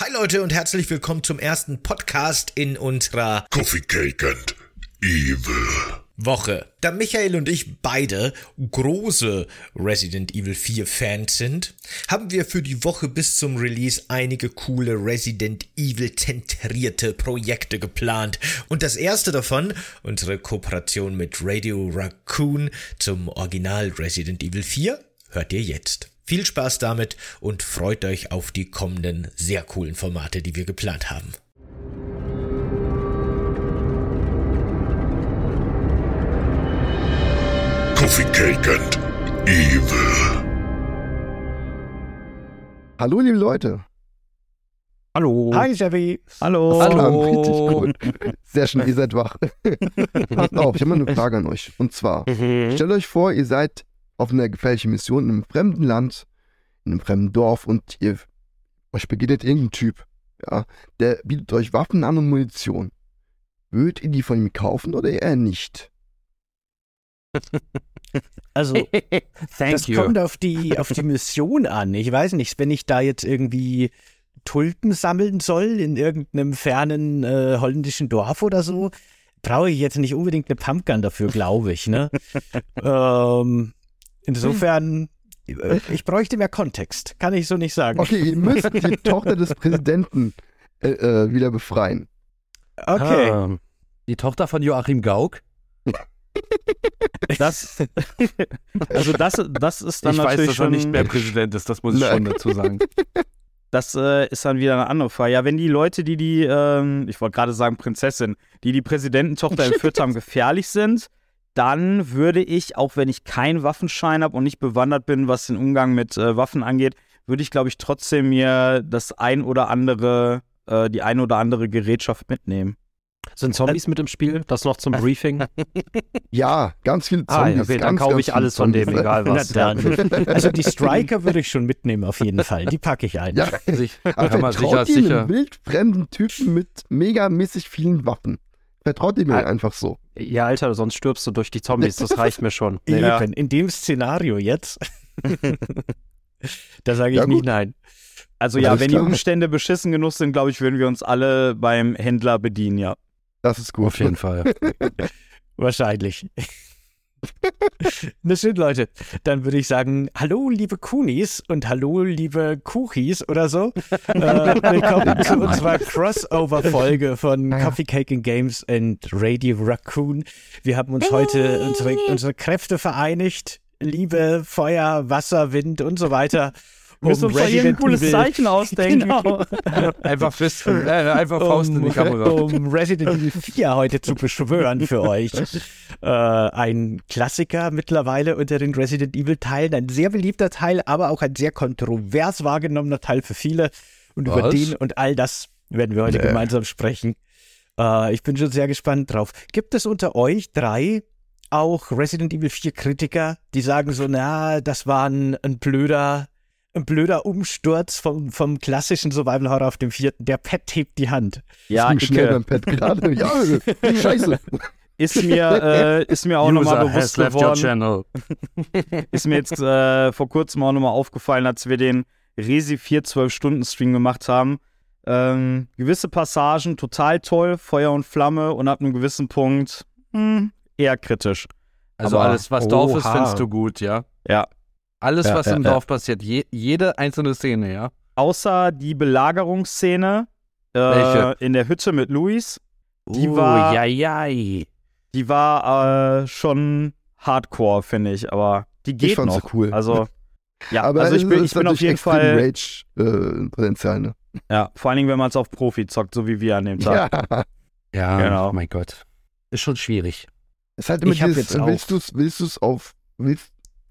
Hi Leute und herzlich willkommen zum ersten Podcast in unserer Coffee Cake and Evil. Woche. Da Michael und ich beide große Resident Evil 4 Fans sind, haben wir für die Woche bis zum Release einige coole Resident Evil zentrierte Projekte geplant. Und das erste davon, unsere Kooperation mit Radio Raccoon zum Original Resident Evil 4, hört ihr jetzt. Viel Spaß damit und freut euch auf die kommenden sehr coolen Formate, die wir geplant haben. Coffee Cake and Evil. Hallo, liebe Leute. Hallo. Hi, Chevy. Hallo. Hallo. Richtig gut. Sehr schön, ihr seid wach. Passt auf, ich habe mal eine Frage an euch. Und zwar, Mhm. stellt euch vor, ihr seid auf einer gefährlichen Mission in einem fremden Land, in einem fremden Dorf und ihr euch begegnet irgendein Typ, ja, der bietet euch Waffen an und Munition. Würdet ihr die von ihm kaufen oder eher nicht? Also, Thank das you. kommt auf die, auf die Mission an. Ich weiß nicht, wenn ich da jetzt irgendwie Tulpen sammeln soll in irgendeinem fernen äh, holländischen Dorf oder so, brauche ich jetzt nicht unbedingt eine Pumpgun dafür, glaube ich. Ne? ähm, insofern, äh, ich bräuchte mehr Kontext. Kann ich so nicht sagen. Okay, ihr müsst die Tochter des Präsidenten äh, äh, wieder befreien. Okay. Ah, die Tochter von Joachim Gauck? Das, also das, das ist dann ich weiß, natürlich dass er schon, nicht mehr Präsident ist, das muss ich Nein. schon dazu sagen. das äh, ist dann wieder eine andere Frage. Ja, wenn die Leute, die die, ähm, ich wollte gerade sagen Prinzessin, die die Präsidententochter entführt haben, gefährlich sind, dann würde ich, auch wenn ich keinen Waffenschein habe und nicht bewandert bin, was den Umgang mit äh, Waffen angeht, würde ich, glaube ich, trotzdem mir das ein oder andere, äh, die ein oder andere Gerätschaft mitnehmen. Sind Zombies mit im Spiel? Das noch zum Briefing? Ja, ganz viele Ah, Zombies. ja, okay, dann ganz, kaufe ganz ich alles von dem, Zombies. egal was. dann. Also die Striker würde ich schon mitnehmen auf jeden Fall. Die packe ich ein. Ja, aber kann man sicher, sicher. einem wildfremden Typen mit megamäßig vielen Waffen? Vertraut ihr mir Ah. einfach so? Ja, Alter, sonst stirbst du durch die Zombies. Das reicht mir schon. Eben, Ja. in dem Szenario jetzt. da sage ich Ja, nicht nein. Also ja, Alles wenn klar. die Umstände beschissen genug sind, glaube ich, würden wir uns alle beim Händler bedienen, ja. Das ist gut. Auf jeden Fall. Wahrscheinlich. Na schön, Leute. Dann würde ich sagen, hallo, liebe Kunis und hallo, liebe Kuchis oder so. äh, willkommen zu unserer Crossover-Folge von Coffee Cake and Games and Radio Raccoon. Wir haben uns heute unsere, unsere Kräfte vereinigt. Liebe, Feuer, Wasser, Wind und so weiter. Wir müssen uns doch hier ein cooles Evil- Zeichen ausdenken. Genau. Einfach Fist, äh, einfach Faust in die Kamera. um Resident Evil 4 heute zu beschwören für euch. Äh, ein Klassiker mittlerweile unter den Resident Evil Teilen, ein sehr beliebter Teil, aber auch ein sehr kontrovers wahrgenommener Teil für viele. Und über Was? den und all das werden wir heute Nee. gemeinsam sprechen. Äh, ich bin schon sehr gespannt drauf. Gibt es unter euch drei auch Resident Evil 4 Kritiker, die sagen so, na, das war ein, ein blöder, ein blöder Umsturz vom, vom klassischen Survival Horror auf dem vierten. Der Pet hebt die Hand. Ja, Ging schnell beim Pet gerade. Ja, scheiße. ist mir, äh, ist mir auch nochmal User has bewusst left your geworden, channel. ist mir jetzt äh, vor kurzem auch nochmal aufgefallen, als wir den Resi 4 12-Stunden-Stream gemacht haben. Ähm, gewisse Passagen total toll, Feuer und Flamme und ab einem gewissen Punkt hm, eher kritisch. Also Aber- alles, was Dorf ist, Oha. findest du gut, ja? Ja. Alles, Ja, was ja, im ja. Dorf passiert, je, jede einzelne Szene, ja? Außer die Belagerungsszene äh, in der Hütte mit Luis, Die uh, war- ja, ja. Ich die war äh, schon hardcore, finde ich, aber die geht Ich fand sie noch. cool. Also, ja, Aber also ich bin, ich bin auf jeden Fall, Rage-Potenzial, ne? ja, vor allen Dingen, wenn man es auf Profi zockt, so wie wir an dem Tag. Ja. Ja, Genau. mein Gott. Ist schon schwierig. Es ist halt immer Ich hab dieses, jetzt auch- willst du es willst du's auf, willst,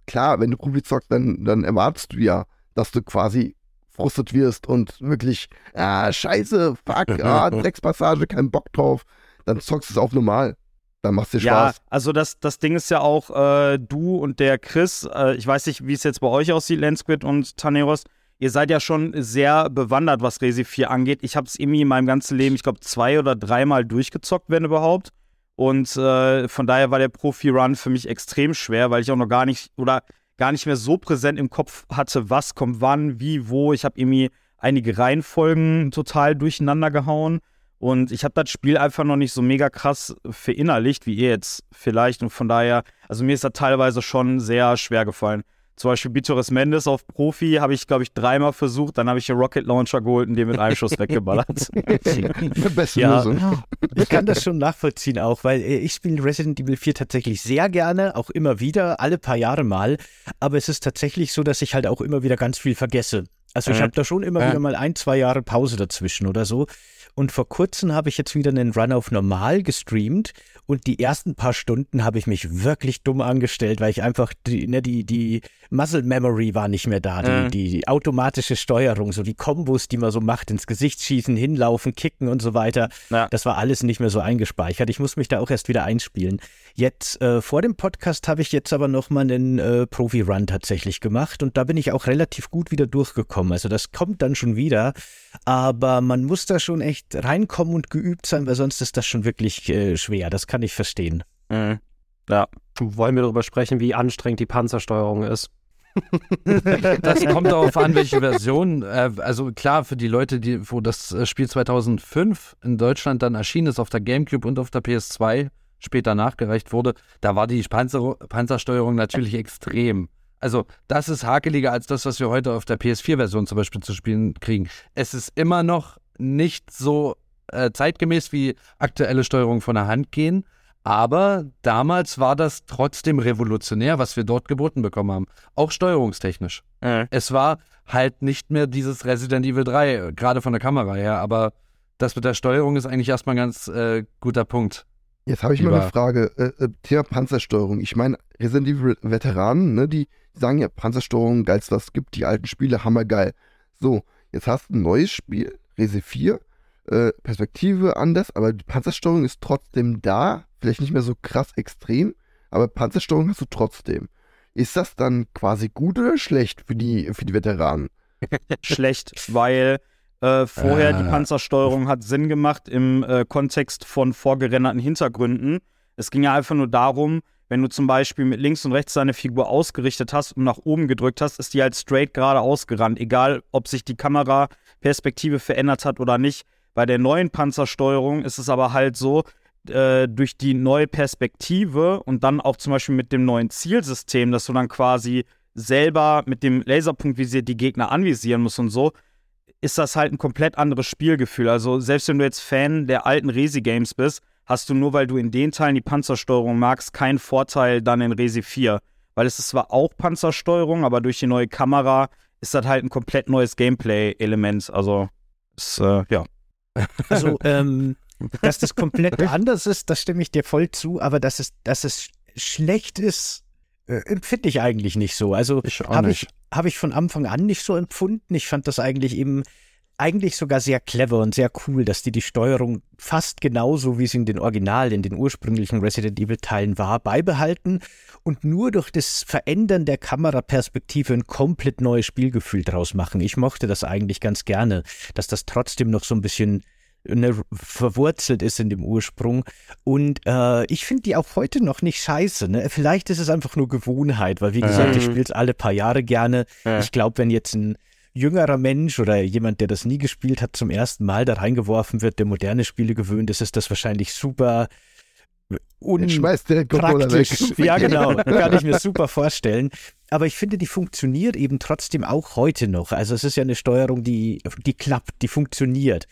klar, wenn du Profi zockst, dann, dann erwartest du ja, dass du quasi frustet wirst und wirklich, ah, scheiße, fuck, ah, Dreckspassage, kein Bock drauf, dann zockst du es auf normal. Dann macht dir Ja, Spaß. also das, das Ding ist ja auch, äh, du und der Chris, äh, ich weiß nicht, wie es jetzt bei euch aussieht, Lensquid und Taneros, ihr seid ja schon sehr bewandert, was Resi 4 angeht. Ich habe es irgendwie in meinem ganzen Leben, ich glaube, zwei oder dreimal durchgezockt, wenn überhaupt. Und äh, von daher war der Profi-Run für mich extrem schwer, weil ich auch noch gar nicht oder gar nicht mehr so präsent im Kopf hatte, was kommt wann, wie, wo. Ich habe irgendwie einige Reihenfolgen total durcheinander gehauen. Und ich habe das Spiel einfach noch nicht so mega krass verinnerlicht, wie ihr jetzt vielleicht. Und von daher, also mir ist das teilweise schon sehr schwer gefallen. Zum Beispiel Bitores Mendes auf Profi habe ich, glaube ich, dreimal versucht. Dann habe ich den Rocket Launcher geholt und den mit einem Schuss weggeballert. Beste Ja. Lösung. Ich kann das schon nachvollziehen auch, weil äh, ich spiele Resident Evil 4 tatsächlich sehr gerne, auch immer wieder, alle paar Jahre mal. Aber es ist tatsächlich so, dass ich halt auch immer wieder ganz viel vergesse. Also ich Mhm. habe da schon immer Ja. wieder mal ein, zwei Jahre Pause dazwischen oder so. Und vor kurzem habe ich jetzt wieder einen Run auf Normal gestreamt und die ersten paar Stunden habe ich mich wirklich dumm angestellt, weil ich einfach die, ne, die, die Muscle Memory war nicht mehr da, die, Mhm. die, automatische Steuerung, so die Kombos, die man so macht, ins Gesicht schießen, hinlaufen, kicken und so weiter. Ja. Das war alles nicht mehr so eingespeichert. Ich muss mich da auch erst wieder einspielen. Jetzt äh, vor dem Podcast habe ich jetzt aber noch mal einen äh, Profi-Run tatsächlich gemacht und da bin ich auch relativ gut wieder durchgekommen. Also das kommt dann schon wieder, aber man muss da schon echt reinkommen und geübt sein, weil sonst ist das schon wirklich äh, schwer. Das kann ich verstehen. Mhm. Wollen wir darüber sprechen, wie anstrengend die Panzersteuerung ist? Das kommt darauf an, welche Version. Äh, also klar, für die Leute, die, wo das äh, Spiel 2005 in Deutschland dann erschienen ist, auf der GameCube und auf der PS2 später nachgereicht wurde, da war die Panzer Panzersteuerung natürlich extrem. Also das ist hakeliger als das, was wir heute auf der PS4-Version zum Beispiel zu spielen kriegen. Es ist immer noch nicht so äh, zeitgemäß wie aktuelle Steuerungen von der Hand gehen, aber damals war das trotzdem revolutionär, was wir dort geboten bekommen haben. Auch steuerungstechnisch. Mhm. Es war halt nicht mehr dieses Resident Evil 3, äh, gerade von der Kamera her, aber das mit der Steuerung ist eigentlich erstmal ein ganz äh, guter Punkt. Jetzt habe ich mal eine Frage. Äh, äh, Thema Panzersteuerung. Ich meine, Resident Evil Veteranen, ne, die sagen ja, Panzersteuerung, geilst was es gibt, die alten Spiele, hammergeil. So, jetzt hast du ein neues Spiel, Rese 4, äh, Perspektive anders, aber die Panzersteuerung ist trotzdem da. Vielleicht nicht mehr so krass extrem, aber Panzersteuerung hast du trotzdem. Ist das dann quasi gut oder schlecht für die, für die Veteranen? schlecht, weil äh, vorher die Ah. Panzersteuerung hat Sinn gemacht im äh, Kontext von vorgerenderten Hintergründen. Es ging ja einfach nur darum, wenn du zum Beispiel mit links und rechts deine Figur ausgerichtet hast und nach oben gedrückt hast, ist die halt straight gerade ausgerannt, egal ob sich die Kameraperspektive verändert hat oder nicht. Bei der neuen Panzersteuerung ist es aber halt so, äh, durch die neue Perspektive und dann auch zum Beispiel mit dem neuen Zielsystem, dass du dann quasi selber mit dem Laserpunkt visiert die Gegner anvisieren musst und so, ist das halt ein komplett anderes Spielgefühl. Also selbst wenn du jetzt Fan der alten Resi-Games bist, hast du nur, weil du in den Teilen die Panzersteuerung magst, keinen Vorteil dann in Resi 4. Weil es ist zwar auch Panzersteuerung, aber durch die neue Kamera ist das halt ein komplett neues Gameplay-Element. Also, ist, äh, ja. Also, ähm, dass das komplett anders ist, das stimme ich dir voll zu, aber dass es, dass es schlecht ist, äh, empfinde ich eigentlich nicht so. Also habe ich, hab ich von Anfang an nicht so empfunden. Ich fand das eigentlich eben eigentlich sogar sehr clever und sehr cool, dass die die Steuerung fast genauso, wie sie in den Original, in den ursprünglichen Resident Evil Teilen war, beibehalten und nur durch das Verändern der Kameraperspektive ein komplett neues Spielgefühl draus machen. Ich mochte das eigentlich ganz gerne, dass das trotzdem noch so ein bisschen ne, verwurzelt ist in dem Ursprung. Und äh, ich finde die auch heute noch nicht scheiße. Ne? Vielleicht ist es einfach nur Gewohnheit, weil wie gesagt, ich spiele es alle paar Jahre gerne. Ja. Ich glaube, wenn jetzt ein jüngerer Mensch oder jemand, der das nie gespielt hat, zum ersten Mal da reingeworfen wird, der moderne Spiele gewöhnt ist, ist das wahrscheinlich super un Jetzt schmeißt der Controller praktisch. weg. Ja, genau. Kann ich mir super vorstellen. Aber ich finde, die funktioniert eben trotzdem auch heute noch. Also es ist ja eine Steuerung, die, die klappt, die funktioniert.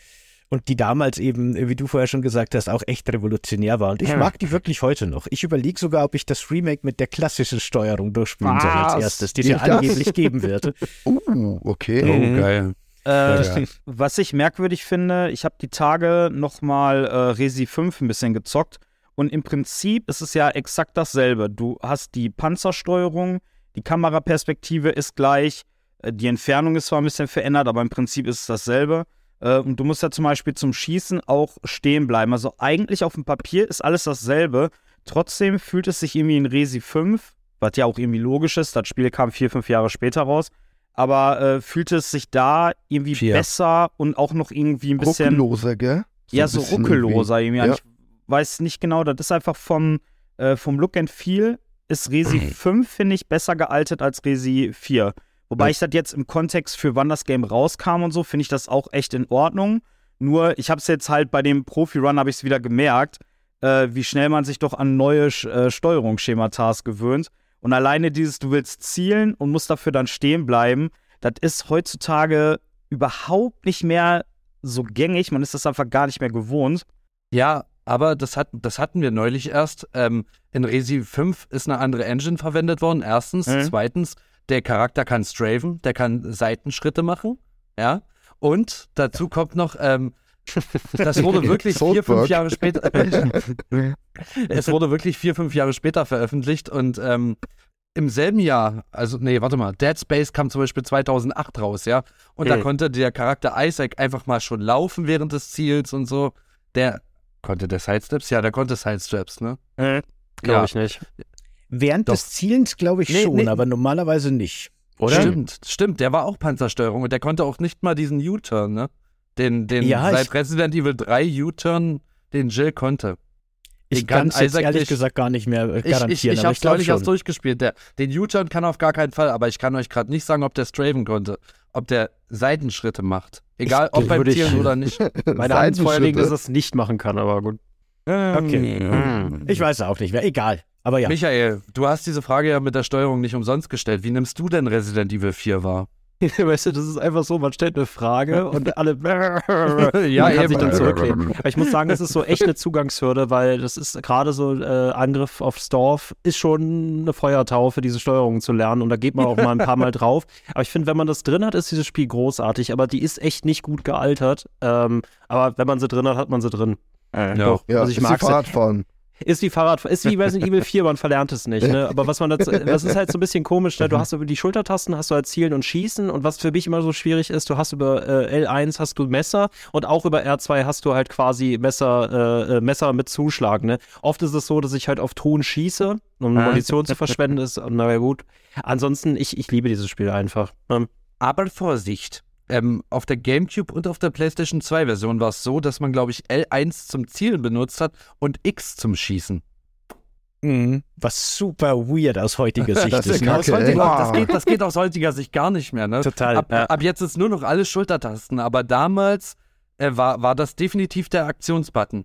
Und die damals eben, wie du vorher schon gesagt hast, auch echt revolutionär war. Und ich Ja. mag die wirklich heute noch. Ich überlege sogar, ob ich das Remake mit der klassischen Steuerung durchspielen soll als erstes, die es ja angeblich geben wird. Uh, okay. Oh, Mhm. geil. Äh, Ja. Was ich merkwürdig finde, ich habe die Tage nochmal äh, Resi 5 ein bisschen gezockt und im Prinzip ist es ja exakt dasselbe. Du hast die Panzersteuerung, die Kameraperspektive ist gleich, äh, die Entfernung ist zwar ein bisschen verändert, aber im Prinzip ist es dasselbe. Äh, und du musst ja zum Beispiel zum Schießen auch stehen bleiben. Also eigentlich auf dem Papier ist alles dasselbe. Trotzdem fühlt es sich irgendwie in Resi 5, was ja auch irgendwie logisch ist, das Spiel kam vier, fünf Jahre später raus, aber äh, fühlte es sich da irgendwie Vier. besser und auch noch irgendwie ein bisschen, Ruckelloser, gell? ja, ein so ruckelloser irgendwie. Ja. Ich weiß nicht genau, das ist einfach vom, äh, vom Look and Feel ist Resi 5, finde ich, besser gealtet als Resi 4. Wobei ich das jetzt im Kontext für wann das Game rauskam und so, finde ich das auch echt in Ordnung. Nur, ich habe es jetzt halt bei dem Profi-Run, habe ich es wieder gemerkt, äh, wie schnell man sich doch an neue äh, Steuerungsschematas gewöhnt. Und alleine dieses, du willst zielen und musst dafür dann stehen bleiben, das ist heutzutage überhaupt nicht mehr so gängig. Man ist das einfach gar nicht mehr gewohnt. Ja, aber das, hat, das hatten wir neulich erst. Ähm, in Resi 5 ist eine andere Engine verwendet worden. Erstens. Mhm. Zweitens, der Charakter kann straven, der kann Seitenschritte machen. Ja. Und dazu kommt noch, ähm, das wurde wirklich vier, fünf. Jahre später. es wurde wirklich vier, fünf Jahre später veröffentlicht und ähm, im selben Jahr, also nee, warte mal, Dead Space kam zum Beispiel 2008 raus, ja. Und da Mhm. konnte der Charakter Isaac einfach mal schon laufen während des Ziels und so. Der konnte der Sidesteps? Ja, der konnte Sidesteps, ne? Äh, Glaube Ja. ich nicht. Während Doch. des Zielens glaube ich Nee, schon, nee. aber normalerweise nicht. Oder? Stimmt, stimmt. Der war auch Panzersteuerung und der konnte auch nicht mal diesen U-Turn, ne? Den, den Ja, seit ich- Resident Evil 3 U-Turn, den Jill konnte. Ich Den kann kann es ehrlich nicht. gesagt gar nicht mehr äh, Ich, ich, garantieren, ich aber hab's ich glaube neulich erst durchgespielt. Der, den U-Turn kann er auf gar keinen Fall, aber ich kann euch gerade nicht sagen, ob der Straven konnte. Ob der Seitenschritte macht. Egal, Ich- ob beim ich- Zielen oder nicht. Meine Hand vorlegen, dass es nicht machen kann, aber gut. Okay. Mhm. Ich weiß auch nicht mehr. Egal. Aber ja. Michael, du hast diese Frage ja mit der Steuerung nicht umsonst gestellt. Wie nimmst du denn Resident Evil 4 wahr? weißt du, das ist einfach so, man stellt eine Frage und alle Ja, kann sich eben. dann zurücklehnen. Aber ich muss sagen, das ist so echt eine Zugangshürde, weil das ist gerade so äh, Angriff aufs Dorf ist schon eine Feuertaufe, diese Steuerung zu lernen und da geht man auch mal ein paar Mal drauf. Aber ich finde, wenn man das drin hat, ist dieses Spiel großartig, aber die ist echt nicht gut gealtert. Ähm, aber wenn man sie drin hat, hat man sie drin. Äh, Ja. Ja, Also ich wie Fahrradfahren. Ist wie Fahrrad, ist wie Resident Evil 4, man verlernt es nicht, ne? Aber was man dazu, das ist halt so ein bisschen komisch, ne? Du hast über die Schultertasten, hast du halt Zielen und Schießen und was für mich immer so schwierig ist, du hast über äh, L1 hast du Messer und auch über R2 hast du halt quasi Messer, äh, äh, Messer mit Zuschlag, ne? Oft ist es so, dass ich halt auf Ton schieße, um Ah. Munition zu verschwenden, ist, na ja gut. Ansonsten, ich, ich liebe dieses Spiel einfach. Ähm, Aber Vorsicht. Ähm, auf der GameCube und auf der PlayStation 2 Version war es so, dass man, glaube ich, L1 zum Zielen benutzt hat und X zum Schießen. Mhm. Was super weird aus heutiger Sicht Das ist. ist ne? Aus heutiger, ey. das, geht, das geht aus heutiger Sicht gar nicht mehr, ne? Total. Ab, ja. ab jetzt ist nur noch alles Schultertasten, aber damals äh, war, war das definitiv der Aktionsbutton.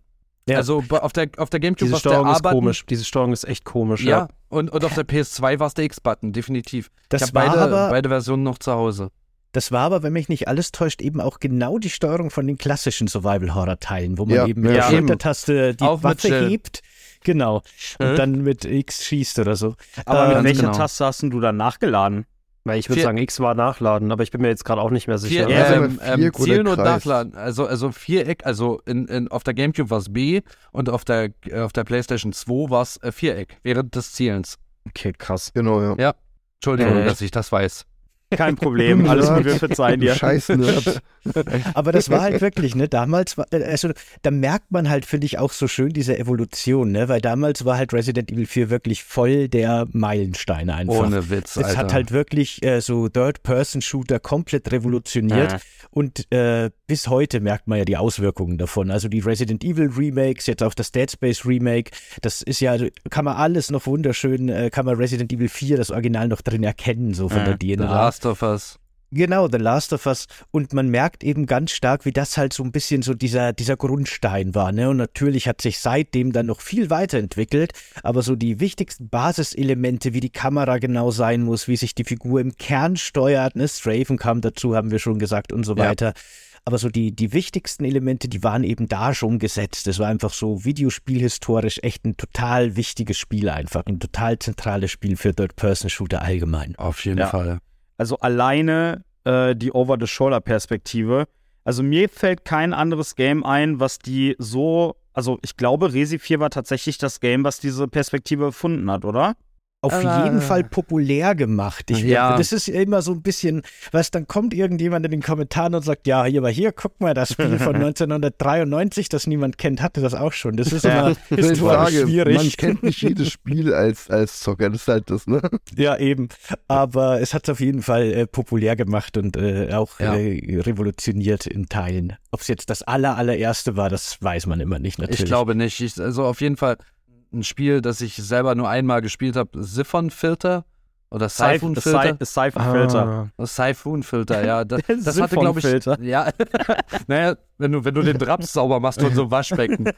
Ja. Also auf der, auf der GameCube diese war es der Steuerung ist A-Button. komisch. Diese Steuerung ist echt komisch, Ja, ja. und, und auf der PS2 war es der X-Button, definitiv. Das ich habe beide, beide Versionen noch zu Hause. Das war aber, wenn mich nicht alles täuscht, eben auch genau die Steuerung von den klassischen Survival-Horror-Teilen, wo man Ja, eben mit ja. der. Schultertaste die Auch Waffe Jill. hebt. Genau. Mhm. Und dann mit X schießt oder so. Aber Ähm, mit ganz welcher genau. Taste hast du dann nachgeladen? Weil ich würde sagen, X war nachladen, aber ich bin mir jetzt gerade auch nicht mehr sicher. Vier, Ja, also ähm, mit ähm, Zielen und. Nachladen. Also, also Viereck, also in, in, auf der Gamecube war es B und auf der, äh, auf der PlayStation 2 war es äh, Viereck während des Zielens. Okay, krass. Genau, ja. Entschuldigung, Äh. dass ich das weiß. Kein Problem, alles gut, wir verzeihen dir. Scheiß Nerd. Aber das war halt wirklich, ne, damals war, also da merkt man halt, finde ich, auch so schön diese Evolution, ne, weil damals war halt Resident Evil 4 wirklich voll der Meilenstein einfach. Ohne Witz, Es Alter. hat halt wirklich äh, so Third-Person-Shooter komplett revolutioniert Ja. und äh, bis heute merkt man ja die Auswirkungen davon. Also die Resident Evil Remakes, jetzt auch das Dead Space Remake, das ist ja, kann man alles noch wunderschön, äh, kann man Resident Evil 4, das Original noch drin erkennen, so von der The DNA. Last of Us. Genau, The Last of Us. Und man merkt eben ganz stark, wie das halt so ein bisschen so dieser, dieser Grundstein war. Ne? Und natürlich hat sich seitdem dann noch viel weiterentwickelt. Aber so die wichtigsten Basiselemente, wie die Kamera genau sein muss, wie sich die Figur im Kern steuert, ne? Strafen kam dazu, haben wir schon gesagt und so Ja. weiter. Aber so die, die wichtigsten Elemente, die waren eben da schon gesetzt. Das war einfach so videospielhistorisch echt ein total wichtiges Spiel einfach. Ein total zentrales Spiel für Third-Person-Shooter allgemein. Auf jeden Ja. Fall. Also alleine äh, die Over-the-Shoulder-Perspektive. Also mir fällt kein anderes Game ein, was die so. Also ich glaube, Resi 4 war tatsächlich das Game, was diese Perspektive erfunden hat, oder? Auf Aber- jeden Fall populär gemacht. Ich, Ja. Das ist immer so ein bisschen, was dann kommt irgendjemand in den Kommentaren und sagt, ja, hier, aber hier, guck mal, das Spiel von 1993, das niemand kennt, hatte das auch schon. Das ist immer Ich historisch sage, schwierig. man kennt nicht jedes Spiel als, als Zocker, das ist halt das, ne? Ja, eben. Aber es hat es auf jeden Fall äh, populär gemacht und äh, auch Ja. äh, revolutioniert in Teilen. Ob es jetzt das aller, allererste war, das weiß man immer nicht natürlich. Ich glaube nicht. Ich, also auf jeden Fall ein Spiel, das ich selber nur einmal gespielt habe, Siphon Filter. Oder Seif- Siphon-Filter. Seif- Seifenfilter. Ah. Das Siphon-Filter, ja. Das, das hatte, glaube ich. Ja. naja, wenn du, wenn du den Draps sauber machst von so einem Waschbecken.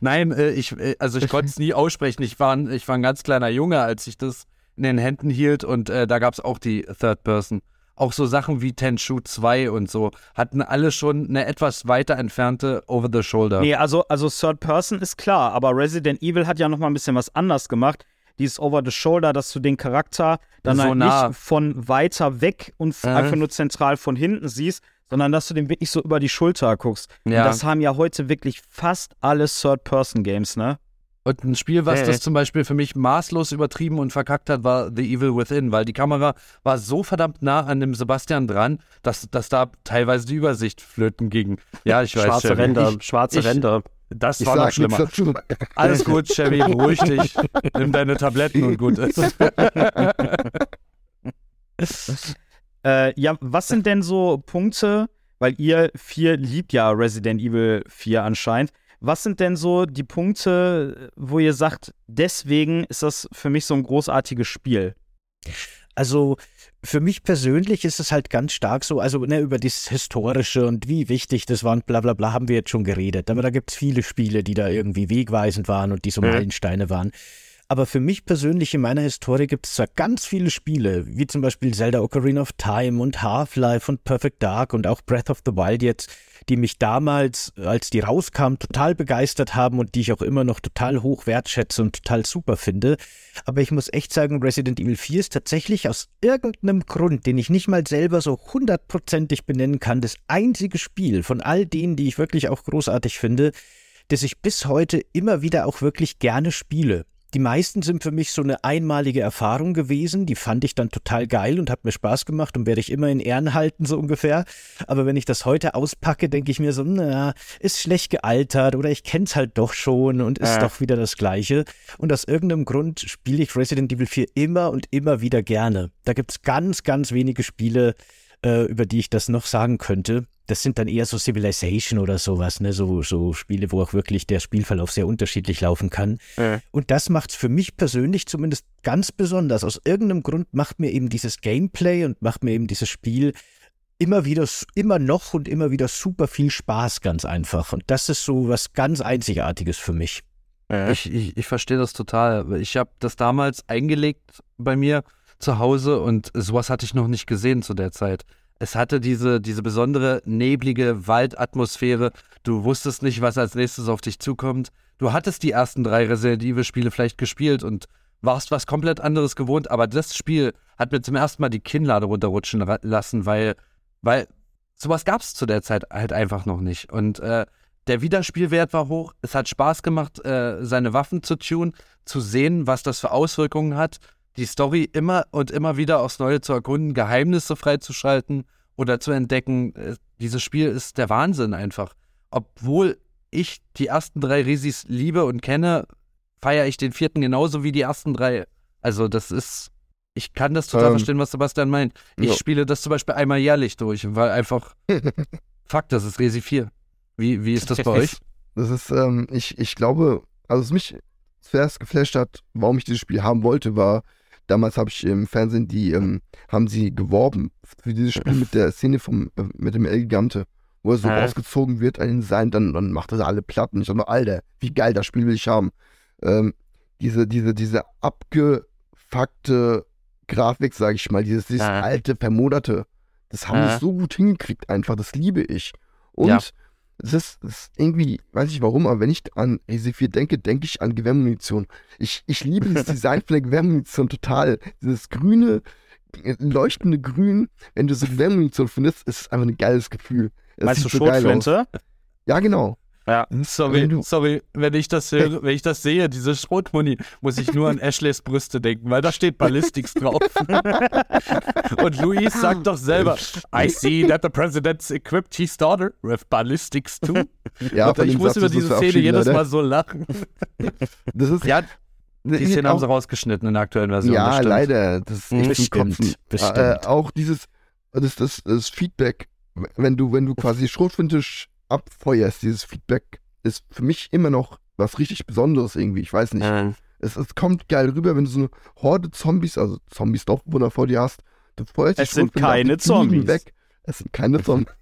Nein, äh, ich, äh, also ich konnte es nie aussprechen. Ich war, ein, ich war ein ganz kleiner Junge, als ich das in den Händen hielt und äh, da gab es auch die Third Person. Auch so Sachen wie Tenchu 2 und so hatten alle schon eine etwas weiter entfernte Over-the-Shoulder. Nee, also, also Third Person ist klar, aber Resident Evil hat ja noch mal ein bisschen was anders gemacht. Dieses Over the Shoulder, dass du den Charakter dann So halt nah. nicht von weiter weg und Mhm. einfach nur zentral von hinten siehst, sondern dass du den wirklich so über die Schulter guckst. Ja. Und das haben ja heute wirklich fast alle Third-Person-Games, ne? Und ein Spiel, was Äh. das zum Beispiel für mich maßlos übertrieben und verkackt hat, war The Evil Within, weil die Kamera war so verdammt nah an dem Sebastian dran, dass, dass da teilweise die Übersicht flöten ging. Ja, ich weiß Schwarze Chevy. Ränder, Ich, schwarze ich- Ränder. das Ich war noch schlimmer. Alles gut, Chevy, beruhig dich. Nimm deine Tabletten und gut ist. Äh, ja, was sind denn so Punkte, weil ihr vier liebt ja Resident Evil 4 anscheinend. Was sind denn so die Punkte, wo ihr sagt, deswegen ist das für mich so ein großartiges Spiel? Also für mich persönlich ist es halt ganz stark so, also ne, über das Historische und wie wichtig das war und bla bla bla haben wir jetzt schon geredet. Aber da gibt es viele Spiele, die da irgendwie wegweisend waren und die so. Meilensteine waren. Aber für mich persönlich in meiner Historie gibt es zwar ganz viele Spiele, wie zum Beispiel Zelda Ocarina of Time und Half-Life und Perfect Dark und auch Breath of the Wild jetzt, die mich damals, als die rauskamen, total begeistert haben und die ich auch immer noch total hoch wertschätze und total super finde. Aber ich muss echt sagen, Resident Evil 4 ist tatsächlich aus irgendeinem Grund, den ich nicht mal selber so hundertprozentig benennen kann, das einzige Spiel von all denen, die ich wirklich auch großartig finde, das ich bis heute immer wieder auch wirklich gerne spiele. Die meisten sind für mich so eine einmalige Erfahrung gewesen, die fand ich dann total geil und hat mir Spaß gemacht und werde ich immer in Ehren halten, so ungefähr. Aber wenn ich das heute auspacke, denke ich mir so, na, ist schlecht gealtert oder ich kenn's halt doch schon und ist Äh. doch wieder das Gleiche. Und aus irgendeinem Grund spiele ich Resident Evil 4 immer und immer wieder gerne. Da gibt's ganz, ganz wenige Spiele, äh, über die ich das noch sagen könnte. Das sind dann eher so Civilization oder sowas, ne? So, so Spiele, wo auch wirklich der Spielverlauf sehr unterschiedlich laufen kann. Äh. Und das macht's für mich persönlich zumindest ganz besonders. Aus irgendeinem Grund macht mir eben dieses Gameplay und macht mir eben dieses Spiel immer wieder, immer noch und immer wieder super viel Spaß, ganz einfach. Und das ist so was ganz Einzigartiges für mich. Ich, ich, ich verstehe das total. Ich habe das damals eingelegt bei mir zu Hause und sowas hatte ich noch nicht gesehen zu der Zeit. Es hatte diese, diese besondere neblige Waldatmosphäre. Du wusstest nicht, was als nächstes auf dich zukommt. Du hattest die ersten drei Resident Evil-Spiele vielleicht gespielt und warst was komplett anderes gewohnt, aber das Spiel hat mir zum ersten Mal die Kinnlade runterrutschen lassen, weil, weil sowas gab es zu der Zeit halt einfach noch nicht. Und äh, der Wiederspielwert war hoch. Es hat Spaß gemacht, äh, seine Waffen zu tunen, zu sehen, was das für Auswirkungen hat, die Story immer und immer wieder aufs Neue zu erkunden, Geheimnisse freizuschalten oder zu entdecken. Äh, dieses Spiel ist der Wahnsinn einfach. Obwohl ich die ersten drei Resis liebe und kenne, feiere ich den vierten genauso wie die ersten drei. Also das ist, ich kann das total Ähm, verstehen, was Sebastian meint. Ich ja. spiele das zum Beispiel einmal jährlich durch, weil einfach, fuck, das ist Resi 4. Wie, wie ist das bei euch? Das ist, ähm, ich, ich glaube, also was mich zuerst geflasht hat, warum ich dieses Spiel haben wollte, war, damals habe ich im Fernsehen die, ähm, haben sie geworben für dieses Spiel mit der Szene vom, äh, mit dem El Gigante, wo er so Äh. rausgezogen wird an den Seilen, dann, dann macht er alle Platten. Ich dachte, Alter, wie geil, das Spiel will ich haben. Ähm, diese, diese, diese abgefuckte Grafik, sage ich mal, dieses, dieses Äh. alte, vermoderte, das haben Äh. die so gut hingekriegt einfach, das liebe ich. Und Ja. Es ist, ist irgendwie, weiß ich warum, aber wenn ich an Resi 4 denke, denke ich an Gewehrmunition. Ich, ich liebe das Design von der Gewehrmunition total. Dieses grüne, leuchtende Grün, wenn du so Gewehrmunition findest, ist es einfach ein geiles Gefühl. Es Meinst du so. Schrotflinte? Ja, genau. Sorry, Wenn du- sorry, wenn ich das höre, wenn ich das sehe, diese Schrotmuni, muss ich nur an Ashleys Brüste denken, weil da steht Ballistics drauf. Und Luis sagt doch selber, I see that the president's equipped his daughter with ballistics too. Ja, Und ich muss Satz über diese Szene jedes. Mal so lachen. Das ist, Ja, die Szene haben auch- sie rausgeschnitten in der aktuellen Version. Ja, stimmt. leider. Das ist echt Bestimmt, zum Kotzen. bestimmt. Äh, auch dieses, das, das, das Feedback, wenn du, wenn du quasi Schrotflinte sch- abfeuerst, dieses Feedback ist für mich immer noch was richtig Besonderes irgendwie. Ich weiß nicht. Äh. Es, es kommt geil rüber, wenn du so eine Horde Zombies, also Zombies doch Wunder vor dir hast. Du freust dich Es sind keine Zombies. Weg. Es sind keine Zombies.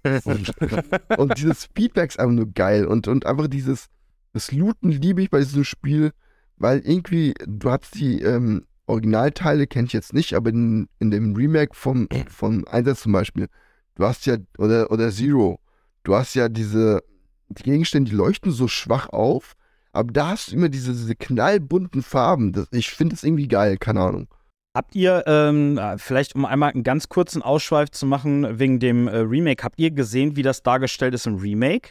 und dieses Feedback ist einfach nur geil. Und, und einfach dieses, das Looten liebe ich bei diesem Spiel, weil irgendwie, du hast die ähm, Originalteile, kenne ich jetzt nicht, aber in, in dem Remake vom, vom Einsatz zum Beispiel, du hast ja, oder, oder Zero, du hast ja diese, die Gegenstände, die leuchten so schwach auf, aber da hast du immer diese, diese knallbunten Farben. Das, ich finde es irgendwie geil, keine Ahnung. Habt ihr, ähm, äh, vielleicht um einmal einen ganz kurzen Ausschweif zu machen wegen dem äh, Remake, habt ihr gesehen, wie das dargestellt ist im Remake?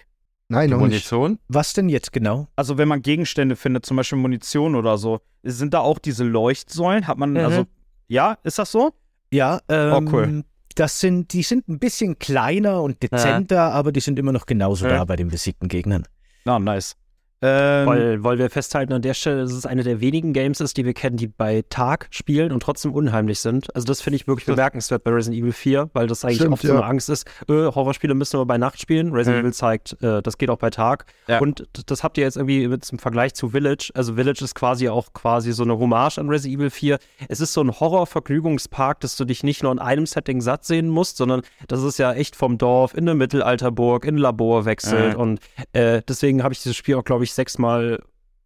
Nein, Die noch nicht. Munition? Was denn jetzt genau? Also wenn man Gegenstände findet, zum Beispiel Munition oder so, sind da auch diese Leuchtsäulen? Hat man, Mhm. also, ja, ist das so? Ja, ähm, cool. Das sind, die sind ein bisschen kleiner und dezenter, aber die sind immer noch genauso Ja. da bei den besiegten Gegnern. Na, nice. Ähm, Weil, weil wir festhalten an der Stelle, dass es eine der wenigen Games ist, die wir kennen, die bei Tag spielen und trotzdem unheimlich sind. Also das finde ich wirklich bemerkenswert bei Resident Evil 4, weil das eigentlich Stimmt, oft so ja. eine Angst ist, äh, Horrorspiele müssen nur bei Nacht spielen. Resident Mhm. Evil zeigt, äh, das geht auch bei Tag. Ja. Und das habt ihr jetzt irgendwie mit zum Vergleich zu Village. Also Village ist quasi auch quasi so eine Hommage an Resident Evil 4. Es ist so ein Horrorvergnügungspark, dass du dich nicht nur in einem Setting satt sehen musst, sondern das ist ja echt vom Dorf in eine Mittelalterburg, in ein Labor wechselt. Mhm. Und äh, deswegen habe ich dieses Spiel auch, glaube ich, sechsmal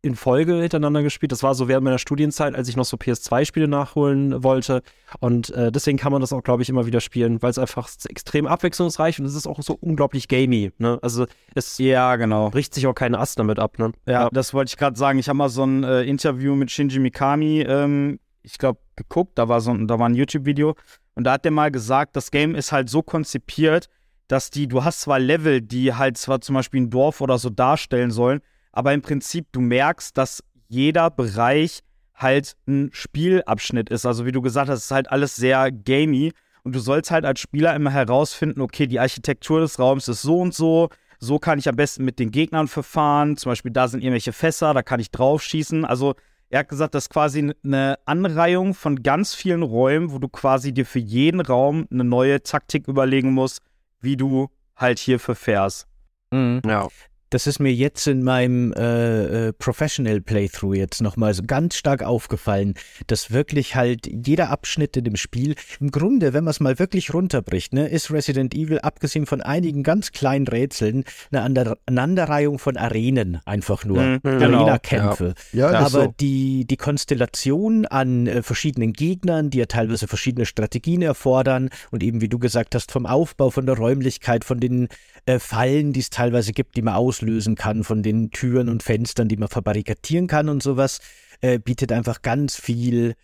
in Folge hintereinander gespielt. Das war so während meiner Studienzeit, als ich noch so PS2-Spiele nachholen wollte. Und äh, deswegen kann man das auch, glaube ich, immer wieder spielen, weil es einfach extrem abwechslungsreich und es ist auch so unglaublich gamey. Ne? Also es ja, genau. bricht sich auch keinen Ast damit ab. Ne? Ja, das wollte ich gerade sagen. Ich habe mal so ein äh, Interview mit Shinji Mikami, ähm, ich glaube, geguckt. Da war so ein, da war ein YouTube-Video. Und da hat der mal gesagt, das Game ist halt so konzipiert, dass die, du hast zwar Level, die halt zwar zum Beispiel ein Dorf oder so darstellen sollen, aber im Prinzip du merkst, dass jeder Bereich halt ein Spielabschnitt ist. Also wie du gesagt hast, es ist halt alles sehr gamey. Und du sollst halt als Spieler immer herausfinden, okay, die Architektur des Raums ist so und so, so kann ich am besten mit den Gegnern verfahren. Zum Beispiel, da sind irgendwelche Fässer, da kann ich drauf schießen. Also, er hat gesagt, das ist quasi eine Anreihung von ganz vielen Räumen, wo du quasi dir für jeden Raum eine neue Taktik überlegen musst, wie du halt hier verfährst. Ja. Das ist mir jetzt in meinem äh, äh, Professional Playthrough jetzt nochmal so ganz stark aufgefallen, dass wirklich halt jeder Abschnitt in dem Spiel, im Grunde, wenn man es mal wirklich runterbricht, ne, ist Resident Evil, abgesehen von einigen ganz kleinen Rätseln, eine Ander Aneinanderreihung von Arenen einfach nur. Mhm, genau, Arena-Kämpfe. Ja, Aber ist so. die, die Konstellation an äh, verschiedenen Gegnern, die ja teilweise verschiedene Strategien erfordern und eben, wie du gesagt hast, vom Aufbau, von der Räumlichkeit, von den äh, Fallen, die es teilweise gibt, die man auslösen kann, von den Türen und Fenstern, die man verbarrikadieren kann und sowas, äh, bietet einfach ganz viel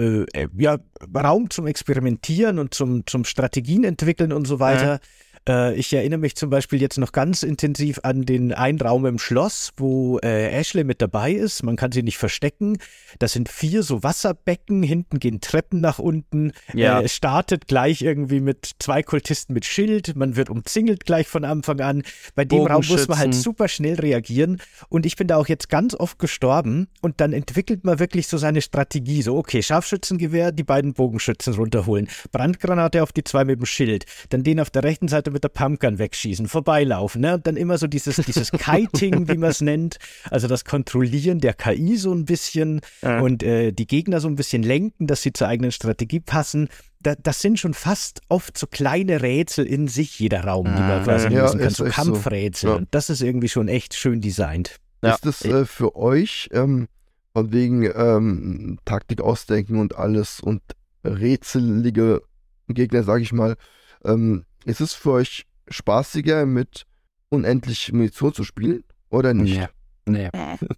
äh, äh, ja, Raum zum Experimentieren und zum, zum Strategien entwickeln und so weiter. Äh, ich erinnere mich zum Beispiel jetzt noch ganz intensiv an den einen Raum im Schloss, wo äh, Ashley mit dabei ist. Man kann sie nicht verstecken. Das sind vier so Wasserbecken. Hinten gehen Treppen nach unten. Ja. Äh, es startet gleich irgendwie mit zwei Kultisten mit Schild. Man wird umzingelt gleich von Anfang an. Bei dem Raum muss man halt super schnell reagieren. Und ich bin da auch jetzt ganz oft gestorben. Und dann entwickelt man wirklich so seine Strategie. So, okay, Scharfschützengewehr, die beiden Bogenschützen runterholen. Brandgranate auf die zwei mit dem Schild. Dann den auf der rechten Seite mit der Pumpgun wegschießen, vorbeilaufen. Ne? Und dann immer so dieses, dieses Kiting, wie man es nennt. Also das Kontrollieren der KI so ein bisschen und äh, die Gegner so ein bisschen lenken, dass sie zur eigenen Strategie passen. Da, das sind schon fast oft so kleine Rätsel in sich, jeder Raum, die man quasi Ja, lösen kann. So echt so. Kampfrätsel. Ja. Und das ist irgendwie schon echt schön designt. Ja. Ist das äh, für euch ähm, von wegen ähm, Taktik ausdenken und alles und rätselige Gegner, sage ich mal, ähm, ist es für euch spaßiger mit unendlich Munition zu spielen oder nicht? Nee. Nee.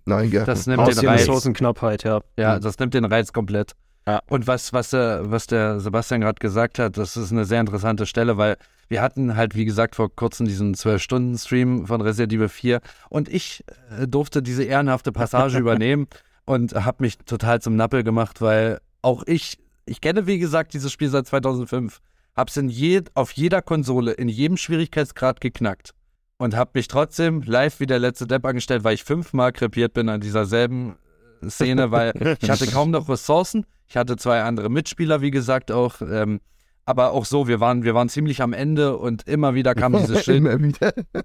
Nein, gell? Das nimmt Aus den Reiz. Ressourcenknappheit, ja. Ja, das nimmt den Reiz komplett. Ja. Und was, was, der, was der Sebastian gerade gesagt hat, das ist eine sehr interessante Stelle, weil wir hatten halt, wie gesagt, vor kurzem diesen 12-Stunden-Stream von Resident Evil 4 und ich äh, durfte diese ehrenhafte Passage übernehmen und habe mich total zum Nappel gemacht, weil auch ich, ich kenne, wie gesagt, dieses Spiel seit 2005, hab's in je, auf jeder Konsole, in jedem Schwierigkeitsgrad geknackt und habe mich trotzdem live wie der letzte Depp angestellt, weil ich fünfmal krepiert bin an dieser selben äh, Szene, weil ich hatte kaum noch Ressourcen. Ich hatte zwei andere Mitspieler, wie gesagt, auch. Ähm, Aber auch so, wir waren, wir waren ziemlich am Ende und immer wieder kam dieses Schild,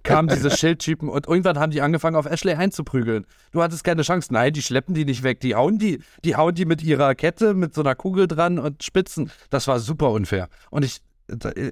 kamen diese Schildtypen und irgendwann haben die angefangen, auf Ashley einzuprügeln. Du hattest keine Chance. Nein, die schleppen die nicht weg. Die hauen die, die hauen die mit ihrer Kette, mit so einer Kugel dran und spitzen. Das war super unfair. Und ich,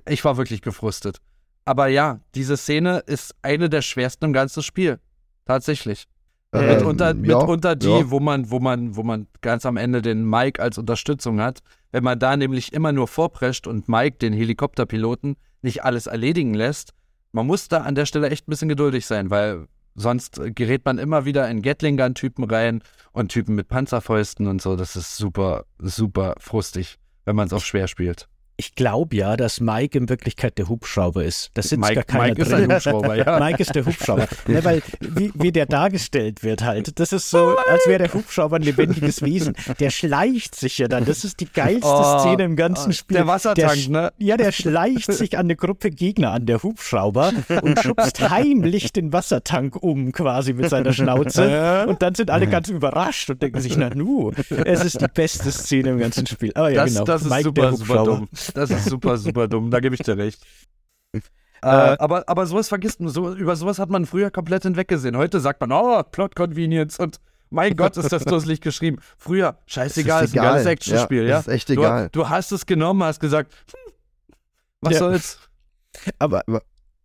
ich war wirklich gefrustet. Aber ja, diese Szene ist eine der schwersten im ganzen Spiel. Tatsächlich. Ähm, mitunter, ja, mitunter die, ja. wo man, wo man, wo man ganz am Ende den Mike als Unterstützung hat. Wenn man da nämlich immer nur vorprescht und Mike, den Helikopterpiloten, nicht alles erledigen lässt, man muss da an der Stelle echt ein bisschen geduldig sein, weil sonst gerät man immer wieder in Gatling-Gun-Typen rein und Typen mit Panzerfäusten und so. Das ist super, super frustig, wenn man es auf schwer spielt. Ich glaube ja, dass Mike in Wirklichkeit der Hubschrauber ist. Da sitzt Mike, gar keiner Mike ist drin. ein Hubschrauber, ja. Mike ist der Hubschrauber. ne, weil, wie, wie der dargestellt wird halt, das ist so, als wäre der Hubschrauber ein lebendiges Wesen. Der schleicht sich ja dann. Das ist die geilste Oh, Szene im ganzen oh, Spiel. der Wassertank, sch- ne? Ja, der schleicht sich an eine Gruppe Gegner an, der Hubschrauber, und schubst heimlich den Wassertank um, quasi mit seiner Schnauze. Und dann sind alle ganz überrascht und denken sich, na nu, es ist die beste Szene im ganzen Spiel. Oh ja, das, genau. das ist Mike, super, der super Hubschrauber. dumm. Das ist super, super dumm. Da gebe ich dir recht. Äh, aber, aber sowas vergisst man. So, über sowas hat man früher komplett hinweggesehen. Heute sagt man, oh, Plot Convenience und mein Gott, ist das dusselig geschrieben. Früher, scheißegal, ist ist ein geiles egal. Actionspiel, Ja, ja. ist echt du, egal. Du hast es genommen, hast gesagt, hm, was Ja. soll's? Aber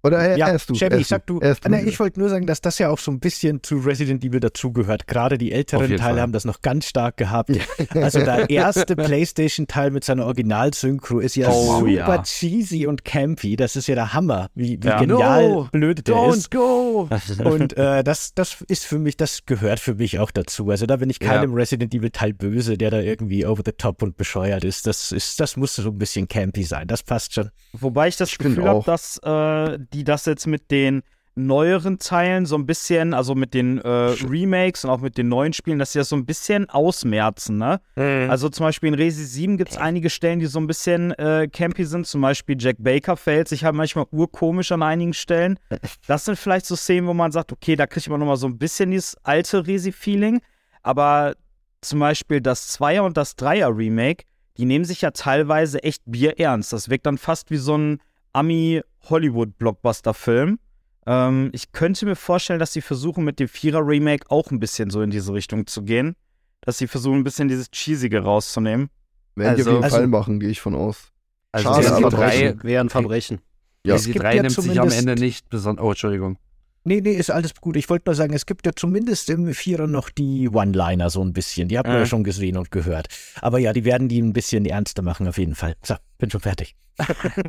Oder er, Ja, erst du. Chevy, erst sag du. Erst du. Nee, ich wollte nur sagen, dass das ja auch so ein bisschen zu Resident Evil dazugehört. Gerade die älteren Teile Fall. haben das noch ganz stark gehabt. Also der erste PlayStation-Teil mit seiner Original-Synchro ist ja Oh, super ja. cheesy und campy. Das ist ja der Hammer, wie, wie Ja. genial No, blöd der Don't ist. go! Und äh, das, das ist für mich, das gehört für mich auch dazu. Also da bin ich keinem Ja. Resident Evil Teil böse, der da irgendwie over the top und bescheuert ist. Das ist, das muss so ein bisschen campy sein. Das passt schon. Wobei ich das Ich Gefühl habe, dass äh, die das jetzt mit den neueren Teilen so ein bisschen, also mit den äh, Remakes und auch mit den neuen Spielen, dass sie das so ein bisschen ausmerzen, ne? Also zum Beispiel in Resi 7 gibt es einige Stellen, die so ein bisschen äh, campy sind. Zum Beispiel Jack Baker fällt sich halt manchmal urkomisch an einigen Stellen. Das sind vielleicht so Szenen, wo man sagt, okay, da kriegt man nochmal so ein bisschen dieses alte Resi-Feeling. Aber zum Beispiel das 2er und das 3er Remake, die nehmen sich ja teilweise echt bierernst. Das wirkt dann fast wie so ein Ami-Hollywood-Blockbuster-Film. Ähm, ich könnte mir vorstellen, dass sie versuchen, mit dem 4er-Remake auch ein bisschen so in diese Richtung zu gehen. Dass sie versuchen, ein bisschen dieses Cheesige rauszunehmen. Werden die also- auf jeden also- Fall machen, gehe ich von aus. Also Schade, die aber drei, trotzdem. Wäre ein Verbrechen. Ja. Es die gibt drei ja nimmt sich am zumindest- Ende nicht besonders. Oh, Entschuldigung. Nee, nee, ist alles gut. Ich wollte nur sagen, es gibt ja zumindest im Vierer noch die One-Liner so ein bisschen. Die habt ihr ja Mhm. schon gesehen und gehört. Aber ja, die werden die ein bisschen ernster machen auf jeden Fall. So, bin schon fertig.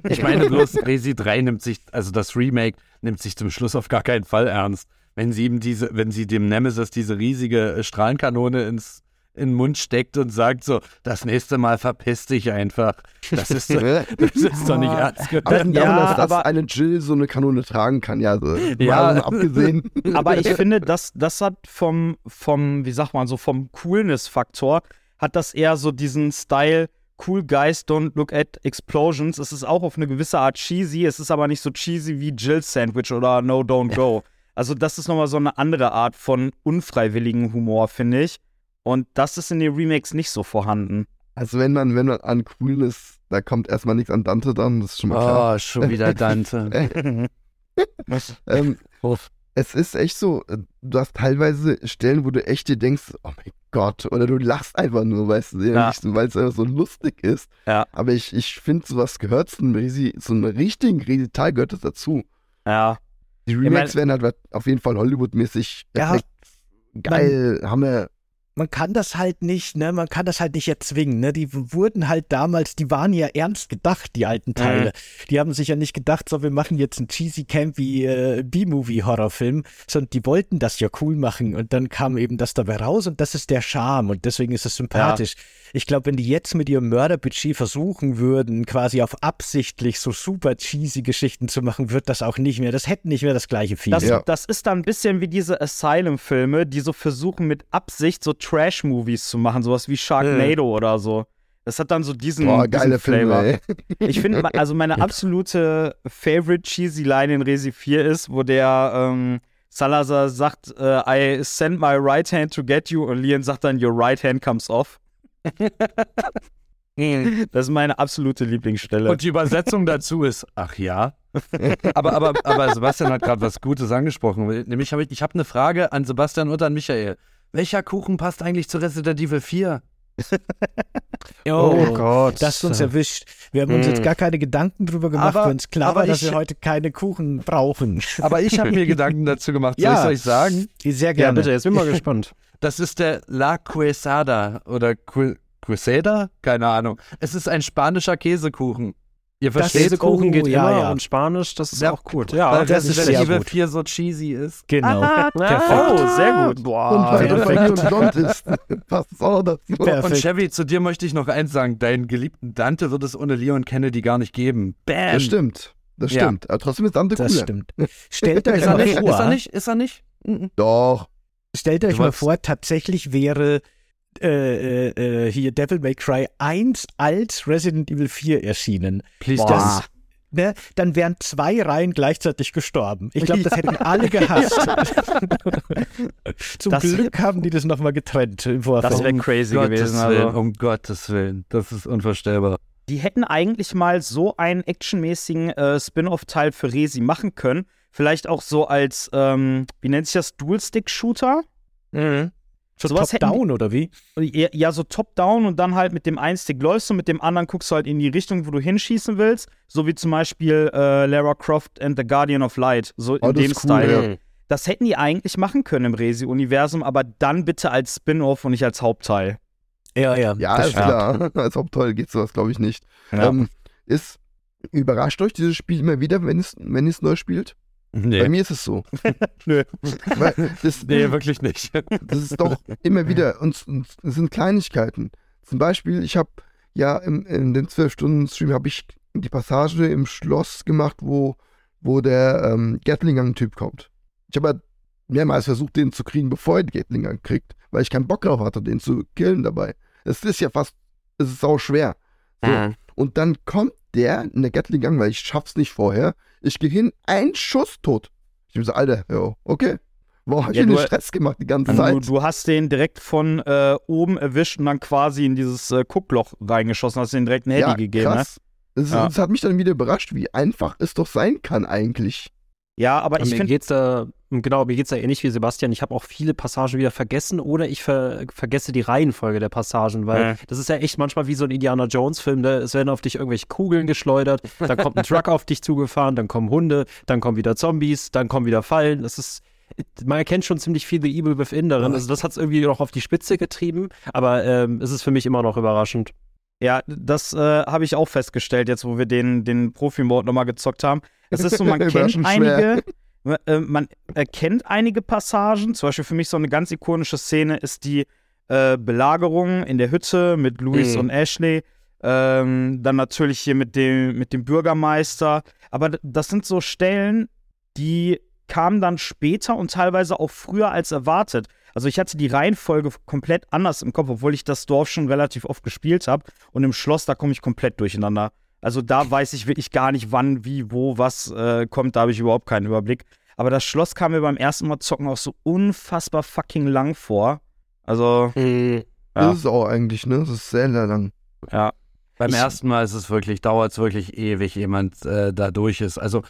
Ich meine bloß, Resi 3 nimmt sich, also das Remake nimmt sich zum Schluss auf gar keinen Fall ernst. Wenn sie ihm diese, wenn sie dem Nemesis diese riesige äh, Strahlenkanone ins in den Mund steckt und sagt so, das nächste Mal verpiss dich einfach. Das ist, so- das ist doch nicht ernst Aber gemeint. davon, Ja, dass, dass aber- eine Jill so eine Kanone tragen kann, ja, so, Ja. abgesehen. Aber ich finde, das, das hat vom, vom, wie sagt man so, vom Coolness-Faktor, hat das eher so diesen Style, cool guys don't look at explosions. Es ist auch auf eine gewisse Art cheesy, es ist aber nicht so cheesy wie Jill's Sandwich oder No Don't Go. Also das ist nochmal so eine andere Art von unfreiwilligen Humor, finde ich. Und das ist in den Remakes nicht so vorhanden. Also wenn man, wenn man an Coolness, da kommt erstmal nichts an Dante dann, das ist schon mal klar. Oh, schon wieder Dante. Ähm, es ist echt so, äh, du hast teilweise Stellen, wo du echt dir denkst, oh mein Gott, oder du lachst einfach nur, weißt du, Ja. weil es einfach so lustig ist. Ja. Aber ich, ich finde, sowas gehört zu einem Resi, zu einem richtigen Resi-Teil gehört das dazu. Ja. Die mein- Remakes werden halt auf jeden Fall Hollywood-mäßig Ja, geil, Hammer. Man kann das halt nicht, ne, man kann das halt nicht erzwingen, ne, die wurden halt damals, die waren ja ernst gedacht, die alten Teile. Die haben sich ja nicht gedacht, so, wir machen jetzt einen cheesy, campy äh, B-Movie-Horrorfilm, sondern die wollten das ja cool machen und dann kam eben das dabei raus und das ist der Charme und deswegen ist es sympathisch. Ich glaube, wenn die jetzt mit ihrem Mörderbudget versuchen würden, quasi auf absichtlich so super cheesy Geschichten zu machen, wird das auch nicht mehr, das hätte nicht mehr das gleiche Feeling. Das, Ja. das ist dann ein bisschen wie diese Asylum-Filme, die so versuchen mit Absicht so Trash-Movies zu machen, sowas wie Sharknado oder so. Das hat dann so diesen, Boah, diesen geile Flavor. Filme, ey. Ich finde, also meine absolute Favorite cheesy Line in Resi 4 ist, wo der ähm, Salazar sagt, äh, I send my right hand to get you und Leon sagt dann, your right hand comes off. Das ist meine absolute Lieblingsstelle. Und die Übersetzung dazu ist, ach ja. aber, aber, aber Sebastian hat gerade was Gutes angesprochen. Nämlich habe ich, ich habe eine Frage an Sebastian und an Michael. Welcher Kuchen passt eigentlich zu Resident Evil 4? Oh, Gott. Das ist uns erwischt. Wir haben uns jetzt gar keine Gedanken drüber gemacht, Aber- weil uns klar war, dass ich- wir heute keine Kuchen brauchen. Aber ich habe mir Gedanken dazu gemacht. Soll Ja. ich es euch sagen? Sehr Ja, gerne. bitte, jetzt bin ich mal gespannt. Das ist der La Quesada oder Quesada? Keine Ahnung. Es ist ein spanischer Käsekuchen. Ihr Das versteht, ist- Käsekuchen oh, geht ja, immer ja. und Spanisch, das ist Ja, auch gut. weil Ja, das ist Resident sehr Evil gut. 4 so cheesy ist. Genau. Perfekt. Oh, sehr gut. Und Boah. weil perfekt. Und blond ist. Passt auch dazu. Und Perfekt. Chevy, zu dir möchte ich noch eins sagen. Deinen geliebten Dante wird es ohne Leon Kennedy gar nicht geben. Bam. Das stimmt. Das Ja. stimmt. Aber trotzdem ist Dante Das cooler. stimmt. Stellt euch Ist er mal nicht? vor, Ist er nicht? Ist er nicht? Mhm. Doch. stellt euch Du mal vor, tatsächlich wäre äh, äh, äh, hier Devil May Cry 1 als Resident Evil 4 erschienen. Please Das, don't. ne, dann wären zwei Reihen gleichzeitig gestorben. Ich glaube, das hätten alle gehasst. Zum Das- Glück haben die das nochmal getrennt im Vorfeld. Das wäre crazy Gottes gewesen. Willen, Also. um Gottes Willen. Das ist unvorstellbar. Die hätten eigentlich mal so einen actionmäßigen äh, Spin-off-Teil für Resi machen können. Vielleicht auch so als, ähm, wie nennt sich das, Dual-Stick-Shooter? Mhm. So sowas hätten top-down oder wie? Ja, so top-down und dann halt mit dem einen Stick läufst du, mit dem anderen guckst du halt in die Richtung, wo du hinschießen willst. So wie zum Beispiel äh, Lara Croft and the Guardian of Light. So in Oh, das dem cool, Style. ja. Das hätten die eigentlich machen können im Resi-Universum, aber dann bitte als Spin-off und nicht als Hauptteil. Ja, ja. Ja, das ist klar. Als Hauptteil geht sowas, glaube ich, nicht. Ja. Ähm, ist, überrascht euch dieses Spiel immer wieder, wenn es, wenn es neu spielt? Bei Nee. mir ist es so. Nö. Das, Nee, wirklich nicht. das ist doch immer wieder, und und es sind Kleinigkeiten. Zum Beispiel, ich habe ja im, in dem 12-Stunden-Stream habe ich die Passage im Schloss gemacht, wo, wo der ähm, Gatling-Typ kommt. Ich habe halt mehrmals versucht, den zu kriegen, bevor er den Gatling kriegt, weil ich keinen Bock drauf hatte, den zu killen dabei. Es ist ja fast, es ist auch schwer. So. Und dann kommt der in der Gatling Gun, weil ich schaff's nicht vorher. Ich gehe hin, ein Schuss tot. Ich bin so, Alter, jo, okay. Warum hab ich Ja, denn du- den Stress gemacht die ganze Du, Zeit? du hast den direkt von äh, oben erwischt und dann quasi in dieses äh, Guckloch reingeschossen, hast den direkt einen Heady ja, gegeben. Ne? krass. Das, ist, Ja. das hat mich dann wieder überrascht, wie einfach es doch sein kann eigentlich. Ja, aber ich mir finde, geht's da, genau, mir geht's da ähnlich wie Sebastian. Ich habe auch viele Passagen wieder vergessen oder ich ver vergesse die Reihenfolge der Passagen, weil Ja. das ist ja echt manchmal wie so ein Indiana Jones Film, ne? es werden auf dich irgendwelche Kugeln geschleudert, dann kommt ein Truck auf dich zugefahren, dann kommen Hunde, dann kommen wieder Zombies, dann kommen wieder Fallen. Das ist man erkennt schon ziemlich viel The Evil Within darin. Also das hat es irgendwie noch auf die Spitze getrieben, aber ähm, es ist für mich immer noch überraschend. ja, das äh, habe ich auch festgestellt, jetzt wo wir den, den Profi-Mode nochmal gezockt haben. Es ist so, man kennt einige, äh, man erkennt einige Passagen. Zum Beispiel für mich so eine ganz ikonische Szene ist die äh, Belagerung in der Hütte mit Louis Mhm. und Ashley. Ähm, dann natürlich hier mit dem, mit dem Bürgermeister. Aber das sind so Stellen, die kamen dann später und teilweise auch früher als erwartet. Also ich hatte die Reihenfolge komplett anders im Kopf, obwohl ich das Dorf schon relativ oft gespielt habe. Und im Schloss, da komme ich komplett durcheinander. Also da weiß ich wirklich gar nicht, wann, wie, wo, was äh, kommt. Da habe ich überhaupt keinen Überblick. Aber das Schloss kam mir beim ersten Mal zocken auch so unfassbar fucking lang vor. Also, Ja. Das ist es auch eigentlich, ne? Das ist sehr, sehr lang. ja. Beim Ich- ersten Mal ist es wirklich, dauert es wirklich ewig, jemand äh, da durch ist. Also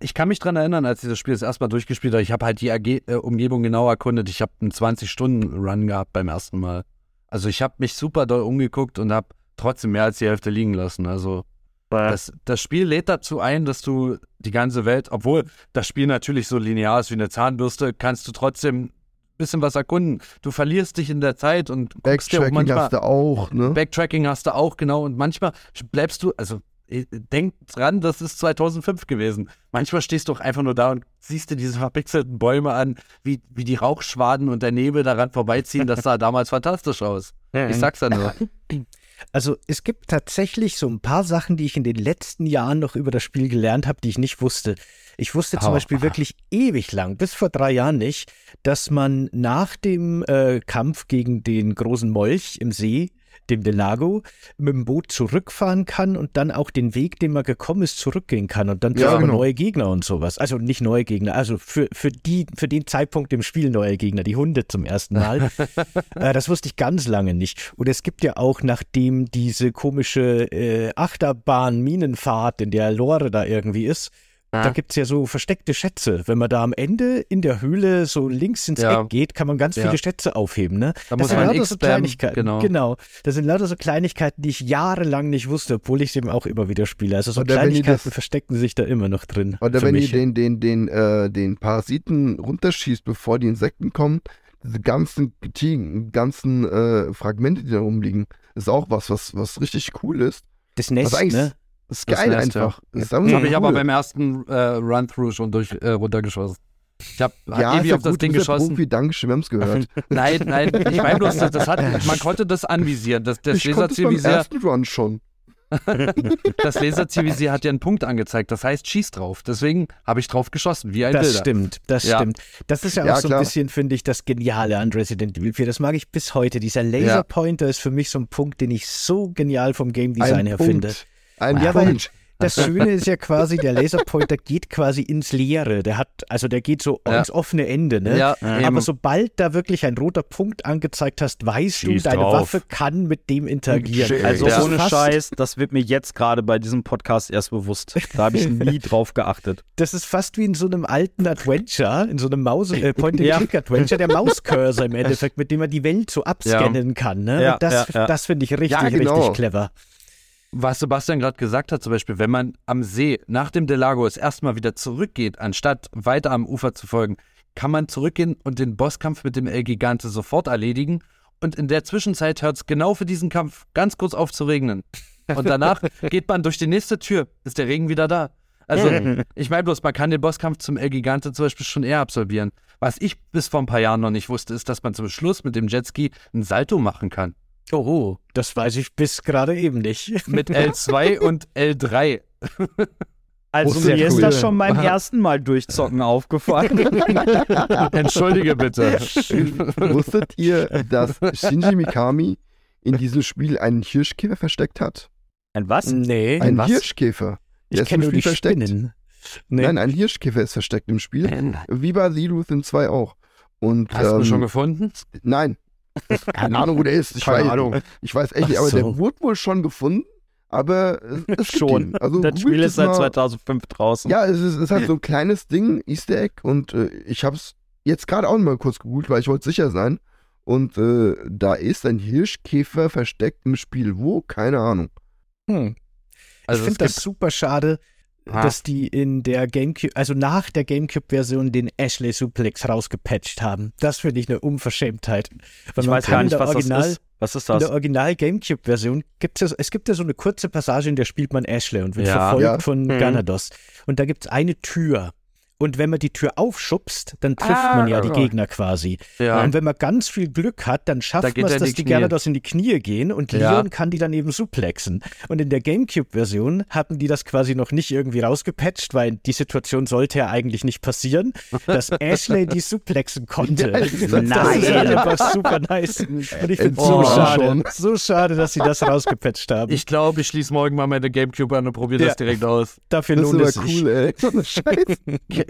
ich kann mich dran erinnern, als ich das Spiel das erste Mal durchgespielt habe, ich habe halt die AG, äh, Umgebung genau erkundet. Ich habe einen 20-Stunden-Run gehabt beim ersten Mal. Also ich habe mich super doll umgeguckt und habe trotzdem mehr als die Hälfte liegen lassen. Also das, das Spiel lädt dazu ein, dass du die ganze Welt, obwohl das Spiel natürlich so linear ist wie eine Zahnbürste, kannst du trotzdem ein bisschen was erkunden. Du verlierst dich in der Zeit und dir Backtracking manchmal hast du auch, ne? Backtracking hast du auch, genau. Und manchmal bleibst du, also äh, denk dran, das ist 2005 gewesen. Manchmal stehst du auch einfach nur da und siehst dir diese verpixelten Bäume an, wie, wie die Rauchschwaden und der Nebel daran vorbeiziehen. Das sah damals fantastisch aus. Ich sag's ja nur. Also es gibt tatsächlich so ein paar Sachen, die ich in den letzten Jahren noch über das Spiel gelernt habe, die ich nicht wusste. Ich wusste zum Oh. Beispiel wirklich ewig lang, bis vor drei Jahren nicht, dass man nach dem äh, Kampf gegen den großen Molch im See dem Delago, mit dem Boot zurückfahren kann und dann auch den Weg, den man gekommen ist, zurückgehen kann und dann Ja, genau. neue Gegner und sowas. Also nicht neue Gegner, also für, für, die, für den Zeitpunkt im Spiel neue Gegner, die Hunde zum ersten Mal. äh, das wusste ich ganz lange nicht. Und es gibt ja auch, nachdem diese komische äh, Achterbahn-Minenfahrt in der Lore da irgendwie ist, da gibt's ja so versteckte Schätze. Wenn man da am Ende in der Höhle so links ins Ja. Eck geht, kann man ganz Ja. viele Schätze aufheben. Ne? Da muss das sind man lauter so Kleinigkeiten. genau. genau. Das sind lauter so Kleinigkeiten, die ich jahrelang nicht wusste, obwohl ich sie eben auch immer wieder spiele. Also so Oder Kleinigkeiten das- verstecken sich da immer noch drin. Oder wenn mich. ihr den, den, den, äh, den Parasiten runterschießt, bevor die Insekten kommen, diese ganzen, die ganzen äh, Fragmente, die da rumliegen, ist auch was, was, was richtig cool ist. das Nest, also eigentlich ne? ist Das geil Nest, ja. einfach. Das Das einfach habe ich aber beim ersten äh, Run-Through schon durch, äh, runtergeschossen. Ich habe ja, ewig ist ja auf das gut, Ding ja geschossen. Profi, Dankeschön, wir haben es gehört. Nein, nein, ich meine bloß, das, das hat, man konnte das anvisieren. Das, das ich konnte es beim ersten Run schon. das Laserzielvisier hat ja einen Punkt angezeigt. Das heißt, schieß drauf. Deswegen habe ich drauf geschossen, wie ein Das Bilder. stimmt, das Ja. stimmt. Das ist ja auch Ja, so ein klar. bisschen, finde ich, das Geniale an Resident Evil 4. Das mag ich bis heute. Dieser Laserpointer ist für mich so ein Punkt, den ich so genial vom Game Design Ein her Punkt. finde. Ein Ja, weil- Punkt. Das Schöne ist ja quasi, der Laserpointer geht quasi ins Leere. Der hat, also der geht so Ja. ins offene Ende, ne? Ja, Aber eben. sobald da wirklich ein roter Punkt angezeigt hast, weißt du, Schieß deine drauf. Waffe kann mit dem interagieren. Shit. Also Das ist ohne Scheiß, das wird mir jetzt gerade bei diesem Podcast erst bewusst. Da habe ich nie drauf geachtet. Das ist fast wie in so einem alten Adventure, in so einem Maus äh, Point-and-Click-Adventure, der Mauscursor im Endeffekt, mit dem man die Welt so abscannen kann. Ne? Ja, Und das ja, ja. das finde ich richtig, Ja, genau. richtig clever. Was Sebastian gerade gesagt hat, zum Beispiel, wenn man am See nach dem Delago es erstmal wieder zurückgeht, anstatt weiter am Ufer zu folgen, kann man zurückgehen und den Bosskampf mit dem El Gigante sofort erledigen. Und in der Zwischenzeit hört es genau für diesen Kampf ganz kurz auf zu regnen. Und danach geht man durch die nächste Tür, ist der Regen wieder da. Also, ich meine bloß, man kann den Bosskampf zum El Gigante zum Beispiel schon eher absolvieren. Was ich bis vor ein paar Jahren noch nicht wusste, ist, dass man zum Schluss mit dem Jetski einen Salto machen kann. Oh, das weiß ich bis gerade eben nicht. Mit L2 und L3. Also mir ist cool. das schon beim ersten Mal durchzocken aufgefallen. Entschuldige bitte. Wusstet ihr, dass Shinji Mikami in diesem Spiel einen Hirschkäfer versteckt hat? Ein was? Nee, Ein was? Hirschkäfer. Der ich ist kenne im nur die Spiel versteckt. Spinnen. Nee. Nein, ein Hirschkäfer ist versteckt im Spiel. Wie bei Zero Within 2 auch. Und, Hast du ähm, schon gefunden? Nein. Keine Ahnung, wo der ist. Ich Keine weiß, Ahnung. Ich weiß echt nicht, aber der so. wurde wohl schon gefunden. Aber es, es gibt Schon. ihn. Also das Spiel ist seit mal. 2005 draußen. Ja, es ist, es ist halt so ein kleines Ding, Easter Egg. Und äh, ich habe es jetzt gerade auch mal kurz gegoogelt, weil ich wollte sicher sein. Und äh, da ist ein Hirschkäfer versteckt im Spiel. Wo? Keine Ahnung. Hm. Also ich finde das super schade, Ah. dass die in der GameCube, also nach der GameCube-Version den Ashley Suplex rausgepatcht haben. Das finde ich eine Unverschämtheit. Weil Ich man weiß kann gar in nicht, der was Original, das ist. Was ist In das? der Original GameCube-Version gibt es, es gibt ja so eine kurze Passage, in der spielt man Ashley und wird Ja. verfolgt Ja. von Mhm. Ganados. Und da gibt es eine Tür. Und wenn man die Tür aufschubst, dann trifft Ah, man ja die. Gegner quasi. Ja. Und wenn man ganz viel Glück hat, dann Da schafft geht man es, dass die die Knie. Gyarados in die Knie gehen und Ja. Leon kann die dann eben suplexen. Und in der Gamecube-Version hatten die das quasi noch nicht irgendwie rausgepatcht, weil die Situation sollte ja eigentlich nicht passieren, dass Ashley die suplexen konnte. Das ist- das ist einfach super nice. Und ich finde es so Oh, schade, schon. so schade, dass sie das rausgepatcht haben. Ich glaube, ich schließe morgen mal meine Gamecube an und probiere Ja. das direkt aus. Dafür Das ist lohnt aber es sich. cool, ey. So eine Scheiße.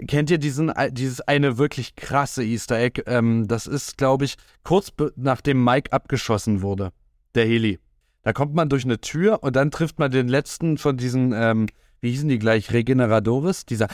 Ke- Kennt ihr diesen, dieses eine wirklich krasse Easter Egg? Ähm, das ist, glaube ich, kurz nachdem Mike abgeschossen wurde, der Heli. Da kommt man durch eine Tür und dann trifft man den letzten von diesen, ähm, wie hießen die gleich, Regeneradores? Dieser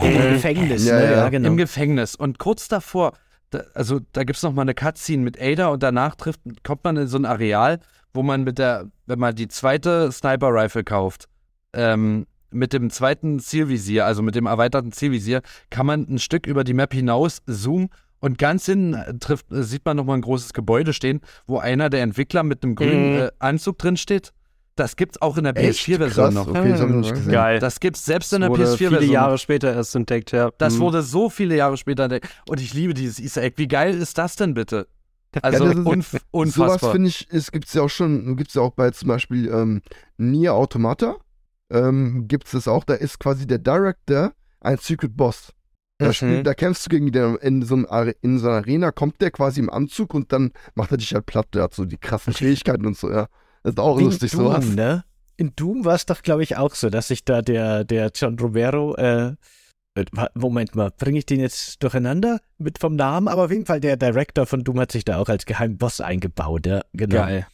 Im Gefängnis, Ja, ne? ja. ja, genau. im Gefängnis. Und kurz davor, da, also da gibt es nochmal eine Cutscene mit Ada und danach trifft, kommt man in so ein Areal, wo man mit der, wenn man die zweite Sniper-Rifle kauft, ähm, mit dem zweiten Zielvisier, also mit dem erweiterten Zielvisier, kann man ein Stück über die Map hinaus zoomen und ganz hinten äh, trifft, äh, sieht man nochmal ein großes Gebäude stehen, wo einer der Entwickler mit einem grünen Mhm. äh, Anzug drin steht. Das gibt's auch in der Echt? PS4-Version Krass, noch. okay, das noch nicht gesehen. Geil. Das gibt's selbst in der wurde PS4-Version. viele noch. Jahre später erst entdeckt, ja. Das Mhm. wurde so viele Jahre später entdeckt. Und ich liebe dieses Easter Egg. Wie geil ist das denn bitte? Also das ist- unf Sowas unfassbar. finde ich, es gibt es ja auch schon, gibt es ja auch bei zum Beispiel ähm, Nier Automata. Ähm, gibt es das auch, da ist quasi der Director ein Secret Boss. Da, Mhm. spiel, da kämpfst du gegen den in so, einem Are in so einer Arena, kommt der quasi im Anzug und dann macht er dich halt platt. Der hat so die krassen Fähigkeiten und so, ja. Das ist auch In lustig, Doom, sowas. ne? In Doom war es doch, glaube ich, auch so, dass sich da der, der John Romero, äh, äh, Moment mal, bringe ich den jetzt durcheinander mit vom Namen? Aber auf jeden Fall, der Director von Doom hat sich da auch als Geheimboss eingebaut, ja, genau. Geil.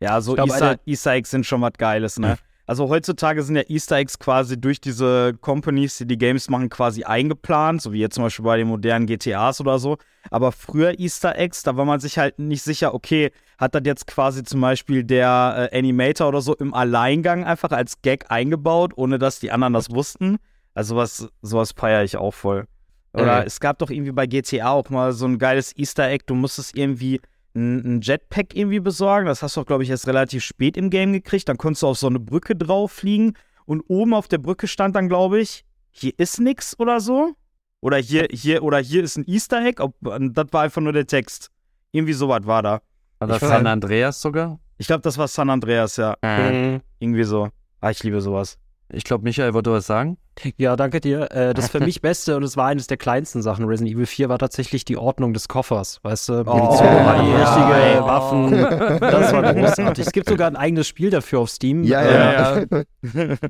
Ja, so Easter Eggs sind schon was Geiles, ne? Also heutzutage sind ja Easter Eggs quasi durch diese Companies, die die Games machen, quasi eingeplant, so wie jetzt zum Beispiel bei den modernen GTAs oder so. Aber früher Easter Eggs, da war man sich halt nicht sicher, okay, hat das jetzt quasi zum Beispiel der äh, Animator oder so im Alleingang einfach als Gag eingebaut, ohne dass die anderen das wussten. Also sowas, sowas feiere ich auch voll. Oder Mhm. es gab doch irgendwie bei GTA auch mal so ein geiles Easter Egg, du musstest irgendwie ein Jetpack irgendwie besorgen. Das hast du auch, glaube ich, erst relativ spät im Game gekriegt. Dann konntest du auf so eine Brücke drauf fliegen und oben auf der Brücke stand dann, glaube ich, hier ist nix oder so. Oder hier, hier, oder hier ist ein Easter Egg. Ob, das war einfach nur der Text. Irgendwie sowas war da. War das San weiß- Andreas sogar? Ich glaube, das war San Andreas, ja. Mhm. Irgendwie so. Ah, ich liebe sowas. Ich glaube, Michael wollte was sagen. Ja, danke dir. Äh, das für mich Beste und es war eines der kleinsten Sachen. Resident Evil 4 war tatsächlich die Ordnung des Koffers. Weißt du, Munition, ja, richtige ja. Waffen. Das war großartig. Es gibt sogar ein eigenes Spiel dafür auf Steam. Ja, äh, ja. ja.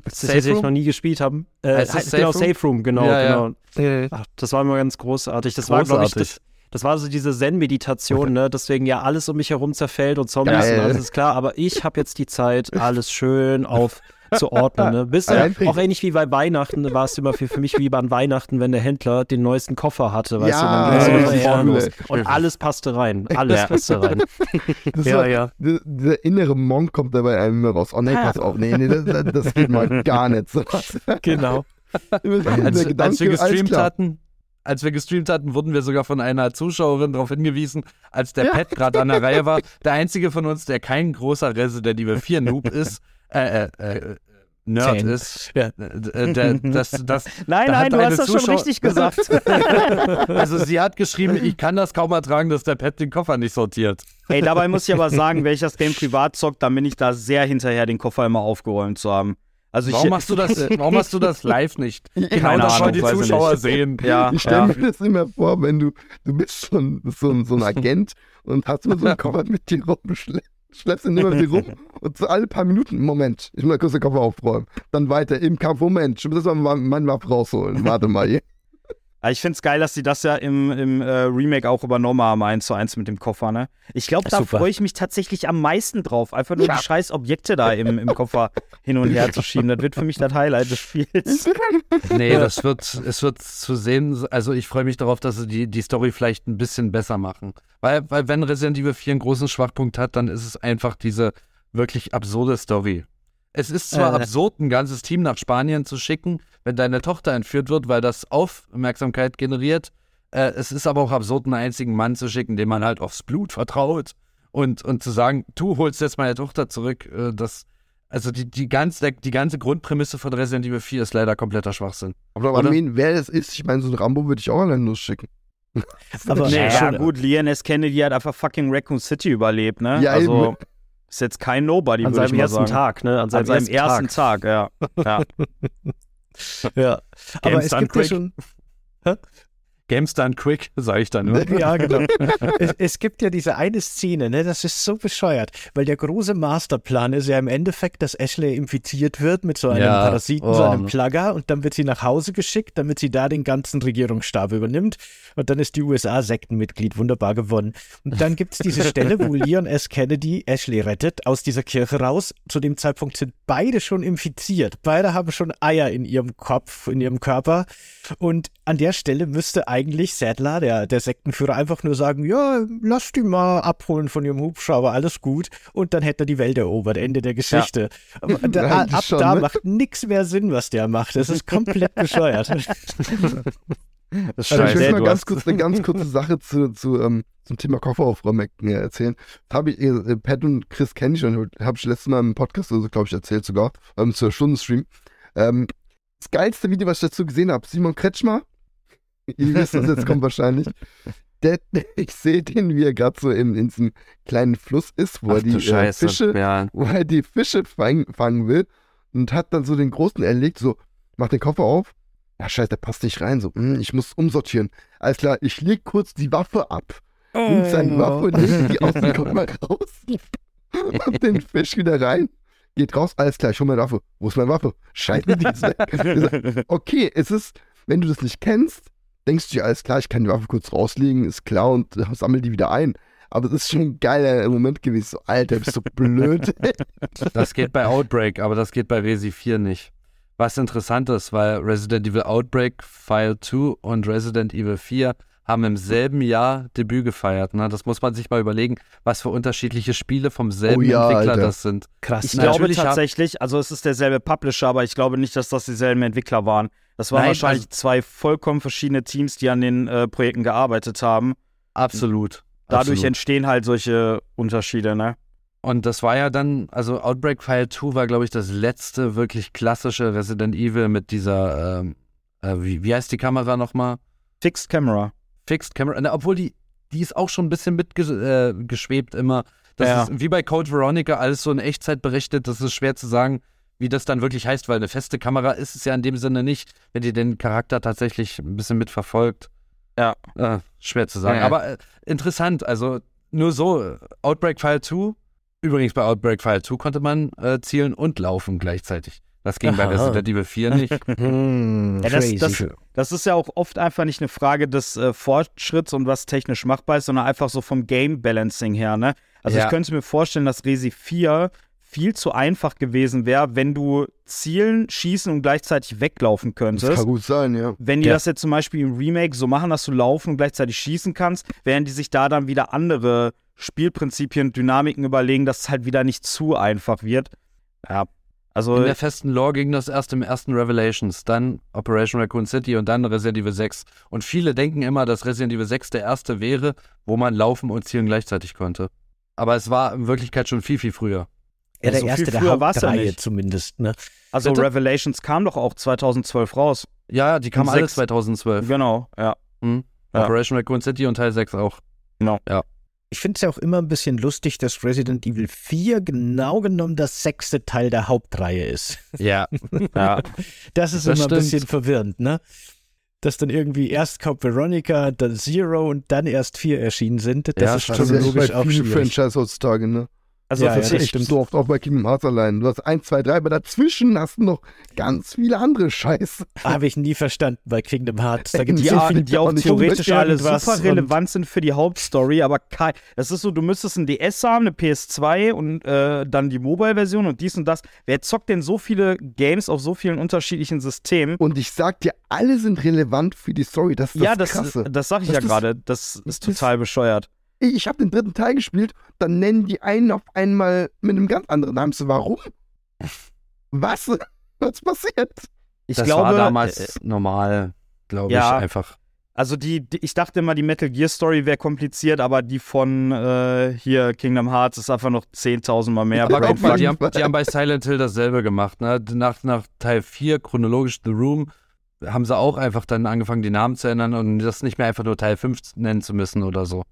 Das Safe hätte ich noch nie gespielt haben. Äh, Heißt das genau, Room? Safe Room, genau, Ja, ja. genau. Ach, das war immer ganz großartig. Das war, glaube ich, Großartig. das, das war so diese Zen-Meditation, ne? Deswegen ja alles um mich herum zerfällt und Zombies Geil. und alles ist klar. Aber ich habe jetzt die Zeit, alles schön auf zu ordnen. Ne? Bis Allein- auch ähnlich wie bei Weihnachten war es immer für, für mich wie bei Weihnachten, wenn der Händler den neuesten Koffer hatte, weißt Ja, du, dann ja, ja. los. Und alles passte rein. Alles Ja. passte rein. Das Ja, war, ja. Dieser, dieser innere Monk kommt da bei einem immer raus. Oh nee, pass auf. Nee, nee, das, das- geht mal gar nicht. So. Genau. Der Als, Gedanke, als wir gestreamt hatten, als wir gestreamt hatten, wurden wir sogar von einer Zuschauerin darauf hingewiesen, als der Pet gerade an der Reihe war, der einzige von uns, der kein großer Resident Evil 4 Noob ist, äh, äh, äh, Nerd Zehn. ist, Ja. äh, der, das, das, Nein, Da nein, du hast das schon richtig gesagt. also sie hat geschrieben, ich kann das kaum ertragen, dass der Pet den Koffer nicht sortiert. Ey, dabei muss ich aber sagen, wenn ich das Game privat zockt, dann bin ich da sehr hinterher, den Koffer immer aufgeräumt zu haben. Also ich, Warum machst du das, warum machst du das live nicht? Genau Keine das Ahnung, wollen die ich Zuschauer nicht. sehen. Ja, Ich stelle ja. mir das immer vor, wenn du, du bist so ein, so ein, so ein Agent und hast immer so einen Koffer mit dir rum, schle schleppst ihn immer mit dir rum und so alle paar Minuten, Moment, ich muss kurz den Koffer aufräumen. Dann weiter im Kampf, Moment, ich muss erst mal meinen Waff rausholen. Warte mal hier. Aber ich finde es geil, dass sie das ja im, im äh, Remake auch übernommen haben, eins zu eins mit dem Koffer, ne? Ich glaube, da freue ich mich tatsächlich am meisten drauf. Einfach nur Ja. die scheiß Objekte da im, im Koffer hin und her zu schieben. Das wird für mich das Highlight des Spiels. Nee, das wird, es wird zu sehen, also ich freue mich darauf, dass sie die, die Story vielleicht ein bisschen besser machen. Weil, weil wenn Resident Evil 4 einen großen Schwachpunkt hat, dann ist es einfach diese wirklich absurde Story. Es ist zwar Äh. absurd, ein ganzes Team nach Spanien zu schicken, wenn deine Tochter entführt wird, weil das Aufmerksamkeit generiert. Äh, es ist aber auch absurd, einen einzigen Mann zu schicken, dem man halt aufs Blut vertraut. Und, und zu sagen, du holst jetzt meine Tochter zurück, äh, das, also die, die, ganz, der, die ganze Grundprämisse von Resident Evil 4 ist leider kompletter Schwachsinn. Aber Oder? I mean, wer das ist, ich meine, so ein Rambo würde ich auch allein losschicken. Aber Nee, ja, ja, schon, gut, Leon S. Kennedy hat einfach fucking Raccoon City überlebt, ne? Ja, also eben. Ist jetzt kein Nobody, An würde ich seinem mal ersten sagen. Tag, ne? An seinem, An seinem ersten Tag. Tag, ja. ja. ja. Aber es gibt ja quick. schon, Games done quick, sage ich dann nur. Ja, genau. es, es gibt ja diese eine Szene, ne, das ist so bescheuert, weil der große Masterplan ist ja im Endeffekt, dass Ashley infiziert wird mit so einem Ja, Parasiten, oh, so einem ne. Plagger und dann wird sie nach Hause geschickt, damit sie da den ganzen Regierungsstab übernimmt und dann ist die USA Sektenmitglied, wunderbar gewonnen. Und dann gibt es diese Stelle, wo Leon S. Kennedy Ashley rettet, aus dieser Kirche raus. Zu dem Zeitpunkt sind beide schon infiziert. Beide haben schon Eier in ihrem Kopf, in ihrem Körper. Und an der Stelle müsste eigentlich Sadler, der, der Sektenführer, einfach nur sagen, ja, lass die mal abholen von ihrem Hubschrauber, alles gut. Und dann hätte er die Welt erobert, Ende der Geschichte. Aber da, ab schon, da ne? macht nichts mehr Sinn, was der macht. Das ist komplett bescheuert. Das Also ich will mal ganz kurz eine ganz kurze Sache zu, zu, ähm, zum Thema Kofferaufräumen äh, erzählen. Das habe ich, äh, Pat und Chris kenne ich schon, habe ich letztes Mal im Podcast, also glaube ich, erzählt sogar, ähm, zur Stundenstream. Ähm, das geilste Video, was ich dazu gesehen habe, Simon Kretschmer, ihr wisst, was jetzt kommt wahrscheinlich. Der, ich sehe den, wie er gerade so in, in diesem kleinen Fluss ist, wo er die äh, Fische Ja. wo er die Fische fang, fangen will und hat dann so den großen erlegt, so, macht den Koffer auf, ja, scheiße, der passt nicht rein. So, hm, ich muss umsortieren. Alles klar, ich leg kurz die Waffe ab. Nimmt seine Waffe und legt die aus dem Koffer raus. und den Fisch wieder rein. Geht raus, alles klar, ich hol meine Waffe. Wo ist meine Waffe? Scheiße, die ist weg. Okay, es ist, wenn du das nicht kennst, denkst du dir, alles klar, ich kann die Waffe kurz rauslegen, ist klar und sammel die wieder ein. Aber es ist schon ein geiler Moment gewesen. So, Alter, bist du blöd. Das geht bei Outbreak, aber das geht bei Resi 4 nicht. Was interessant ist, weil Resident Evil Outbreak, File 2 und Resident Evil 4 haben im selben Jahr Debüt gefeiert. Ne? Das muss man sich mal überlegen, was für unterschiedliche Spiele vom selben Oh ja, Entwickler Alter. das sind. Krass. Ich Na, glaube tatsächlich, also es ist derselbe Publisher, aber ich glaube nicht, dass das dieselben Entwickler waren. Das waren Nein, wahrscheinlich also- zwei vollkommen verschiedene Teams, die an den äh, Projekten gearbeitet haben. Absolut. Dadurch Absolut. entstehen halt solche Unterschiede, ne? Und das war ja dann, also Outbreak File 2 war, glaube ich, das letzte wirklich klassische Resident Evil mit dieser, ähm, äh, wie, wie heißt die Kamera nochmal? Fixed Camera. Fixed Camera. Na, obwohl die, die ist auch schon ein bisschen mitgeschwebt äh, immer. Das Ja. ist wie bei Code Veronica alles so in Echtzeit berechnet. Das ist schwer zu sagen, wie das dann wirklich heißt, weil eine feste Kamera ist es ja in dem Sinne nicht, wenn die den Charakter tatsächlich ein bisschen mitverfolgt. Ja. Äh, schwer zu sagen. Ja. Aber äh, interessant. Also nur so, äh, Outbreak File 2. Übrigens bei Outbreak File 2 konnte man äh, zielen und laufen gleichzeitig. Das ging bei Aha. Resident Evil 4 nicht. Hm, Ja, das, das, das ist ja auch oft einfach nicht eine Frage des äh, Fortschritts und was technisch machbar ist, sondern einfach so vom Game Balancing her, ne? Also Ja. ich könnte mir vorstellen, dass Resi 4 viel zu einfach gewesen wäre, wenn du zielen, schießen und gleichzeitig weglaufen Das kann könntest. gut sein, ja. Wenn die Ja. das jetzt zum Beispiel im Remake so machen, dass du laufen und gleichzeitig schießen kannst, während die sich da dann wieder andere Spielprinzipien, Dynamiken überlegen, dass es halt wieder nicht zu einfach wird. Ja, also In der festen Lore ging das erst im ersten Revelations, dann Operation Raccoon City und dann Resident Evil 6. Und viele denken immer, dass Resident Evil 6 der erste wäre, wo man laufen und zielen gleichzeitig konnte. Aber es war in Wirklichkeit schon viel, viel früher. Ja, der so viel erste der ja Hauptreihe zumindest, ne? Also Bitte? Revelations kam doch auch 2012 raus. Ja, die kamen alle sechs. 2012. Genau, ja. Mhm. Ja. Operation Raccoon City und Teil 6 auch. Ich finde es ja auch immer ein bisschen lustig, dass Resident Evil 4 genau genommen das sechste Teil der Hauptreihe ist. Ja. ja. Das ist Das immer ein stimmt. bisschen verwirrend, ne? Dass dann irgendwie erst Code Veronica, dann Zero und dann erst 4 erschienen sind. Das Ja, ist stimmt. Das ist echt chronologisch bei auch vielen schwierig. Franchise heutzutage, ne? Also Ja, das ja, ist das echt so oft auch bei Kingdom Hearts allein. Du hast 1, 2, 3, aber dazwischen hast du noch ganz viele andere Scheiße. Habe ich nie verstanden bei Kingdom Hearts. Da gibt es auch- viele die auch theoretisch unbedingt alle irgendwas super relevant sind für die Hauptstory, aber kein, das ist so, du müsstest ein DS haben, eine PS2 und äh, dann die Mobile-Version und dies und das. Wer zockt denn so viele Games auf so vielen unterschiedlichen Systemen? Und ich sag dir, alle sind relevant für die Story. Das ist ja, das das, Krasse. das sag ich Das ja gerade. Das ist das- total bescheuert. Ich, ich habe den dritten Teil gespielt, dann nennen die einen auf einmal mit einem ganz anderen Namen. So, warum? Was? Was passiert? Ich das glaube, war äh, damals normal, glaube ja. ich, einfach. Also die, die, ich dachte immer, die Metal Gear Story wäre kompliziert, aber die von äh, hier Kingdom Hearts ist einfach noch 10.000 Mal mehr. Aber guck mal, die haben, die haben bei Silent Hill dasselbe gemacht. Ne? Nach, nach Teil 4, chronologisch The Room, haben sie auch einfach dann angefangen, die Namen zu ändern und das nicht mehr einfach nur Teil 5 nennen zu müssen oder so.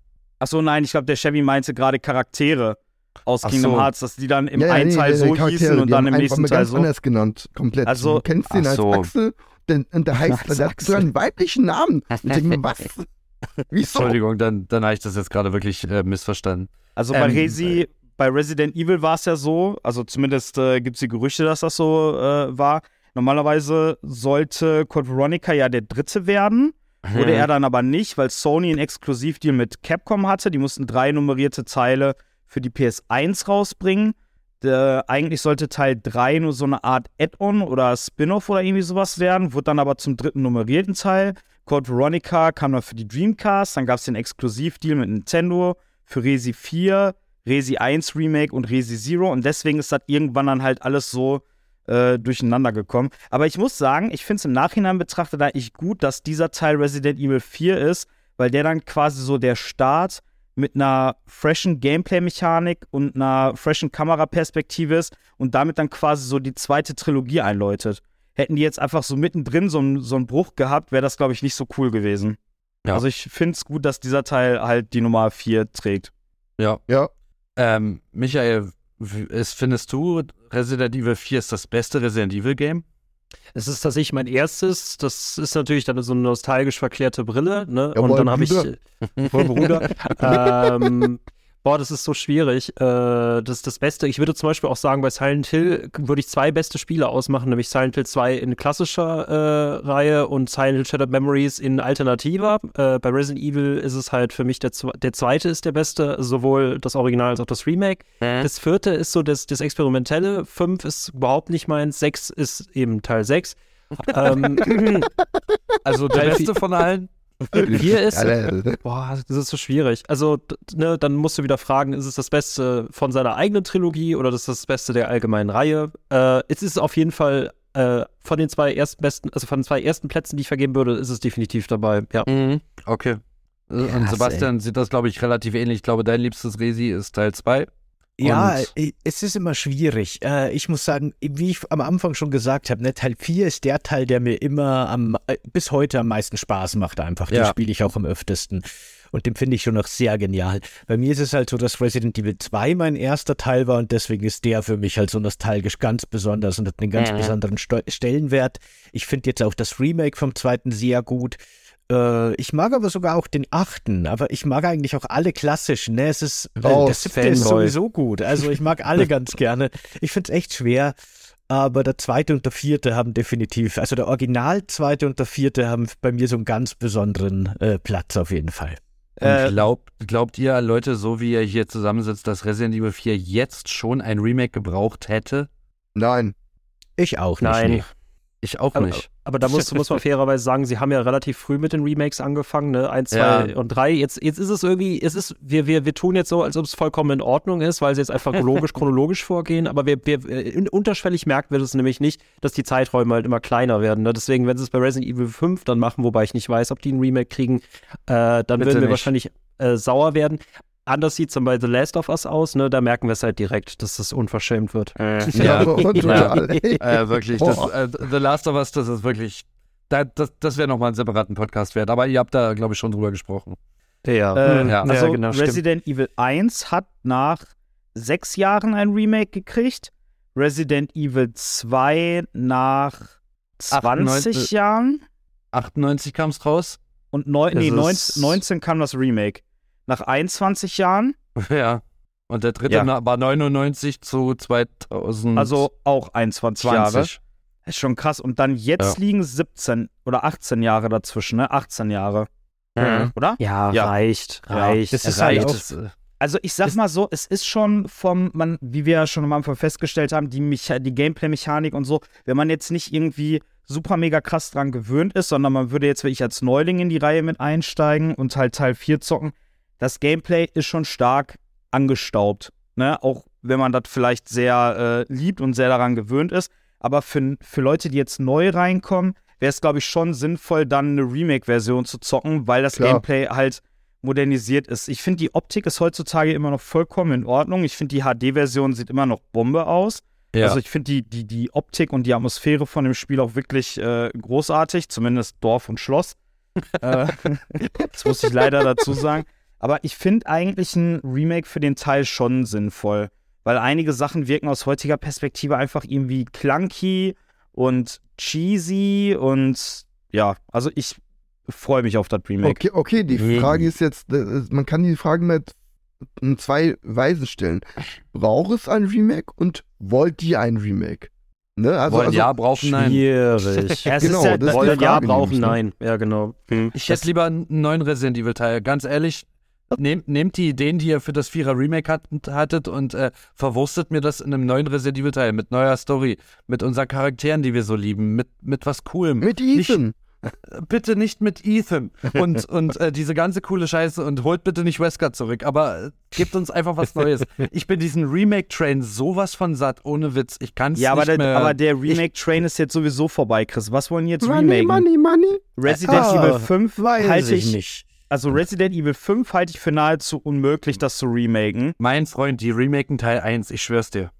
Achso, nein, ich glaube, der Chevy meinte gerade Charaktere aus Ach Kingdom so. Hearts, dass die dann im Ja, ja, einen nee, Teil die so Charaktere, hießen und dann im nächsten Teil so. anders genannt. Komplett. Also- du kennst den als so. Axel den, und der heißt, der hat sogar einen weiblichen Namen. Und ich denke mir, was? Wieso? Entschuldigung, dann, dann habe ich das jetzt gerade wirklich äh, missverstanden. Also bei Ähm, Resi, bei Resident Evil war es ja so, also zumindest äh, gibt es die Gerüchte, dass das so äh, war. Normalerweise sollte Code Veronica ja der dritte werden. Wurde Mhm. er dann aber nicht, weil Sony einen Exklusivdeal mit Capcom hatte. Die mussten drei nummerierte Teile für die PS1 rausbringen. Der, eigentlich sollte Teil 3 nur so eine Art Add-on oder Spin-off oder irgendwie sowas werden, wurde dann aber zum dritten nummerierten Teil. Code Veronica kam dann für die Dreamcast, dann gab es den Exklusivdeal mit Nintendo für Resi 4, Resi 1 Remake und Resi Zero und deswegen ist das irgendwann dann halt alles so äh, durcheinander gekommen. Aber ich muss sagen, ich finde es im Nachhinein betrachtet eigentlich gut, dass dieser Teil Resident Evil 4 ist, weil der dann quasi so der Start mit einer freshen Gameplay-Mechanik und einer freshen Kameraperspektive ist und damit dann quasi so die zweite Trilogie einläutet. Hätten die jetzt einfach so mittendrin so, einen- so einen Bruch gehabt, wäre das, glaube ich, nicht so cool gewesen. Ja. Also ich finde es gut, dass dieser Teil halt die Nummer 4 trägt. Ja. Ja. Ähm, Michael, ist, findest du, Resident Evil 4 ist das beste Resident Evil Game? Es ist tatsächlich mein erstes. Das ist natürlich dann so eine nostalgisch verklärte Brille. Ne? Jawohl, und dann habe ich. Wohl, Bruder. ähm, boah, das ist so schwierig. Äh, das ist das Beste. Ich würde zum Beispiel auch sagen, bei Silent Hill würde ich zwei beste Spiele ausmachen, nämlich Silent Hill 2 in klassischer äh, Reihe und Silent Hill Shattered Memories in alternativer. Äh, bei Resident Evil ist es halt für mich der, der zweite ist der beste, sowohl das Original als auch das Remake. Das vierte ist so das, das Experimentelle, fünf ist überhaupt nicht meins, sechs ist eben Teil sechs. ähm, Also der beste von allen. Hier ist, boah, das ist so schwierig. Also, ne, dann musst du wieder fragen, ist es das Beste von seiner eigenen Trilogie oder ist es das Beste der allgemeinen Reihe? Äh, es ist auf jeden Fall äh, von den zwei ersten besten, also von den zwei ersten Plätzen, die ich vergeben würde, ist es definitiv dabei. Ja. Mhm. Okay. Und Krass, Sebastian sieht das, glaube ich, relativ ähnlich. Ich glaube, dein liebstes Resi ist Teil 2. Ja, Und- es ist immer schwierig. Äh, Ich muss sagen, wie ich am Anfang schon gesagt habe, ne, Teil 4 ist der Teil, der mir immer am, äh, bis heute am meisten Spaß macht einfach. Den Ja. spiele ich auch am öftesten. Und den finde ich schon noch sehr genial. Bei mir ist es halt so, dass Resident Evil 2 mein erster Teil war und deswegen ist der für mich halt so nostalgisch ganz besonders und hat einen ganz besonderen Sto Stellenwert. Ich finde jetzt auch das Remake vom zweiten sehr gut. Äh, ich mag aber sogar auch den achten, aber ich mag eigentlich auch alle klassischen. Ne? Es ist, äh, Oh, der siebte ist Fanboy. sowieso gut. Also ich mag alle ganz gerne. Ich finde es echt schwer. Aber der zweite und der vierte haben definitiv, also der Original zweite und der vierte haben bei mir so einen ganz besonderen äh, Platz auf jeden Fall. Und Äh, glaubt, glaubt ihr, Leute, so wie ihr hier zusammensitzt, dass Resident Evil 4 jetzt schon ein Remake gebraucht hätte? Nein. Ich auch nicht. Nein. Nee. Ich auch Aber, nicht. Aber da muss, muss man fairerweise sagen, sie haben ja relativ früh mit den Remakes angefangen, ne? Eins, zwei Ja. und drei. Jetzt, jetzt ist es irgendwie, es ist, wir, wir, wir tun jetzt so, als ob es vollkommen in Ordnung ist, weil sie jetzt einfach logisch, chronologisch vorgehen, aber wir, wir äh, unterschwellig merkt wird es nämlich nicht, dass die Zeiträume halt immer kleiner werden. Ne? Deswegen, wenn sie es bei Resident Evil 5 dann machen, wobei ich nicht weiß, ob die ein Remake kriegen, äh, dann Bitte würden wir nicht. wahrscheinlich äh, sauer werden. Anders sieht es dann bei The Last of Us aus, ne? Da merken wir es halt direkt, dass das unverschämt wird. Ja, total. Äh, wirklich, das, äh, The Last of Us, das ist wirklich, da, das, das wäre nochmal einen separaten Podcast wert. Aber ihr habt da, glaube ich, schon drüber gesprochen. Ja, Äh, Ja. Also ja, genau, stimmt. Resident Evil 1 hat nach sechs Jahren ein Remake gekriegt. Resident Evil 2 nach 20 98. Jahren. 98 kam es raus. Und neun, nee, ist- 19, 19 kam das Remake. Nach 21 Jahren, ja. Und der dritte Ja. war 99 zu 2020. also auch 21 Jahre. Ist schon krass. Und dann jetzt liegen 17 oder 18 Jahre dazwischen, ne? 18 Jahre. Mhm. Oder? Ja, Ja. reicht, Ja, reicht. das ist halt Reicht auch- äh, Also ich sag mal so, es ist schon vom, man, wie wir ja schon am Anfang festgestellt haben, die, Mecha die Gameplay-Mechanik und so, wenn man jetzt nicht irgendwie super mega krass dran gewöhnt ist, sondern man würde jetzt wirklich als Neuling in die Reihe mit einsteigen und halt Teil 4 zocken, das Gameplay ist schon stark angestaubt. Ne? Auch wenn man das vielleicht sehr äh, liebt und sehr daran gewöhnt ist. Aber für, für Leute, die jetzt neu reinkommen, wäre es, glaube ich, schon sinnvoll, dann eine Remake-Version zu zocken, weil das Klar. Gameplay halt modernisiert ist. Ich finde, die Optik ist heutzutage immer noch vollkommen in Ordnung. Ich finde, die HD-Version sieht immer noch Bombe aus. Ja. Also ich finde die, die, die Optik und die Atmosphäre von dem Spiel auch wirklich äh, großartig, zumindest Dorf und Schloss. äh, das muss ich leider dazu sagen. Aber ich finde eigentlich ein Remake für den Teil schon sinnvoll, weil einige Sachen wirken aus heutiger Perspektive einfach irgendwie clunky und cheesy und ja, also ich freue mich auf das Remake. Okay, okay, die Mhm. Frage ist jetzt, äh, man kann die Frage mit in zwei Weisen stellen. Braucht es ein Remake und wollt ihr ein Remake? Ne? Also, Wollen also ja, brauchen nein. Schwierig. Ja, es Genau, ist ja, das ist die Wollen ja, brauchen ne? nein. Ja, genau. Hm. Ich hätte lieber einen neuen Resident Evil Teil. Ganz ehrlich, nehmt, nehmt die Ideen, die ihr für das Vierer Remake hat, hattet und äh, verwurstet mir das in einem neuen Resident Evil Teil mit neuer Story, mit unseren Charakteren, die wir so lieben, mit, mit was Coolem. mit Nicht- Ethan. bitte nicht mit Ethan und, und äh, diese ganze coole Scheiße und holt bitte nicht Wesker zurück, aber äh, gebt uns einfach was Neues. Ich bin diesen Remake-Train sowas von satt, ohne Witz. Ich kann es Ja, aber nicht der, mehr. aber der Remake-Train ist jetzt sowieso vorbei, Chris. Was wollen die jetzt Money, remaken? money, money. Resident Ah, Evil 5 Weiß halte ich ich, nicht. Also Resident Evil 5 halte ich für nahezu unmöglich, das zu remaken. mein Freund, die remaken Teil 1, ich schwör's dir.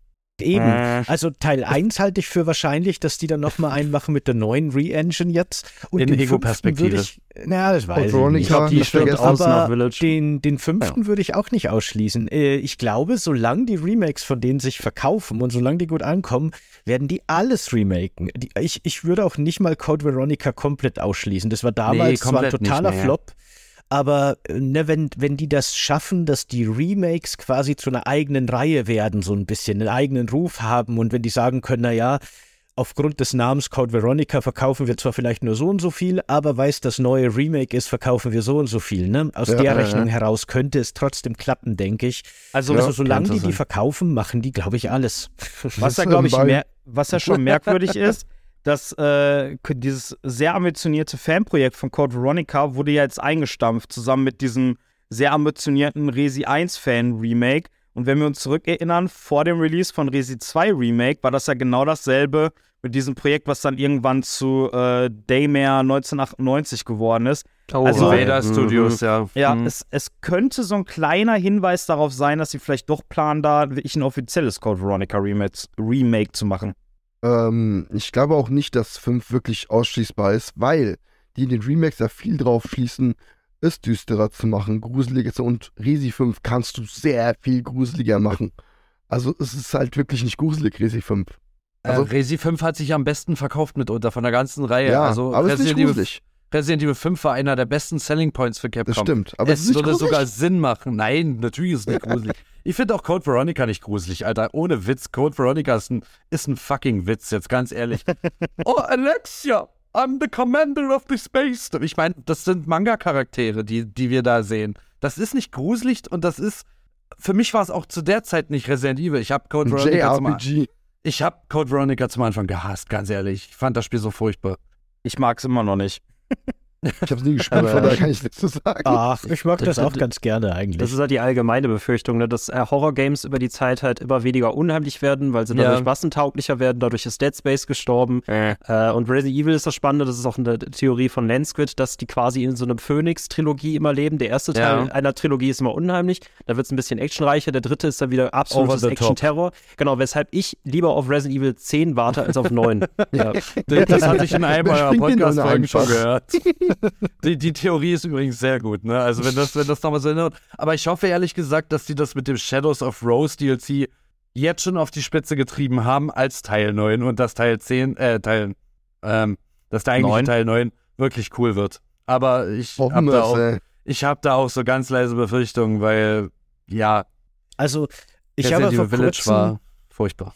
Eben. Äh. Also Teil 1 halte ich für wahrscheinlich, dass die dann nochmal einen machen mit der neuen Re-Engine jetzt. Und In den Ego-Perspektive. fünften würde Ich, na, das weiß ich Veronica, nicht. glaub, die stirbt aus nach Aber Village. den, den fünften würde ich auch nicht ausschließen. Äh, Ich glaube, solange die Remakes von denen sich verkaufen und solange die gut ankommen, werden die alles remaken. Ich, ich würde auch nicht mal Code Veronica komplett ausschließen. Das war damals zwar ein totaler mehr. Flop, aber äh, ne, wenn, wenn die das schaffen, dass die Remakes quasi zu einer eigenen Reihe werden, so ein bisschen, einen eigenen Ruf haben und wenn die sagen können, na ja, aufgrund des Namens Code Veronica verkaufen wir zwar vielleicht nur so und so viel, aber weil es das neue Remake ist, verkaufen wir so und so viel. Ne? Aus Ja, der ja, Rechnung heraus könnte es trotzdem klappen, denke ich. Also, Also solange die die sein. verkaufen, machen die, glaube ich, alles. was ja, ist, glaube ich, mer was ja schon merkwürdig ist, dass äh, dieses sehr ambitionierte Fanprojekt von Code Veronica wurde ja jetzt eingestampft, zusammen mit diesem sehr ambitionierten Resi 1 Fan Remake. Und wenn wir uns zurückerinnern, vor dem Release von Resi 2 Remake war das ja genau dasselbe mit diesem Projekt, was dann irgendwann zu äh, Daymare 1998 geworden ist. Oh, Also- Vader Studios, ja. Ja, Mhm. es, es könnte so ein kleiner Hinweis darauf sein, dass sie vielleicht doch planen, da wirklich ein offizielles Code Veronica Remake, Remake zu machen. Ähm, ich glaube auch nicht, dass 5 wirklich ausschließbar ist, weil die in den Remakes ja viel drauf schließen, es düsterer zu machen, gruseliger zu und Resi 5 kannst du sehr viel gruseliger machen. Also es ist halt wirklich nicht gruselig, Resi 5. Also, Also- Resi 5 hat sich am besten verkauft mitunter von der ganzen Reihe. Ja, also aber es ist nicht gruselig. Resident Evil 5 war einer der besten Selling Points für Capcom. Das stimmt. Aber es, es ist nicht würde gruselig. sogar Sinn machen. Nein, natürlich ist es nicht gruselig. Ich finde auch Code Veronica nicht gruselig, Alter. Ohne Witz. Code Veronica ist ein, ist ein fucking Witz, jetzt ganz ehrlich. oh, Alexia, I'm the commander of the space. Ich meine, das sind Manga-Charaktere, die, die wir da sehen. Das ist nicht gruselig und das ist. Für mich war es auch zu der Zeit nicht Resident Evil. Ich habe Code Veronica zum, ich habe Code Veronica zum Anfang gehasst, ganz ehrlich. Ich fand das Spiel so furchtbar. Ich mag es immer noch nicht. Ich habe es nie gespielt, von daher kann ich nichts zu sagen. Ach, ich mag das Das- auch ganz gerne eigentlich. Das ist halt die allgemeine Befürchtung, ne, dass äh, Horror-Games über die Zeit halt immer weniger unheimlich werden, weil sie Ja. dadurch massentauglicher werden. Dadurch ist Dead Space gestorben. Äh, und Resident Evil ist das Spannende, das ist auch eine Theorie von Lansquid, dass die quasi in so einer Phoenix-Trilogie immer leben. Der erste Teil Ja. einer Trilogie ist immer unheimlich, da wird es ein bisschen actionreicher. Der dritte ist dann wieder absolutes. Action-Terror. Genau, weshalb ich lieber auf Resident Evil 10 warte als auf 9. ja. Das, hatte ich in einem eurer Podcast-Folgen schon gehört. Die, die Theorie ist übrigens sehr gut, ne? Also wenn das, wenn das nochmal so erinnert. Aber ich hoffe ehrlich gesagt, dass die das mit dem Shadows of Rose DLC jetzt schon auf die Spitze getrieben haben als Teil 9 und dass Teil 10, äh, Teil, ähm, dass der eigentliche Neun. Teil 9 wirklich cool wird. Aber ich habe da, auch- ich hab da auch so ganz leise Befürchtungen, weil, ja, also, ich habe vor Village kurzem, war furchtbar.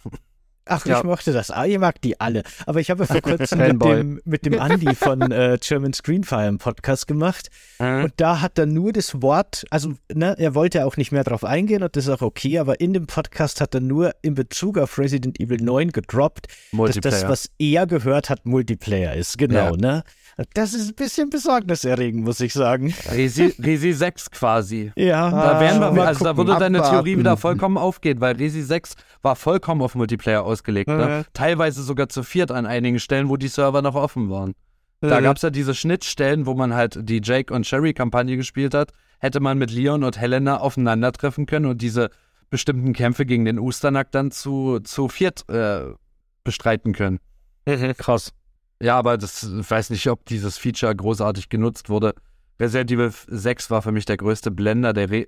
Ach, Ja. ich mochte das. Ah, ihr mag die alle. Aber ich habe vor kurzem mit dem, mit dem Andi von äh, German Screenfire einen Podcast gemacht. Und da hat er nur das Wort, also ne, er wollte auch nicht mehr drauf eingehen und das ist auch okay, aber in dem Podcast hat er nur in Bezug auf Resident Evil 9 gedroppt, dass das, was er gehört hat, Multiplayer ist. Genau, Ja. ne? Das ist ein bisschen besorgniserregend, muss ich sagen. Resi, Resi 6 quasi. Ja, Da wären wir, also da würde deine Abwarten. Theorie wieder vollkommen aufgehen, weil Resi 6 war vollkommen auf Multiplayer ausgelegt. Ne? Teilweise sogar zu viert an einigen Stellen, wo die Server noch offen waren. Da gab es ja diese Schnittstellen, wo man halt die Jake und Sherry-Kampagne gespielt hat. Hätte man mit Leon und Helena aufeinandertreffen können und diese bestimmten Kämpfe gegen den Usternack dann zu, zu viert äh, bestreiten können. Krass. Ja, aber das ich weiß nicht, ob dieses Feature großartig genutzt wurde. Resident Evil 6 war für mich der größte Blender der Re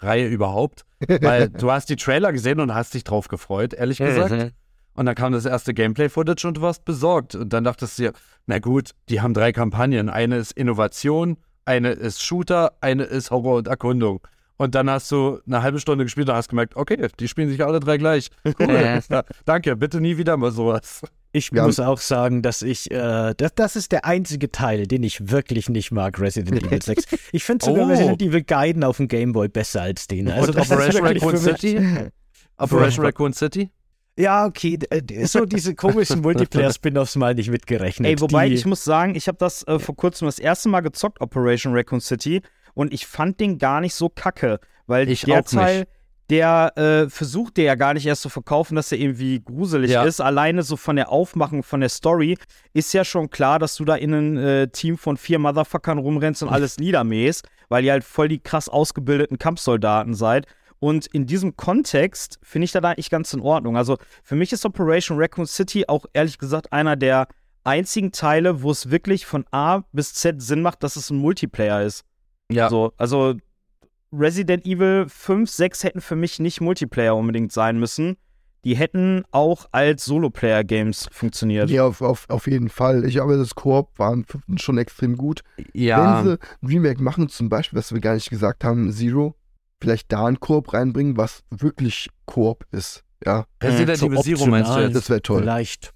Reihe überhaupt, weil du hast die Trailer gesehen und hast dich drauf gefreut, ehrlich gesagt. Und dann kam das erste Gameplay-Footage und du warst besorgt. Und dann dachtest du dir, na gut, die haben drei Kampagnen. Eine ist Innovation, eine ist Shooter, eine ist Horror und Erkundung. Und dann hast du eine halbe Stunde gespielt und hast gemerkt, okay, die spielen sich alle drei gleich. Cool. ja, danke, bitte nie wieder mal sowas. Ich Wir muss auch sagen, dass ich, äh, das, das ist der einzige Teil, den ich wirklich nicht mag, Resident Evil 6. Ich finde sogar Oh. Resident Evil Gaiden auf dem Gameboy besser als den. Also und das Operation Raccoon City? Operation Raccoon City? Ja, okay, äh, so diese komischen Multiplayer-Spin-Offs mal nicht mitgerechnet. Ey, wobei Die- ich muss sagen, ich habe das äh, vor kurzem das erste Mal gezockt, Operation Raccoon City, und ich fand den gar nicht so kacke, weil Ich der auch nicht. Der äh, versucht der ja gar nicht erst zu verkaufen, dass er irgendwie gruselig Ja. ist. Alleine so von der Aufmachung, von der Story, ist ja schon klar, dass du da in einem äh, Team von vier Motherfuckern rumrennst und alles niedermähst, weil ihr halt voll die krass ausgebildeten Kampfsoldaten seid. Und in diesem Kontext finde ich das eigentlich ganz in Ordnung. Also für mich ist Operation Raccoon City auch ehrlich gesagt einer der einzigen Teile, wo es wirklich von A bis Z Sinn macht, dass es ein Multiplayer ist. Ja. So, also Resident Evil 5, 6 hätten für mich nicht Multiplayer unbedingt sein müssen. Die hätten auch als Solo-Player-Games funktioniert. Ja, auf, auf, auf jeden Fall. Ich glaube, das Koop war schon extrem gut. ja. Wenn sie ein Remake machen, zum Beispiel, was wir gar nicht gesagt haben, Zero, vielleicht da ein Koop reinbringen, was wirklich Koop ist. Ja, Resident So Evil Zero meinst du jetzt? das wäre toll. Vielleicht. Äh,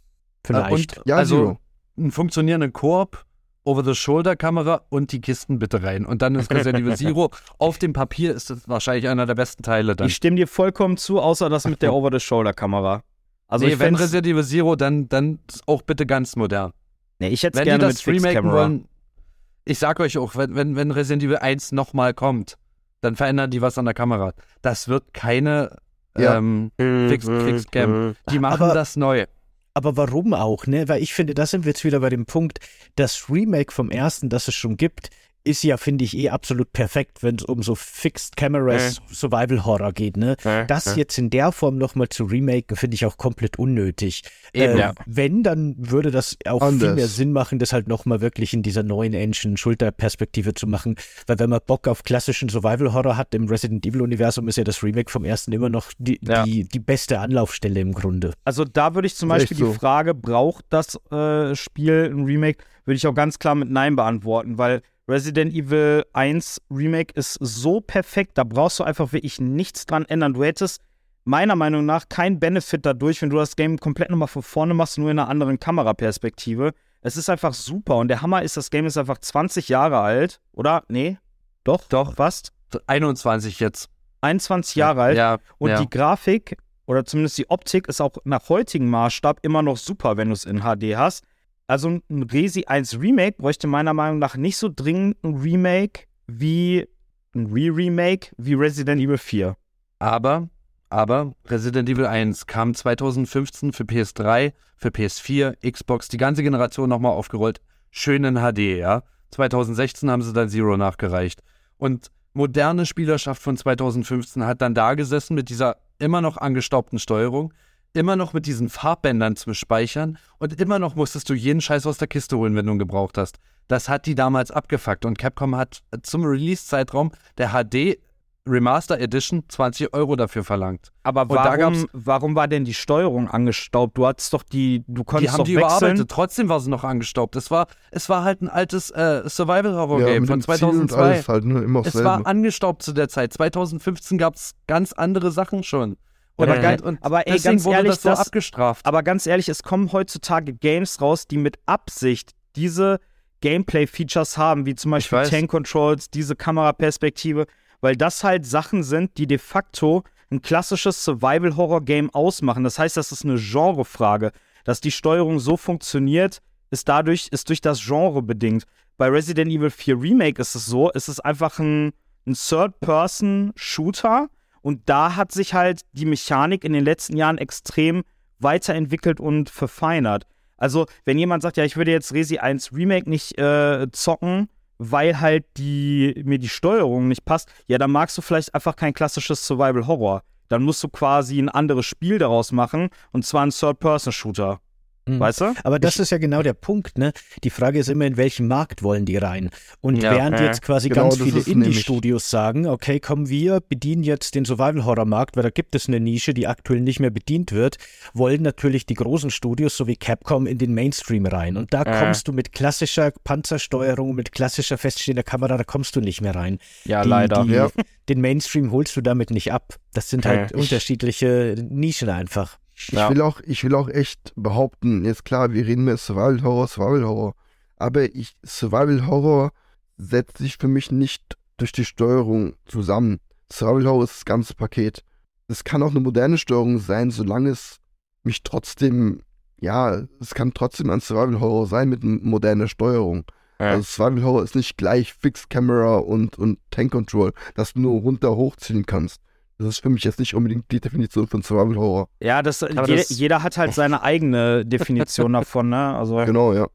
Vielleicht. Und, Ja, also Zero. einen funktionierenden Koop, Over-the-Shoulder-Kamera und die Kisten bitte rein. Und dann ist Resident Evil Zero. Auf dem Papier ist das wahrscheinlich einer der besten Teile dann. Ich stimme dir vollkommen zu, außer das mit der Over-the-Shoulder-Kamera. Also nee, ich wenn Resident Evil Zero, dann, dann auch bitte ganz modern. nee, ich hätte es gerne mit Fixed wollen, ich sag euch auch, wenn, wenn, wenn Resident Evil 1 nochmal kommt, dann verändern die was an der Kamera. Das wird keine Ja. ähm, Fixed, Fixed Cam. Die machen Aber- das neu. Aber warum auch, ne? Weil ich finde, da sind wir jetzt wieder bei dem Punkt, das Remake vom ersten, das es schon gibt, ist ja, finde ich, eh absolut perfekt, wenn es um so Fixed Cameras Survival Horror geht, ne? Das jetzt in der Form nochmal zu remaken, finde ich auch komplett unnötig. Eben, äh, ja. Wenn, dann würde das auch Anders. viel mehr Sinn machen, das halt nochmal wirklich in dieser neuen Engine Schulterperspektive zu machen. Weil wenn man Bock auf klassischen Survival Horror hat im Resident Evil Universum, ist ja das Remake vom ersten immer noch die, Ja. die, die beste Anlaufstelle im Grunde. Also da würde ich zum Beispiel echt die so. Frage, braucht das äh, Spiel ein Remake, würde ich auch ganz klar mit Nein beantworten, weil Resident Evil 1 Remake ist so perfekt, da brauchst du einfach wirklich nichts dran ändern. Du hättest meiner Meinung nach keinen Benefit dadurch, wenn du das Game komplett nochmal von vorne machst, nur in einer anderen Kameraperspektive. Es ist einfach super und der Hammer ist, das Game ist einfach 20 Jahre alt, oder? Nee? Doch? Doch. Fast? 21 jetzt. 21 Jahre alt. Ja, Und ja. die Grafik oder zumindest die Optik ist auch nach heutigem Maßstab immer noch super, wenn du es in HD hast. Also ein Resi 1 Remake bräuchte meiner Meinung nach nicht so dringend ein Remake wie ein Re-Remake wie Resident Evil 4. Aber, aber Resident Evil 1 kam 2015 für PS3, für PS4, Xbox, die ganze Generation nochmal aufgerollt. Schön in HD, ja. 2016 haben sie dann Zero nachgereicht. Und moderne Spielerschaft von 2015 hat dann da gesessen mit dieser immer noch angestaubten Steuerung, immer noch mit diesen Farbbändern zum Speichern und immer noch musstest du jeden Scheiß aus der Kiste holen, wenn du ihn gebraucht hast. Das hat die damals abgefuckt und Capcom hat zum Release-Zeitraum der HD Remaster Edition 20 Euro dafür verlangt. Aber warum, gab's- warum war denn die Steuerung angestaubt? Du hattest doch die, du Die konntest haben doch die wechseln. überarbeitet, trotzdem war sie noch angestaubt. Es war, es war halt ein altes äh, Survival-Horror-Game mit von dem Ziel und 2002. alles halt, ne? Immer Es dasselbe. war angestaubt zu der Zeit. 2015 gab es ganz andere Sachen schon. Aber Und, ganz- und aber ey, ganz ehrlich, das so das- abgestraft. Aber ganz ehrlich, es kommen heutzutage Games raus, die mit Absicht diese Gameplay-Features haben, wie zum Beispiel. Tank-Controls, diese Kameraperspektive, weil das halt Sachen sind, die de facto ein klassisches Survival-Horror-Game ausmachen. Das heißt, das ist eine Genrefrage. Dass die Steuerung so funktioniert, ist dadurch, ist durch das Genre bedingt. Bei Resident Evil 4 Remake ist es so, es ist einfach ein, ein Third-Person-Shooter und da hat sich halt die Mechanik in den letzten Jahren extrem weiterentwickelt und verfeinert. Also, wenn jemand sagt, ja, ich würde jetzt Resi 1 Remake nicht äh, zocken, weil halt die, mir die Steuerung nicht passt, ja, dann magst du vielleicht einfach kein klassisches Survival Horror. Dann musst du quasi ein anderes Spiel daraus machen und zwar ein Third-Person-Shooter. Mhm. Weißt du? Aber das ist ja genau der Punkt, ne? Die Frage ist immer, in welchen Markt wollen die rein? Und Ja. während Äh, jetzt quasi genau, ganz viele Indie-Studios sagen, okay, komm, wir bedienen jetzt den Survival-Horror-Markt, weil da gibt es eine Nische, die aktuell nicht mehr bedient wird, wollen natürlich die großen Studios sowie Capcom in den Mainstream rein. Und da kommst du mit klassischer Panzersteuerung, mit klassischer feststehender Kamera, da kommst du nicht mehr rein. Ja, die, leider. Die, Ja. Den Mainstream holst du damit nicht ab. Das sind halt unterschiedliche Nischen einfach. Ich will auch, ich will auch echt behaupten, jetzt klar, wir reden mehr Survival Horror, Survival Horror, aber ich, Survival Horror setzt sich für mich nicht durch die Steuerung zusammen. Survival Horror ist das ganze Paket. Es kann auch eine moderne Steuerung sein, solange es mich trotzdem, ja, es kann trotzdem ein Survival Horror sein mit moderner Steuerung. Also Survival Horror ist nicht gleich Fixed Camera und, und Tank Control, dass du nur runter hochziehen kannst. Das ist für mich jetzt nicht unbedingt die Definition von Survival Horror. Ja, das, jeder, das- jeder hat halt seine eigene Definition davon, ne? Also, Genau, ja.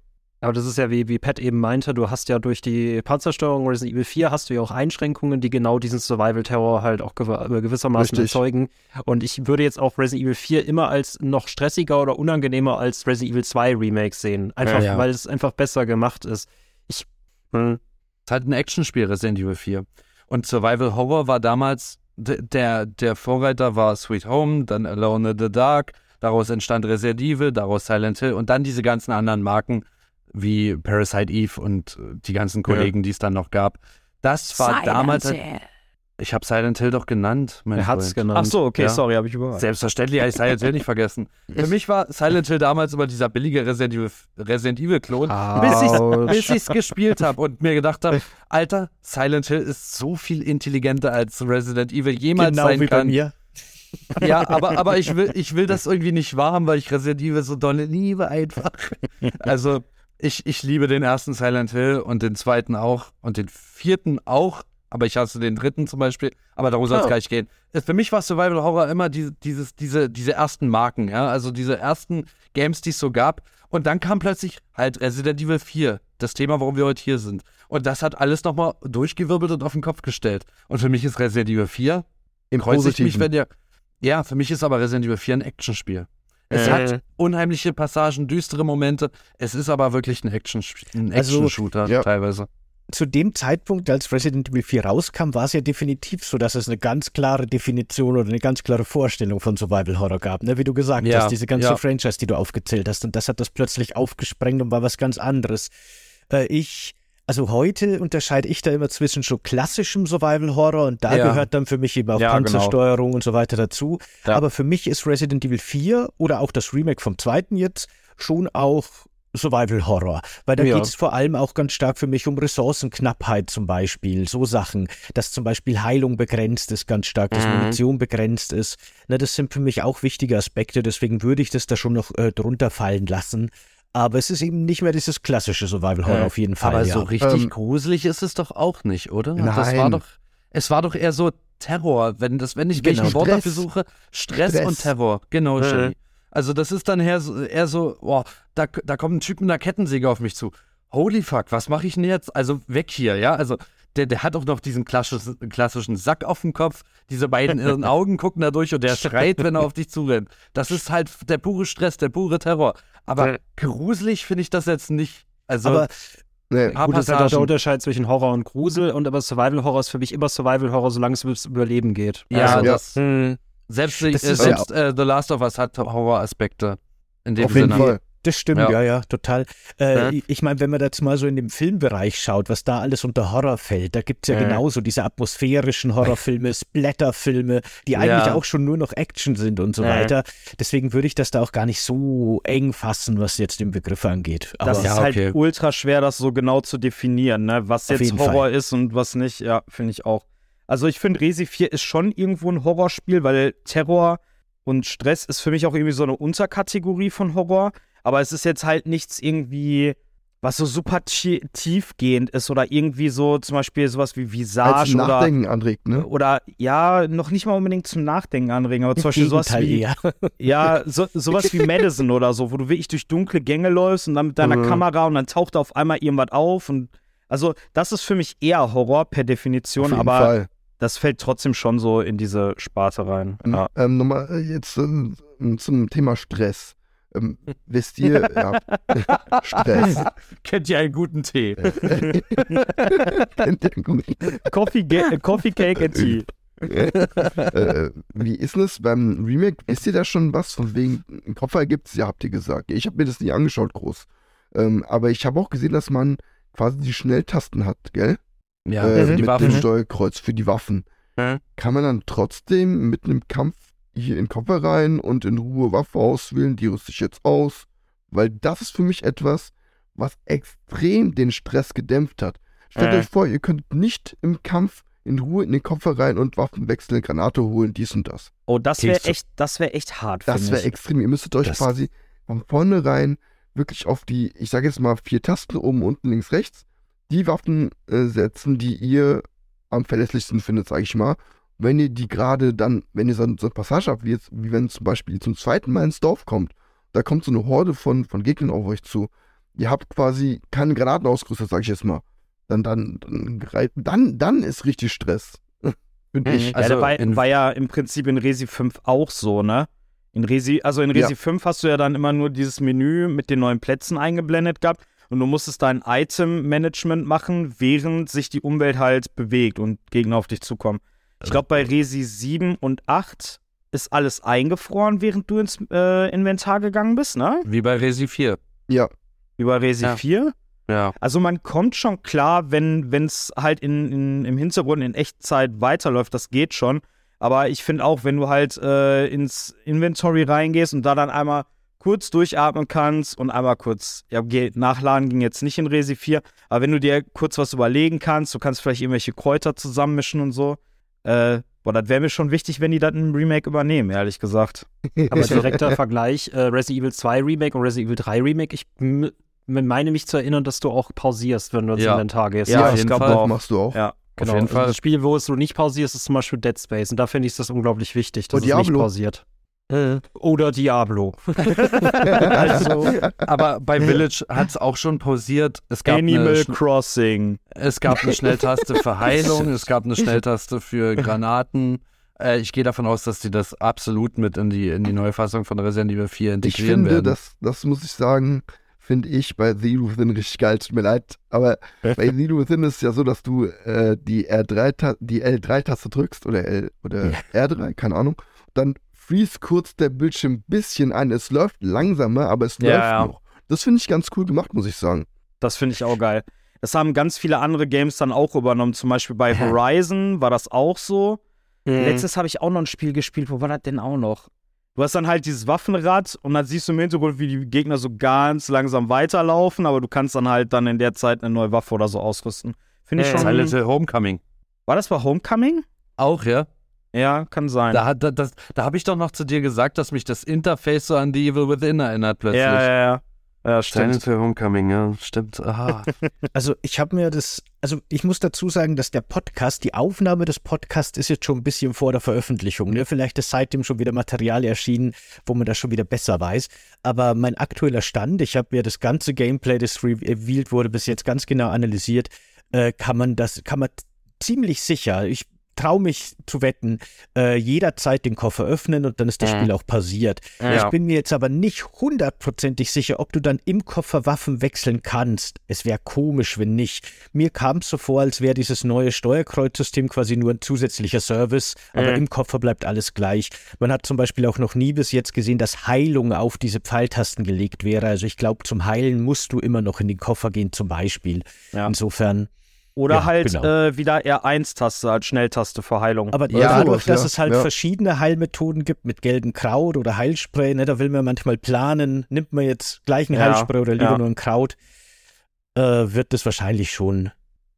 Aber das ist ja, wie, wie Pat eben meinte, du hast ja durch die Panzersteuerung Resident Evil 4 hast du ja auch Einschränkungen, die genau diesen Survival-Terror halt auch gew äh, gewissermaßen Richtig. erzeugen. Und ich würde jetzt auch Resident Evil 4 immer als noch stressiger oder unangenehmer als Resident Evil 2 Remake sehen. Einfach, Ja. weil es einfach besser gemacht ist. Ich, hm, ist halt ein Actionspiel, Resident Evil 4. Und Survival Horror war damals, der, der Vorreiter war Sweet Home, dann Alone in the Dark, daraus entstand Resident Evil, daraus Silent Hill und dann diese ganzen anderen Marken wie Parasite Eve und äh, die ganzen Kollegen, die es dann noch gab. Das war damals. Halt, ich habe Silent Hill doch genannt. Mein er hat es genannt. Ach so, okay, Ja. sorry, habe ich überrascht. Selbstverständlich habe ich Silent Hill nicht vergessen. Für mich war Silent Hill damals immer dieser billige Resident Evil, Resident Evil Klon, bis ich ich's gespielt habe und mir gedacht habe, Alter, Silent Hill ist so viel intelligenter als Resident Evil jemals Genau sein wie bei kann. mir. Ja, aber, aber ich, will, ich will das irgendwie nicht wahrhaben, weil ich Resident Evil so dolle liebe einfach. Also, ich, ich liebe den ersten Silent Hill und den zweiten auch und den vierten auch, aber ich hasse den dritten zum Beispiel, aber darum soll es Oh. gar nicht gehen. Für mich war Survival Horror immer diese, dieses, diese, diese ersten Marken, ja, also diese ersten Games, die es so gab. Und dann kam plötzlich halt Resident Evil 4, das Thema, warum wir heute hier sind. Und das hat alles nochmal durchgewirbelt und auf den Kopf gestellt. Und für mich ist Resident Evil 4 Im ich mich, Positiven. wenn ihr. Ja, für mich ist aber Resident Evil 4 ein Actionspiel. Es Äh. hat unheimliche Passagen, düstere Momente. Es ist aber wirklich ein Action- ein Also, Action-Shooter ja. teilweise. Zu dem Zeitpunkt, als Resident Evil 4 rauskam, war es ja definitiv so, dass es eine ganz klare Definition oder eine ganz klare Vorstellung von Survival Horror gab. Ne? Wie du gesagt Ja, hast, diese ganze ja. Franchise, die du aufgezählt hast. Und das hat das plötzlich aufgesprengt und war was ganz anderes. Äh, ich, also heute unterscheide ich da immer zwischen so klassischem Survival Horror und da Ja. gehört dann für mich eben auch genau. Panzersteuerung und so weiter dazu. Aber für mich ist Resident Evil 4 oder auch das Remake vom zweiten jetzt schon auch Survival Horror, weil da Ja. geht es vor allem auch ganz stark für mich um Ressourcenknappheit zum Beispiel, so Sachen, dass zum Beispiel Heilung begrenzt ist ganz stark, dass Mhm. Munition begrenzt ist. Na, das sind für mich auch wichtige Aspekte, deswegen würde ich das da schon noch äh, drunter fallen lassen. Aber es ist eben nicht mehr dieses klassische Survival Horror Äh, auf jeden Fall. Aber ja. so richtig Ähm, gruselig ist es doch auch nicht, oder? Das Nein. war doch. Es war doch eher so Terror, wenn das, wenn ich Genau. welchen Wort Stress. dafür suche, Stress, Stress. und Terror. Genau, Mhm. Shelly. Also das ist dann eher so, eher so boah, da, da kommt ein Typ mit einer Kettensäge auf mich zu. Holy fuck, was mache ich denn jetzt? Also weg hier, ja? Also der, der hat auch noch diesen klassischen, klassischen Sack auf dem Kopf. Diese beiden irren Augen gucken da durch und der schreit, wenn er auf dich zurennt. Das ist halt der pure Stress, der pure Terror. Aber Ja. gruselig finde ich das jetzt nicht. Also Aber Nee, Gut, das ist halt auch der. Unterscheid zwischen Horror und Grusel und aber Survival Horror ist für mich immer Survival Horror, solange es ums Überleben geht. Ja, Also, das, Hm. Selbst, äh, selbst äh, The Last of Us hat Horroraspekte. In dem auf jeden Sinne. Fall. Das stimmt, Ja. ja, ja, total. Äh, Ja. Ich, meine, wenn man jetzt mal so in dem Filmbereich schaut, was da alles unter Horror fällt, da gibt's ja Ja. genauso diese atmosphärischen Horrorfilme, Splatterfilme, die eigentlich Ja. auch schon nur noch Action sind und so Ja. weiter. Deswegen würde ich das da auch gar nicht so eng fassen, was jetzt den Begriff angeht. Aber Das Ja, ist halt okay. ultra schwer, das so genau zu definieren, ne? was jetzt jeden Horror Fall. ist und was nicht. Ja, finde ich auch. Also ich finde, Resi 4 ist schon irgendwo ein Horrorspiel, weil Terror und Stress ist für mich auch irgendwie so eine Unterkategorie von Horror. Aber es ist jetzt halt nichts irgendwie, was so super tie- tiefgehend ist oder irgendwie so zum Beispiel sowas wie Als Visage oder, Nachdenken anregt, ne? oder ja, noch nicht mal unbedingt zum Nachdenken anregen, aber zum Beispiel sowas wie, eher. ja, so, sowas wie Madison oder so, wo du wirklich durch dunkle Gänge läufst und dann mit deiner Mhm. Kamera und dann taucht auf einmal irgendwas auf und also das ist für mich eher Horror per Definition, Auf jeden aber Fall. Das fällt trotzdem schon so in diese Sparte rein. Ja. Ähm, Nochmal äh, jetzt ähm, zum Thema Stress. Ähm, wisst ihr, ja, Stress. Kennt ihr einen guten Tee? Kennt ihr gut? Coffee, Ga- äh, Coffee Cake and Tea. äh, wie ist es beim Remake? Wisst ihr da schon was? Von wegen, einen Koffer gibt's ja, habt ihr gesagt. Ich habe mir das nie angeschaut, groß. Ähm, aber ich habe auch gesehen, dass man quasi die Schnelltasten hat, gell? Ja, äh, die mit Waffen. dem Steuerkreuz für die Waffen. Mhm. Kann man dann trotzdem mit einem Kampf hier in den Koffer rein und in Ruhe Waffe auswählen, die rüste ich jetzt aus? Weil das ist für mich etwas, was extrem den Stress gedämpft hat. Stellt Mhm. euch vor, ihr könnt nicht im Kampf in Ruhe in den Koffer rein und Waffen wechseln, Granate holen, dies und das. Oh, das wäre echt, das wäre echt hart. Das wäre extrem. Ihr müsstet euch Das- quasi von vornherein wirklich auf die, ich sage jetzt mal vier Tasten oben, unten, links, rechts, die Waffen äh, setzen, die ihr am verlässlichsten findet, sage ich mal. Wenn ihr die gerade dann, wenn ihr so, so eine Passage habt, wie, jetzt, wie wenn zum Beispiel ihr zum zweiten Mal ins Dorf kommt, da kommt so eine Horde von, von Gegnern auf euch zu, ihr habt quasi keine Granaten ausgerüstet, sag ich jetzt mal. Dann, dann, dann, dann, dann ist richtig Stress. Finde ich. ja, Also der war, war ja im Prinzip in Resi 5 auch so, ne? In Resi, also in Resi Ja. 5 hast du ja dann immer nur dieses Menü mit den neuen Plätzen eingeblendet gehabt und du musstest dein Item-Management machen, während sich die Umwelt halt bewegt und Gegner auf dich zukommen. Ich glaube, bei Resi 7 und 8 ist alles eingefroren, während du ins äh, Inventar gegangen bist, ne? Wie bei Resi 4. Ja, Über Resi Ja. 4. Ja. Also man kommt schon klar, wenn es halt in, in, im Hintergrund in Echtzeit weiterläuft, das geht schon. Aber ich finde auch, wenn du halt äh, ins Inventory reingehst und da dann einmal kurz durchatmen kannst und einmal kurz, ja, okay, nachladen ging jetzt nicht in Resi 4, aber wenn du dir kurz was überlegen kannst, du kannst vielleicht irgendwelche Kräuter zusammenmischen und so, äh, boah, das wäre mir schon wichtig, wenn die das im Remake übernehmen, ehrlich gesagt. Aber direkter Vergleich, äh, Resident Evil 2 Remake und Resident Evil 3 Remake, ich meine mich zu erinnern, dass du auch pausierst, wenn du ins Ja. Inventar gehst. Ja, auf ich jeden Fall. auch. machst du auch. Ja. genau. jeden Also Fall. Das Spiel, wo es du nicht pausierst, ist zum Beispiel Dead Space und da finde ich das unglaublich wichtig, dass Oh, es nicht Diablo. Pausiert. Oder Diablo. Also, aber bei Village hat es auch schon pausiert. Es gab, eine, Animal Crossing. es gab eine Schnelltaste für Heilung, es gab eine Schnelltaste für Granaten. Äh, ich gehe davon aus, dass die das absolut mit in die, in die Neufassung von Resident Evil 4 Ich integrieren finde, werden. das, das muss ich sagen, finde ich bei Zero Within richtig geil. Tut mir leid. Aber bei Zero Within ist es ja so, dass du äh, die R3 die L3-Taste drückst oder L oder R3, keine Ahnung. Dann freeze kurz der Bildschirm ein bisschen ein. Es läuft langsamer, aber es Ja, läuft ja. noch. Das finde ich ganz cool gemacht, muss ich sagen. Das finde ich auch geil. Das haben ganz viele andere Games dann auch übernommen. Zum Beispiel bei Horizon war das auch so. Letztes habe ich auch noch ein Spiel gespielt. Wo war das denn auch noch? Du hast dann halt dieses Waffenrad und dann siehst du im Hintergrund, wie die Gegner so ganz langsam weiterlaufen, aber du kannst dann halt dann in der Zeit eine neue Waffe oder so ausrüsten. Finde ich schon. Silent Hill Homecoming. War das bei Homecoming? Auch, ja? Ja, kann sein. Da, da, das, da habe ich doch noch zu dir gesagt, dass mich das Interface so an The Evil Within erinnert plötzlich. ja, ja, ja. Ja, stimmt. Silent Hill Homecoming, ja, stimmt. Aha. Also ich habe mir das, also ich muss dazu sagen, dass der Podcast, die Aufnahme des Podcasts ist jetzt schon ein bisschen vor der Veröffentlichung. Ne? Vielleicht ist seitdem schon wieder Material erschienen, wo man das schon wieder besser weiß. Aber mein aktueller Stand, ich habe mir das ganze Gameplay, das revealed wurde, bis jetzt ganz genau analysiert, äh, kann man das, kann man ziemlich sicher, ich traue mich zu wetten, äh, jederzeit den Koffer öffnen und dann ist das Spiel auch pausiert. Ja. Ich bin mir jetzt aber nicht hundertprozentig sicher, ob du dann im Koffer Waffen wechseln kannst. Es wäre komisch, wenn nicht. Mir kam es so vor, als wäre dieses neue Steuerkreuzsystem quasi nur ein zusätzlicher Service, aber Mhm. im Koffer bleibt alles gleich. Man hat zum Beispiel auch noch nie bis jetzt gesehen, dass Heilung auf diese Pfeiltasten gelegt wäre. Also ich glaube, zum Heilen musst du immer noch in den Koffer gehen, zum Beispiel. Ja. Insofern. Oder Ja, halt genau. äh, wieder R1-Taste als Schnelltaste für Heilung. Aber Ja, dadurch, dass ja, es halt ja. verschiedene Heilmethoden gibt mit gelbem Kraut oder Heilspray, ne, da will man manchmal planen, nimmt man jetzt gleich ein Ja, Heilspray oder lieber ja. nur ein Kraut, äh, wird das wahrscheinlich schon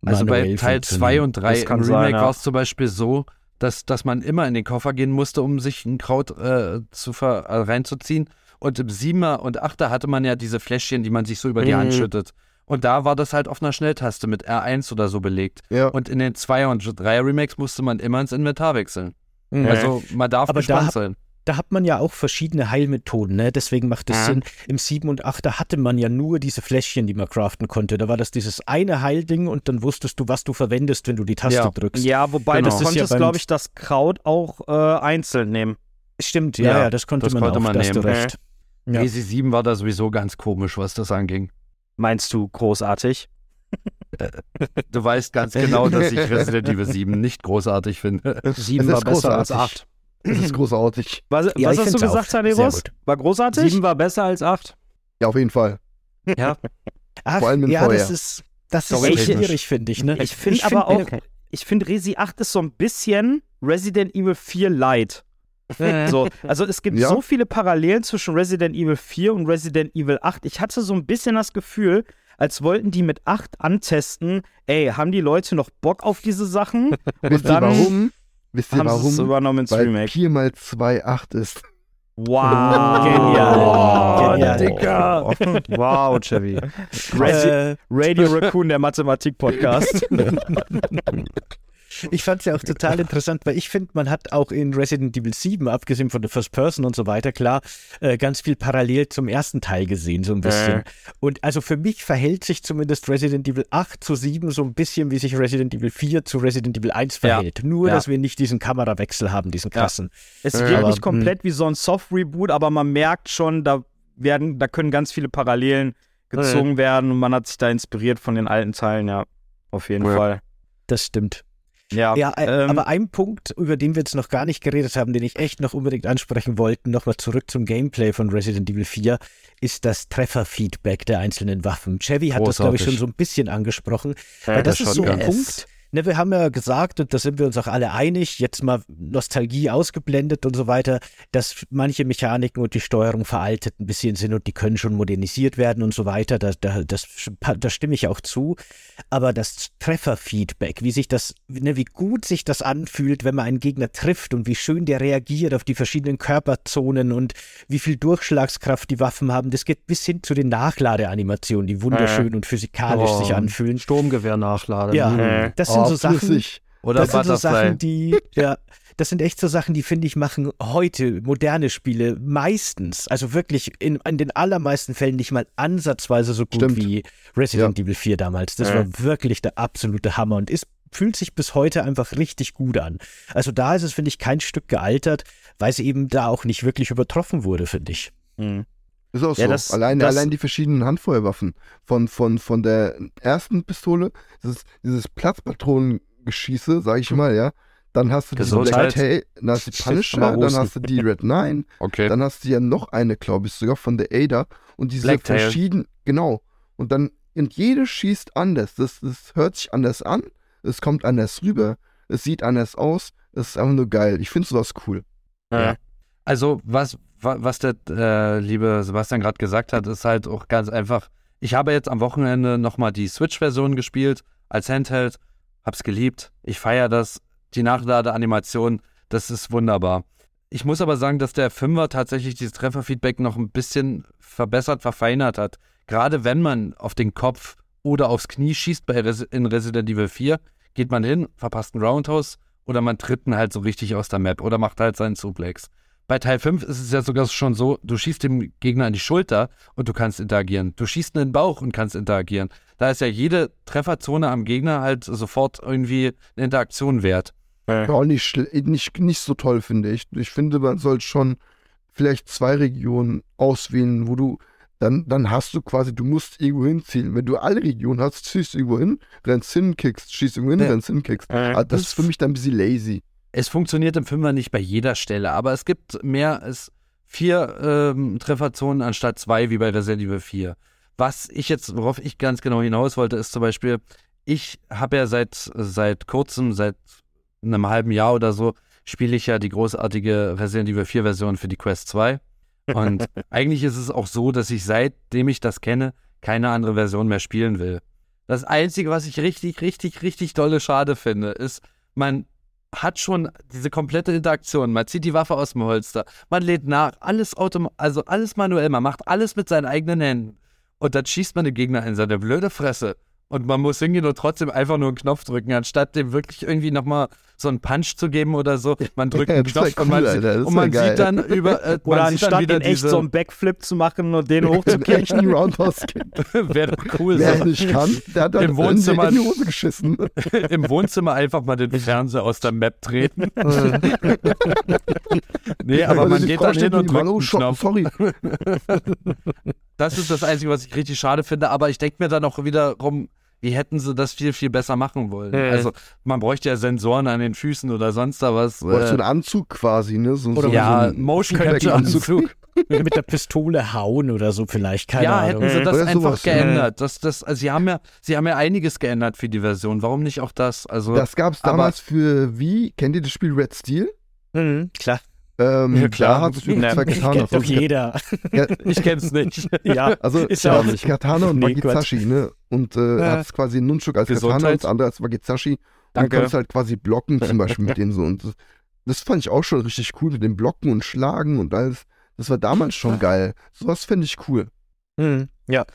Also bei Teil 2 und 3 Das im Remake sein, ja. war es zum Beispiel so, dass, dass man immer in den Koffer gehen musste, um sich ein Kraut äh, zu ver äh, reinzuziehen. Und im 7er und 8er hatte man ja diese Fläschchen, die man sich so über die Mhm. Hand schüttet. Und da war das halt auf einer Schnelltaste mit R1 oder so belegt. Ja. Und in den 2er und 3er Remakes musste man immer ins Inventar wechseln. Mhm. Also man darf Aber da gespannt hab- sein. Da hat man ja auch verschiedene Heilmethoden, ne? deswegen macht es Ja. Sinn. Im 7 und 8er hatte man ja nur diese Fläschchen, die man craften konnte. Da war das dieses eine Heilding und dann wusstest du, was du verwendest, wenn du die Taste Ja. drückst. ja, wobei Genau. du Das ist ja konntest, beim- glaube ich, das Kraut auch äh, einzeln nehmen. Stimmt, ja, Ja, ja, das konnte das man konnte auch, man da hast du nehmen. recht. Ja. Resi 7 war da sowieso ganz komisch, was das anging. Meinst du großartig? Du weißt ganz genau, dass ich Resident Evil 7 nicht großartig finde. 7 Es war besser als großartig. 8. Das ist großartig. Was, Ja, was ich hast du gesagt, gut. War großartig? 7 war besser als 8. Ja, auf jeden Fall. Ach, Vor allem im ja, Vorjahr. das ist, das ist Storytechnisch. schwierig, finde ich. Ne? Ich finde aber find, auch, ich finde Resi 8 ist so ein bisschen Resident Evil 4 Light. So, also es gibt Ja. so viele Parallelen zwischen Resident Evil 4 und Resident Evil 8. Ich hatte so ein bisschen das Gefühl, als wollten die mit 8 antesten, ey, haben die Leute noch Bock auf diese Sachen? Wisst ihr dann warum? Wisst ihr es warum? übernommen ins Weil Remake. 4 mal 2 8 ist. Wow. Genial. Genial. Dicker. Wow, Chevy. Resi Äh, Radio Raccoon, der Mathematik-Podcast. Ich fand es ja auch total interessant, weil ich finde, man hat auch in Resident Evil 7, abgesehen von der First Person und so weiter, klar, äh, ganz viel parallel zum ersten Teil gesehen, so ein bisschen. Und also für mich verhält sich zumindest Resident Evil 8 zu 7 so ein bisschen, wie sich Resident Evil 4 zu Resident Evil 1 Ja. verhält. Nur, Ja. dass wir nicht diesen Kamerawechsel haben, diesen krassen. Es Ja. wirkt Aber, nicht komplett wie so ein Soft-Reboot, aber man merkt schon, da werden, da können ganz viele Parallelen gezogen werden und man hat sich da inspiriert von den alten Teilen, ja. Auf jeden Ja. Fall. Das stimmt. Ja, Ja, äh, ähm, aber ein Punkt, über den wir jetzt noch gar nicht geredet haben, den ich echt noch unbedingt ansprechen wollte, nochmal zurück zum Gameplay von Resident Evil 4, ist das Trefferfeedback der einzelnen Waffen. Chevy hat das, glaube ich, schon Großartig. so ein bisschen angesprochen. weil das der ist so ein. Punkt. Ne, wir haben ja gesagt, und da sind wir uns auch alle einig, jetzt mal Nostalgie ausgeblendet und so weiter, dass manche Mechaniken und die Steuerung veraltet ein bisschen sind und die können schon modernisiert werden und so weiter. Da, da, das, da stimme ich auch zu. Aber das Trefferfeedback, wie sich das, ne, wie gut sich das anfühlt, wenn man einen Gegner trifft und wie schön der reagiert auf die verschiedenen Körperzonen und wie viel Durchschlagskraft die Waffen haben, das geht bis hin zu den Nachladeanimationen, die wunderschön und physikalisch Oh, sich anfühlen. Sturmgewehr nachladen. Ja, Mhm. das sind so Sachen, flüssig. Oder das sind so. Sachen, die, ja, das sind echt so Sachen, die finde ich machen heute moderne Spiele meistens, also wirklich in, in den allermeisten Fällen nicht mal ansatzweise so gut Stimmt. wie Resident Evil 4 damals. Das war wirklich der absolute Hammer und ist fühlt sich bis heute einfach richtig gut an. Also da ist es, finde ich, kein Stück gealtert, weil es eben da auch nicht wirklich übertroffen wurde, finde ich. mhm. Ist auch Ja, so. das- allein, das- allein die verschiedenen Handfeuerwaffen. Von, von, von der ersten Pistole, dieses, dieses Platzpatronengeschieße, sag ich mal, ja. Dann hast du die. Black Tail, dann hast du die Punisher, dann hast du die Red 9, Okay. dann hast du ja noch eine, glaube ich, sogar von der Ada. Und diese Blacktail. verschiedenen, genau. Und dann, und jede schießt anders. Das, das hört sich anders an, es kommt anders rüber, es sieht anders aus. Es ist einfach nur geil. Ich finde sowas cool. Ja. Also, was, wa- was der äh, liebe Sebastian gerade gesagt hat, ist halt auch ganz einfach. Ich habe jetzt am Wochenende nochmal die Switch-Version gespielt, als Handheld, hab's geliebt, ich feiere das, die Nachladeanimation, das ist wunderbar. Ich muss aber sagen, dass der Fünfer tatsächlich dieses Trefferfeedback noch ein bisschen verbessert, verfeinert hat. Gerade wenn man auf den Kopf oder aufs Knie schießt bei Resi in Resident Evil 4, geht man hin, verpasst einen Roundhouse oder man tritt halt so richtig aus der Map oder macht halt seinen Suplex. Bei Teil 5 ist es ja sogar schon so, du schießt dem Gegner in die Schulter und du kannst interagieren. Du schießt in den Bauch und kannst interagieren. Da ist ja jede Trefferzone am Gegner halt sofort irgendwie eine Interaktion wert. Ja, auch nicht, nicht, nicht so toll, finde ich. Ich finde, man sollte schon vielleicht zwei Regionen auswählen, wo du, dann, dann hast du quasi, du musst irgendwo hinzielen. Wenn du alle Regionen hast, ziehst du irgendwo hin, rennst hin, kickst, schießt irgendwo hin, Ja. rennst hin, kickst. Aber das ist für mich dann ein bisschen lazy. Es funktioniert im Fünfer nicht bei jeder Stelle, aber es gibt mehr als vier ähm, Trefferzonen anstatt zwei wie bei Resident Evil 4. Was ich jetzt, worauf ich ganz genau hinaus wollte, ist zum Beispiel, ich habe ja seit, seit kurzem, seit einem halben Jahr oder so, spiele ich ja die großartige Resident Evil 4 Version für die Quest 2. Und eigentlich ist es auch so, dass ich seitdem ich das kenne, keine andere Version mehr spielen will. Das Einzige, was ich richtig, richtig, richtig dolle schade finde, ist, man hat schon diese komplette Interaktion. Man zieht die Waffe aus dem Holster, man lädt nach, alles also alles manuell, man macht alles mit seinen eigenen Händen. Und dann schießt man den Gegner in seine blöde Fresse. Und man muss hingehen und trotzdem einfach nur einen Knopf drücken, anstatt dem wirklich irgendwie nochmal so einen Punch zu geben oder so. Man drückt einen Knopf und man, cool, sieht, Alter, und man sieht dann über, äh, Oder anstatt wieder echt diese, so einen Backflip zu machen und den echten Roundhouse wäre doch cool. Wer So. nicht kann, der hat dann Im Wohnzimmer- in die Hose geschissen. Im Wohnzimmer einfach mal den Fernseher aus der Map treten. nee, aber Weil man geht steht hin und drückt Hallo, einen Knopf. sorry. Das ist das Einzige, was ich richtig schade finde. Aber ich denke mir dann auch wiederum, wie hätten sie das viel, viel besser machen wollen? Mhm. Also, man bräuchte ja Sensoren an den Füßen oder sonst da was. Oder so Äh, ein Anzug quasi, ne? So, so, ja, so Motion Capture Anzug. Mit der Pistole hauen oder so vielleicht, keine Ja, Ahnung. hätten sie das Oder einfach sowas, ja. geändert. Das, das, also sie, haben ja, sie haben ja einiges geändert für die Version. Warum nicht auch das? Also, Das gab es Aber- damals für Wie? Kennt ihr das Spiel Red Steel? Mhm, klar. Ähm, Ja, klar. Du Ne, zwei Kennt Katanas. doch jeder. ich kenn's nicht. ja. Also Ist ja, ja auch das nicht. Katana und Nee, Wagizashi, ne? Und äh, Ja. hat quasi einen Nunchuk als Katana Gesundheit. und das andere als Wagizashi. Und Danke. du konntest halt quasi blocken zum Beispiel mit denen so. Und das, das fand ich auch schon richtig cool mit dem Blocken und Schlagen und alles. Das war damals schon geil. Sowas fände ich cool. Mhm, ja.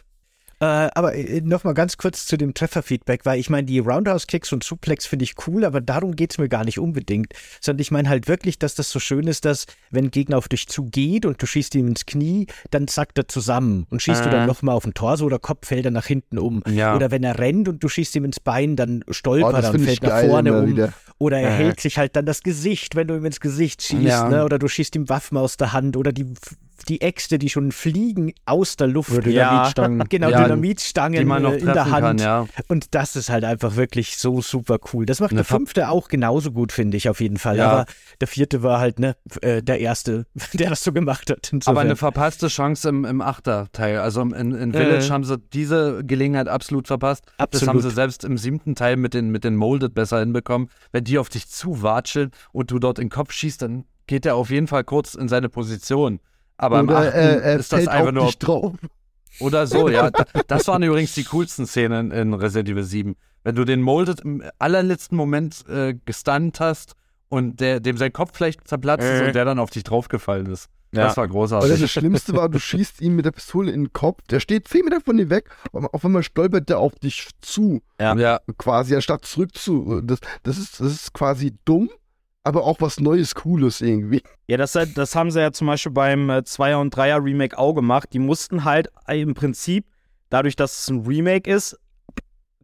Äh, aber äh, nochmal ganz kurz zu dem Trefferfeedback, weil ich meine, die Roundhouse-Kicks und Suplex finde ich cool, aber darum geht es mir gar nicht unbedingt. Sondern ich meine halt wirklich, dass das so schön ist, dass wenn ein Gegner auf dich zugeht und du schießt ihm ins Knie, dann zackt er zusammen und schießt Mhm. du dann nochmal auf den Torso oder Kopf fällt er nach hinten um. Ja. Oder wenn er rennt und du schießt ihm ins Bein, dann Oh, stolpert das er und fällt nach vorne um. wieder. Oder er Mhm. hält sich halt dann das Gesicht, wenn du ihm ins Gesicht schießt, Ja. ne? Oder du schießt ihm Waffen aus der Hand oder die, die Äxte, die schon fliegen aus der Luft. Oder Ja. Dynamitstangen. Genau, Ja, Dynamitstangen die man noch äh, in der Hand. kann, ja. Und das ist halt einfach wirklich so super cool. Das macht Eine der fünfte auch genauso gut, finde ich auf jeden Fall. Ja. Aber der vierte war halt ne, äh, der erste, der das so gemacht hat. Aber Insofern. eine verpasste Chance im, im Achterteil. Also in, in Village haben sie diese Gelegenheit absolut verpasst. Das Absolut. haben sie selbst im siebten Teil mit den, mit den Molded besser hinbekommen. Wenn die auf dich zuwatscheln und du dort in den Kopf schießt, dann geht er auf jeden Fall kurz in seine Position. Aber im Oder achten äh, er ist das einfach nur drauf. Oder so, ja. Da- Das waren übrigens die coolsten Szenen in Resident Evil 7. Wenn du den Molded im allerletzten Moment äh, gestunt hast und der, dem sein Kopf vielleicht zerplatzt ist und der dann auf dich draufgefallen ist. Ja. Das war Oder großartig. das Schlimmste war, du schießt ihn mit der Pistole in den Kopf, der steht 10 Meter von dir weg, aber auf einmal stolpert der auf dich zu, ja. quasi, anstatt zurück zu. Das, das, ist, das ist quasi dumm, aber auch was Neues, Cooles irgendwie. Ja, das, das haben sie ja zum Beispiel beim äh, 2er und 3er Remake auch gemacht. Die mussten halt im Prinzip, dadurch, dass es ein Remake ist,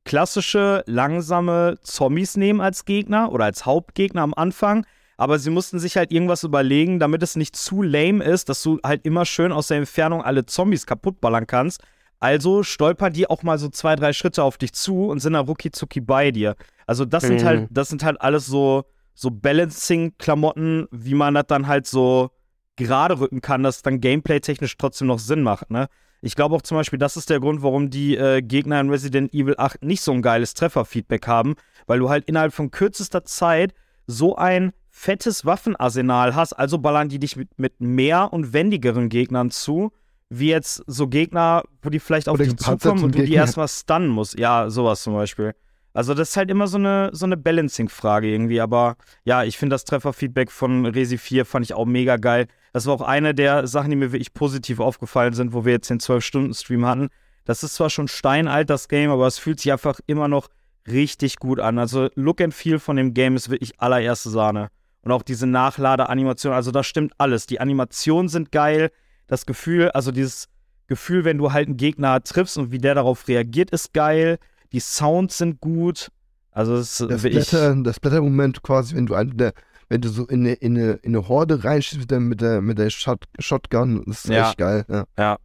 klassische, langsame Zombies nehmen als Gegner oder als Hauptgegner am Anfang. Aber sie mussten sich halt irgendwas überlegen, damit es nicht zu lame ist, dass du halt immer schön aus der Entfernung alle Zombies kaputtballern kannst. Also stolpern die auch mal so zwei, drei Schritte auf dich zu und sind dann rucki zucki bei dir. Also das sind Mhm. halt, das sind halt alles so, so Balancing-Klamotten, wie man das dann halt so gerade rücken kann, dass es dann gameplay-technisch trotzdem noch Sinn macht, ne? Ich glaube auch zum Beispiel, das ist der Grund, warum die äh, Gegner in Resident Evil 8 nicht so ein geiles Trefferfeedback haben, weil du halt innerhalb von kürzester Zeit so ein fettes Waffenarsenal hast, also ballern die dich mit, mit mehr und wendigeren Gegnern zu, wie jetzt so Gegner, wo die vielleicht auf Oder dich zukommen und du die erstmal stunnen musst. Ja, sowas zum Beispiel. Also das ist halt immer so eine, so eine Balancing-Frage irgendwie, aber ja, ich finde das Trefferfeedback von Resi 4 fand ich auch mega geil. Das war auch eine der Sachen, die mir wirklich positiv aufgefallen sind, wo wir jetzt den 12-Stunden-Stream hatten. Das ist zwar schon steinalt, das Game, aber es fühlt sich einfach immer noch richtig gut an. Also Look and Feel von dem Game ist wirklich allererste Sahne. Und auch diese Nachladeanimation, also da stimmt alles. Die Animationen sind geil, das Gefühl, also dieses Gefühl, wenn du halt einen Gegner triffst und wie der darauf reagiert, ist geil. Die Sounds sind gut. Also es ist Das. Blätter, das Blättermoment quasi, wenn du eine, der, wenn du so in eine, in eine, in eine Horde reinschießt mit der, mit der, mit der Shot, Shotgun, das ist Ja. echt geil. Ja.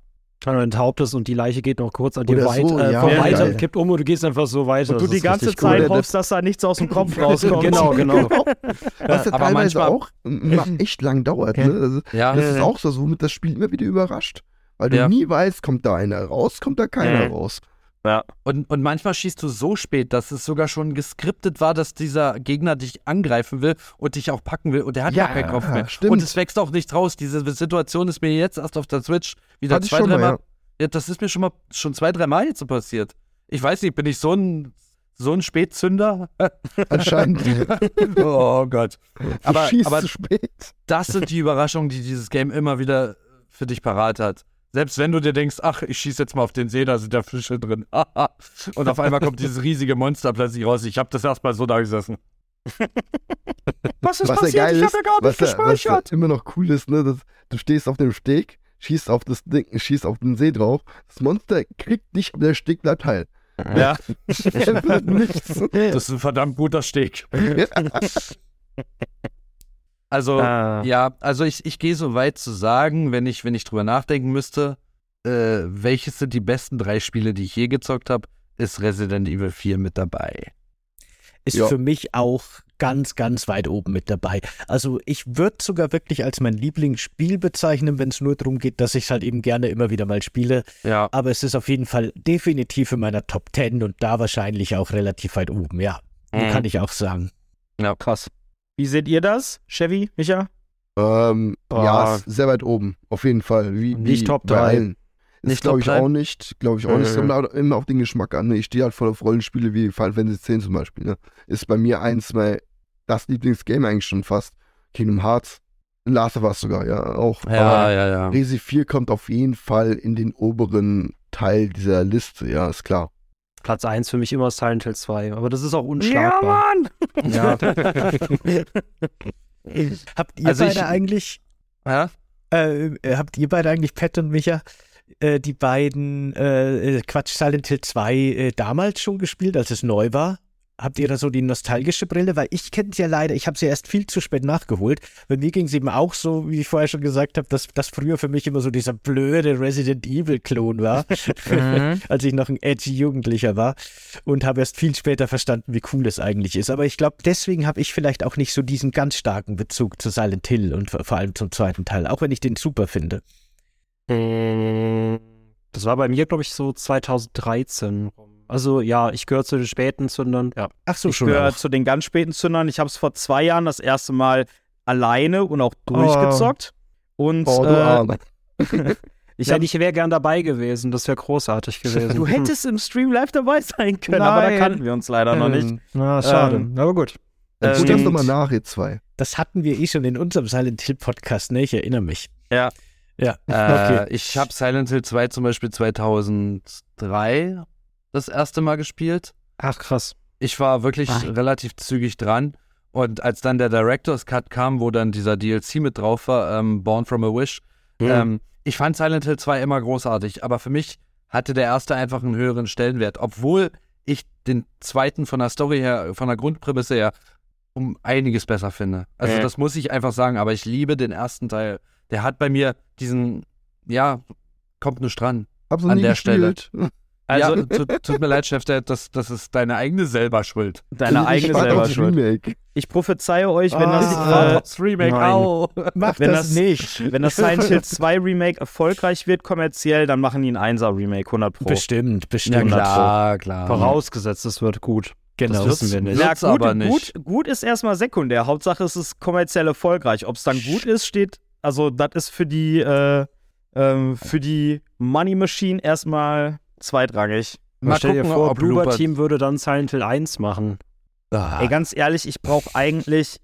Kann du enthauptest und die Leiche geht noch kurz an dir Oder weit, so, äh, ja, vorbei, geil. und kippt um und du gehst einfach so weiter. Und du Das die ganze. Zeit cool. hoffst, dass da nichts aus dem Kopf rauskommt. Genau, genau. Was ja aber teilweise manchmal- auch echt lang dauert. Ne? Das, ist- Ja, das ist auch so, womit das Spiel immer wieder überrascht. Weil du Ja. nie weißt, kommt da einer raus, kommt da keiner Mhm. Raus. Und, und manchmal schießt du so spät, dass es sogar schon geskriptet war, dass dieser Gegner dich angreifen will und dich auch packen will und der hat Ja, keinen Kopf mehr. stimmt. Und es wächst auch nicht raus. Diese Situation ist mir jetzt erst auf der Switch wieder Hatte ich zwei, schon mal, dreimal. ja. Ja. das ist mir schon mal schon zwei, dreimal jetzt so passiert. Ich weiß nicht, bin ich so ein so ein Spätzünder? Anscheinend. oh Gott. du Aber, schießt aber zu spät. das sind die Überraschungen, die dieses Game immer wieder für dich parat hat. Selbst wenn du dir denkst, ach, ich schieße jetzt mal auf den See, da sind ja Fische drin. Und auf einmal kommt dieses riesige Monster plötzlich raus. Ich habe das erstmal so da gesessen. Was ist was ja passiert? geil ich ist, habe ja gar was, nicht ja, was ja gespeichert. immer noch cool ist, ne, dass du stehst auf dem Steg, schießt auf das Ding, schießt auf den See drauf, das Monster kriegt dich, aber der Steg bleibt heil. Ja. Das ist ein verdammt guter Steg. Also, Ah. ja, also ich, ich gehe so weit zu sagen, wenn ich, wenn ich drüber nachdenken müsste, äh, welches sind die besten drei Spiele, die ich je gezockt habe, ist Resident Evil 4 mit dabei. ist Ja. für mich auch ganz, ganz weit oben mit dabei. Also ich würde sogar wirklich als mein Lieblingsspiel bezeichnen, wenn es nur darum geht, dass ich es halt eben gerne immer wieder mal spiele. Ja. Aber es ist auf jeden Fall definitiv in meiner Top 10 und da wahrscheinlich auch relativ weit oben, ja. Mhm. Kann ich auch sagen. Ja, krass. Wie seht ihr das, Chevy, Micha? Ähm, Boah. ja, sehr weit oben, auf jeden Fall. Wie, Nicht wie Top bei drei. allen. Ist Nicht glaube ich auch nicht, glaube ich auch nicht. Es kommt immer auf den Geschmack an. Ne? Ich stehe halt voll auf Rollenspiele wie Final Fantasy X zum Beispiel. Ne? Ist bei mir eins, mein, das Lieblingsgame eigentlich schon fast. Kingdom Hearts. Last of Us sogar, ja, auch. Ja, Aber ja, ja. Resi 4 kommt auf jeden Fall in den oberen Teil dieser Liste, ja, ist klar. Platz 1 für mich immer Silent Hill 2, aber das ist auch unschlagbar. Ja, Mann! Ja. Habt ihr Also beide ich- eigentlich, Ja? äh, äh, habt ihr beide eigentlich, Pat und Micha, äh, die beiden, äh, äh, Quatsch, Silent Hill 2 äh, damals schon gespielt, als es neu war? Habt ihr da so die nostalgische Brille? Weil ich kenne es ja leider, ich habe sie erst viel zu spät nachgeholt. Bei mir ging es eben auch so, wie ich vorher schon gesagt habe, dass das früher für mich immer so dieser blöde Resident Evil-Klon war, als ich noch ein edgy Jugendlicher war und habe erst viel später verstanden, wie cool es eigentlich ist. Aber ich glaube, deswegen habe ich vielleicht auch nicht so diesen ganz starken Bezug zu Silent Hill und vor vor allem zum zweiten Teil, auch wenn ich den super finde. Das war bei mir, glaube ich, so 2013. Also ja, ich gehöre zu den späten Zündern. Ja. Ach so, Ich schon gehöre auch. zu den ganz späten Zündern. Ich habe es vor zwei Jahren das erste Mal alleine und auch durchgezockt. Und Oh, du äh, ich ja, ich wäre gern dabei gewesen. Das wäre großartig gewesen. du hättest im Stream live dabei sein können, aber da Nein. kannten wir uns leider noch nicht. Na, schade. Ähm, Aber gut. Dann ähm, das nochmal nach, ihr zwei. Das hatten wir eh schon in unserem Silent Hill Podcast, ne? Ich erinnere mich. Ja. Ja. Äh, Okay. Ich habe Silent Hill 2 zum Beispiel 2003 das erste Mal gespielt. Ach, krass. Ich war wirklich Nein. relativ zügig dran. Und als dann der Director's Cut kam, wo dann dieser DLC mit drauf war, ähm, Born from a Wish, ähm, ich fand Silent Hill 2 immer großartig, aber für mich hatte der erste einfach einen höheren Stellenwert, obwohl ich den zweiten von der Story her, von der Grundprämisse her, um einiges besser finde. Also Äh. das muss ich einfach sagen, aber ich liebe den ersten Teil. Der hat bei mir diesen, ja, kommt nur dran. Hab's An nie der Stelle. Also, ja, tut, tut mir leid, Chef, das, das ist deine eigene selber Schuld. deine Ich eigene selber Schuld. Remake. Ich prophezeie euch, wenn Ah. das, äh, das Remake, nein. au. Mach wenn das, das nicht. wenn das Silent Hill 2 Remake erfolgreich wird kommerziell, dann machen die ein 1er Remake, 100 Pro. Bestimmt, Ja, bestimmt. klar, klar. Vorausgesetzt, es wird gut. Genau. Das wissen wir nicht. Ja, gut, aber nicht. Gut, gut ist erstmal sekundär. Hauptsache es ist kommerziell erfolgreich. Ob es dann gut ist, steht, also das ist für die, äh, ähm, für die Money Machine erstmal zweitrangig. Mal stell dir gucken, vor, ob Bloober Looper- Team würde dann Silent Hill 1 machen. Ah, Ey, ganz ehrlich, ich brauche eigentlich,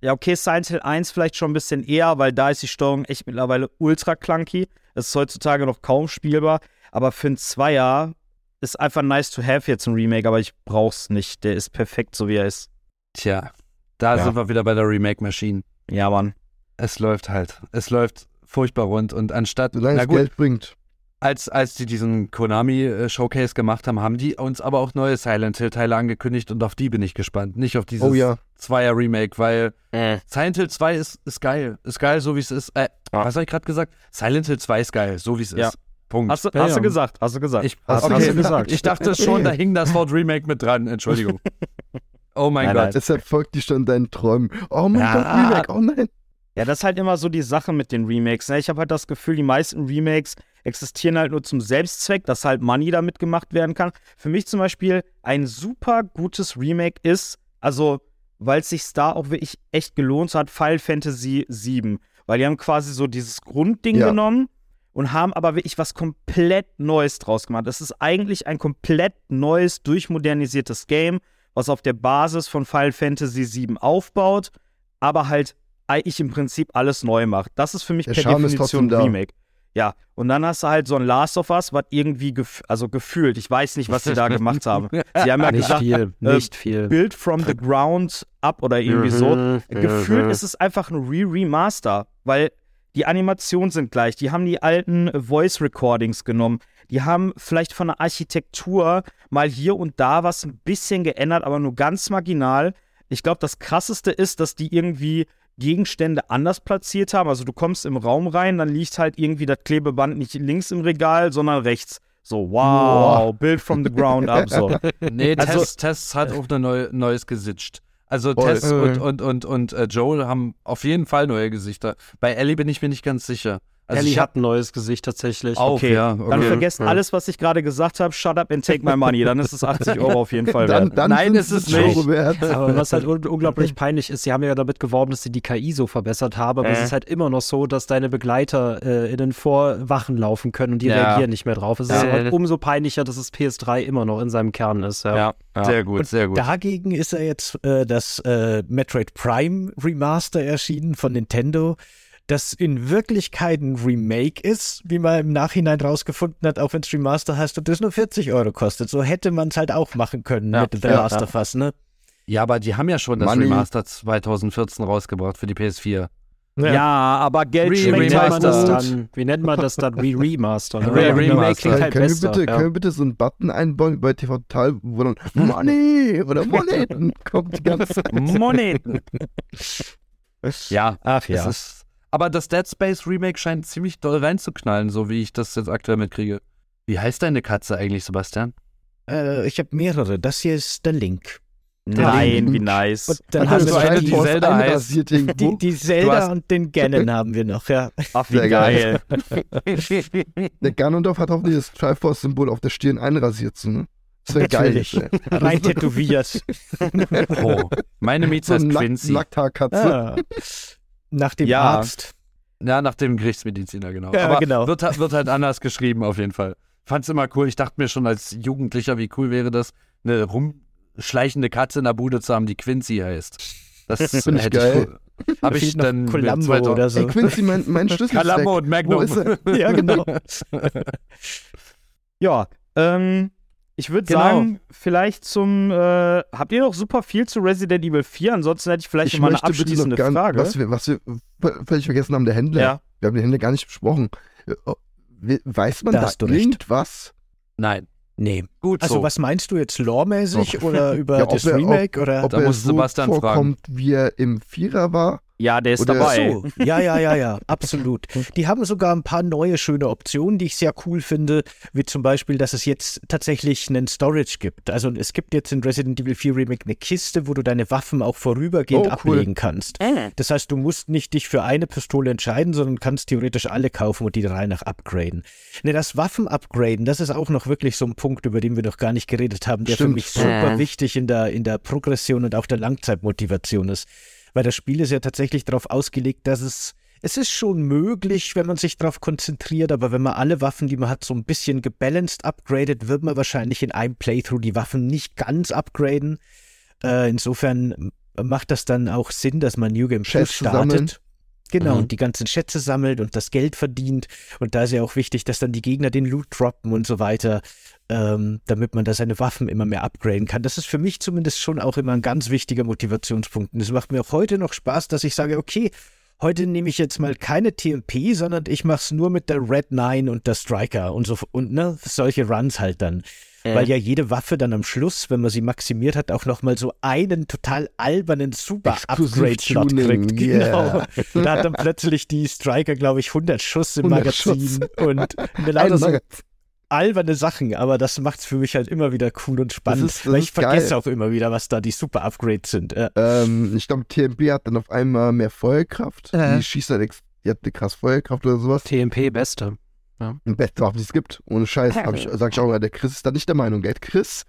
ja okay, Silent Hill 1 vielleicht schon ein bisschen eher, weil da ist die Steuerung echt mittlerweile ultra clunky. Es ist heutzutage noch kaum spielbar, aber für ein Zweier ist einfach nice to have jetzt ein Remake, aber ich brauch's nicht. Der ist perfekt, so wie er ist. Tja, da Ja. sind wir wieder bei der Remake-Maschine. Ja, Mann. Es läuft halt. Es läuft furchtbar rund. Und anstatt, Solange na es gut, Geld bringt. Als, als die diesen Konami-Showcase gemacht haben, haben die uns aber auch neue Silent Hill-Teile angekündigt und auf die bin ich gespannt. Nicht auf dieses Oh ja. Zweier-Remake, weil Äh. Silent Hill 2 ist, ist geil. Ist geil, so wie es ist. Äh, Ja. Was habe ich gerade gesagt? Silent Hill 2 ist geil, so wie es Ja. ist. Punkt. Hast du, Ja, hast du gesagt, hast du gesagt. ich, Hast du okay, gesagt. Ich dachte schon, da hing das Wort Remake mit dran. Entschuldigung. Oh mein Nein, Gott. nein. Deshalb folgt die schon deinen Träumen. Oh mein Ja. Gott, Remake, oh nein. Ja, das ist halt immer so die Sache mit den Remakes. Ne? Ich habe halt das Gefühl, die meisten Remakes existieren halt nur zum Selbstzweck, dass halt Money damit gemacht werden kann. Für mich zum Beispiel ein super gutes Remake ist, also weil es sich da auch wirklich echt gelohnt hat, Final Fantasy VII. Weil die haben quasi so dieses Grundding Ja. genommen und haben aber wirklich was komplett Neues draus gemacht. Das ist eigentlich ein komplett neues, durchmodernisiertes Game, was auf der Basis von Final Fantasy VII aufbaut, aber halt eigentlich im Prinzip alles neu macht. Das ist für mich Der per Charme ist Definition da. Remake. Ja, und dann hast du halt so ein Last of Us, was irgendwie, gef also gefühlt, ich weiß nicht, was sie da gemacht haben. Sie haben ja Nicht gesagt, viel, nicht viel. Build from the ground up oder irgendwie so. Mhm, Gefühlt mhm. ist es einfach ein Re-Remaster, weil die Animationen sind gleich. Die haben die alten Voice Recordings genommen. Die haben vielleicht von der Architektur mal hier und da was ein bisschen geändert, aber nur ganz marginal. Ich glaube, das krasseste ist, dass die irgendwie Gegenstände anders platziert haben. Also du kommst im Raum rein, dann liegt halt irgendwie das Klebeband nicht links im Regal, sondern rechts. So, wow, Build from the ground up. So. Nee, Also- Tess, Tess hat auch ein neu, neues gesitcht. Also Voll. Tess und, und, und, und äh, Joel haben auf jeden Fall neue Gesichter. Bei Ellie bin ich mir nicht ganz sicher. Also Ellie ich hab hat ein neues Gesicht tatsächlich. auch, Okay, ja. Dann Okay. vergesst alles, was ich gerade gesagt habe. Shut up and take my money. Dann ist es 80 Euro auf jeden Fall Dann, wert. dann Nein, sind's ist es nicht. Wert. Aber was halt un unglaublich peinlich ist, sie haben ja damit geworben, dass sie die KI so verbessert haben, aber Äh. es ist halt immer noch so, dass deine Begleiter äh, in den Vorwachen laufen können und die Ja. reagieren nicht mehr drauf. Es ist Ja. halt umso peinlicher, dass es PS3 immer noch in seinem Kern ist. Ja. Ja, ja. Sehr gut, sehr gut. Dagegen ist ja jetzt äh, das äh, Metroid Prime Remaster erschienen von Nintendo, das in Wirklichkeit ein Remake ist, wie man im Nachhinein rausgefunden hat, auch wenn es Remaster heißt und das nur 40 Euro kostet. So hätte man es halt auch machen können Ja, mit The ja, Last ja. of Us, ne? Ja, aber die haben ja schon das Money. Remaster 2014 rausgebracht für die PS4. Ja, aber Geld Re- halt das gut. dann? Wie nennt man das dann? Re Remaster. Ne? Re- Remaster. klingt halt können, wir besser. bitte, ja. können wir bitte so einen Button einbauen bei TV Total, wo dann Money oder Moneten kommt die ganze Zeit. Moneten. Ja, Ach ja. ist. Aber das Dead Space Remake scheint ziemlich doll reinzuknallen, so wie ich das jetzt aktuell mitkriege. Wie heißt deine Katze eigentlich, Sebastian? Äh, ich habe mehrere. Das hier ist der Link. Nein, wie nice. Und dann haben wir eine, die, Zelda heißt- die, die Zelda hast- und den Ganon haben wir noch, ja. Ach, wie Sehr geil. Der Ganondorf hat hoffentlich das Triforce-Symbol auf der Stirn einrasiert, so, ne? Das wäre geil. Rein tätowiert. Oh, meine Mieze So Nack Quincy. Nackthaarkatze. Ah. Nach dem Ja. Arzt. Ja, nach dem Gerichtsmediziner, genau. Ja, Aber genau. Wird, wird halt anders geschrieben, auf jeden Fall. Fand's immer cool. Ich dachte mir schon als Jugendlicher, wie cool wäre das, eine rumschleichende Katze in der Bude zu haben, die Quincy heißt. Das Find ich hätte geil. cool. Habe ich dann Columbo 2000 oder so. Ey, Quincy, mein, mein Schlüssel ist Columbo und Magnum. Wo ist er? Ja, genau. Ja, ähm, ich würde Genau. sagen, vielleicht zum, äh, habt ihr noch super viel zu Resident Evil 4? Ansonsten hätte ich vielleicht Ich noch mal eine bitte noch abschließende gar Frage. was wir, was wir völlig vergessen haben, der Händler. Ja. Wir haben den Händler gar nicht besprochen. Äh, oh, we- Weiß man Da da, irgendwas? Nein, Nee. gut Also so. was meinst du jetzt loremäßig oder über Ja, ob das er- Remake oder? Ob Da muss so Sebastian fragen. vorkommt, wie er im Vierer war? Ja, der ist Oder- dabei. So, ja, ja, ja, ja, absolut. Die haben sogar ein paar neue schöne Optionen, die ich sehr cool finde, wie zum Beispiel, dass es jetzt tatsächlich einen Storage gibt. Also es gibt jetzt in Resident Evil 4 Remake eine Kiste, wo du deine Waffen auch vorübergehend Oh, cool. ablegen kannst. Das heißt, du musst nicht dich für eine Pistole entscheiden, sondern kannst theoretisch alle kaufen und die der Reihe nach upgraden. Ne, das Waffen-Upgraden, das ist auch noch wirklich so ein Punkt, über den wir noch gar nicht geredet haben, der für Stimmt. mich super wichtig in der, in der Progression und auch der Langzeitmotivation ist. Weil das Spiel ist ja tatsächlich darauf ausgelegt, dass es es ist schon möglich, wenn man sich darauf konzentriert, aber wenn man alle Waffen, die man hat, so ein bisschen gebalanced upgradet, wird man wahrscheinlich in einem Playthrough die Waffen nicht ganz upgraden. Äh, insofern macht das dann auch Sinn, dass man New Game Plus startet. sammeln. Genau, Mhm. und die ganzen Schätze sammelt und das Geld verdient. Und da ist ja auch wichtig, dass dann die Gegner den Loot droppen und so weiter, ähm, damit man da seine Waffen immer mehr upgraden kann. Das ist für mich zumindest schon auch immer ein ganz wichtiger Motivationspunkt. Und es macht mir auch heute noch Spaß, dass ich sage, okay, heute nehme ich jetzt mal keine TMP, sondern ich mache es nur mit der Red 9 und der Striker und so und ne, solche Runs halt dann. Weil ja jede Waffe dann am Schluss, wenn man sie maximiert hat, auch nochmal so einen total albernen Super-Upgrade-Shot kriegt. yeah. Genau. Da hat dann plötzlich die Striker, glaube ich, 100 Schuss im 100 Magazin und eine Ein lauter so. Alberne Sachen, aber das macht's für mich halt immer wieder cool und spannend, Das ist- das weil ich ist geil. vergesse auch immer wieder, was da die Super-Upgrades sind. Ja. Ähm, ich glaube, TMP hat dann auf einmal mehr Feuerkraft. Äh. Die schießt halt, ex- die hat eine krass Feuerkraft oder sowas. TMP beste. Die beste Waffe, die es gibt. Ohne Scheiß. Hab ich, sag ich auch immer, der Chris ist da nicht der Meinung, gell? Chris,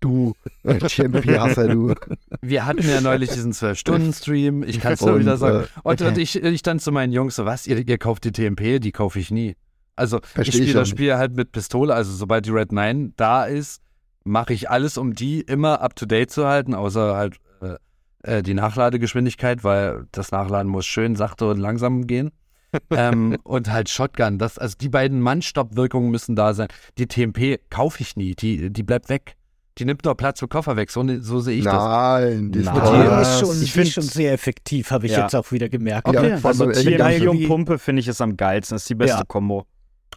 du äh, TMP-Hasser, du. Wir hatten ja neulich diesen 12-Stunden-Stream. Ich kann es nur wieder sagen. äh, Und, und ich, ich dann zu meinen Jungs so, was, ihr, ihr kauft die TMP? Die kaufe ich nie. Also Versteh ich spiele das. Spiel halt mit Pistole. Also sobald die Red 9 da ist, mache ich alles, um die immer up-to-date zu halten, außer halt äh, äh, die Nachladegeschwindigkeit, weil das Nachladen muss schön sachte und langsam gehen. ähm, und halt Shotgun. Das, also die beiden Mannstopp-Wirkungen müssen da sein. Die TMP kaufe ich nie. Die, die bleibt weg. Die nimmt nur Platz für Koffer weg. So, so sehe ich das. Nein, die ist schon, Ich die ist find- schon sehr effektiv, habe ich Ja. jetzt auch wieder gemerkt. Ja, Okay. allem Also TNT ganz- und Pumpe finde ich ist am geilsten. Das ist die beste Ja. Kombo.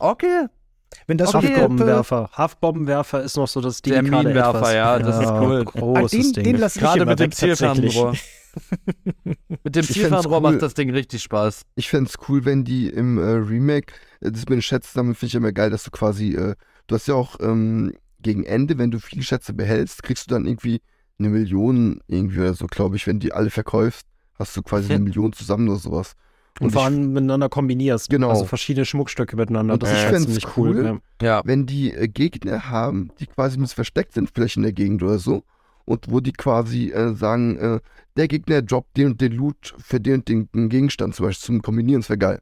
Okay. Wenn das Okay. Haftbomben Haftbombenwerfer. Haftbombenwerfer ist noch so das Der digitale Minenwerfer, ja, das ist cool. Ah, Großes den, Ding. den lasse ich Gerade mit dem. Zielfernrohr. mit dem Zielfernrohr cool. macht das Ding richtig Spaß. Ich fände es cool, wenn die im äh, Remake, äh, das mit den Schätzen sammeln, finde ich immer geil, dass du quasi, äh, du hast ja auch ähm, gegen Ende, wenn du viele Schätze behältst, kriegst du dann irgendwie eine Million irgendwie oder so, glaube ich, wenn die alle verkaufst, hast du quasi eine Million zusammen oder sowas. Und vor ich- allem miteinander kombinierst. Genau. Also verschiedene Schmuckstücke miteinander. Und Das ich ist halt fänd's ziemlich cool, cool. ja. Wenn die äh, Gegner haben, die quasi ein bisschen versteckt sind, vielleicht in der Gegend oder so, und wo die quasi äh, sagen, äh, der Gegner droppt den und den Loot für den und den Gegenstand zum Beispiel zum Kombinieren, das wäre geil.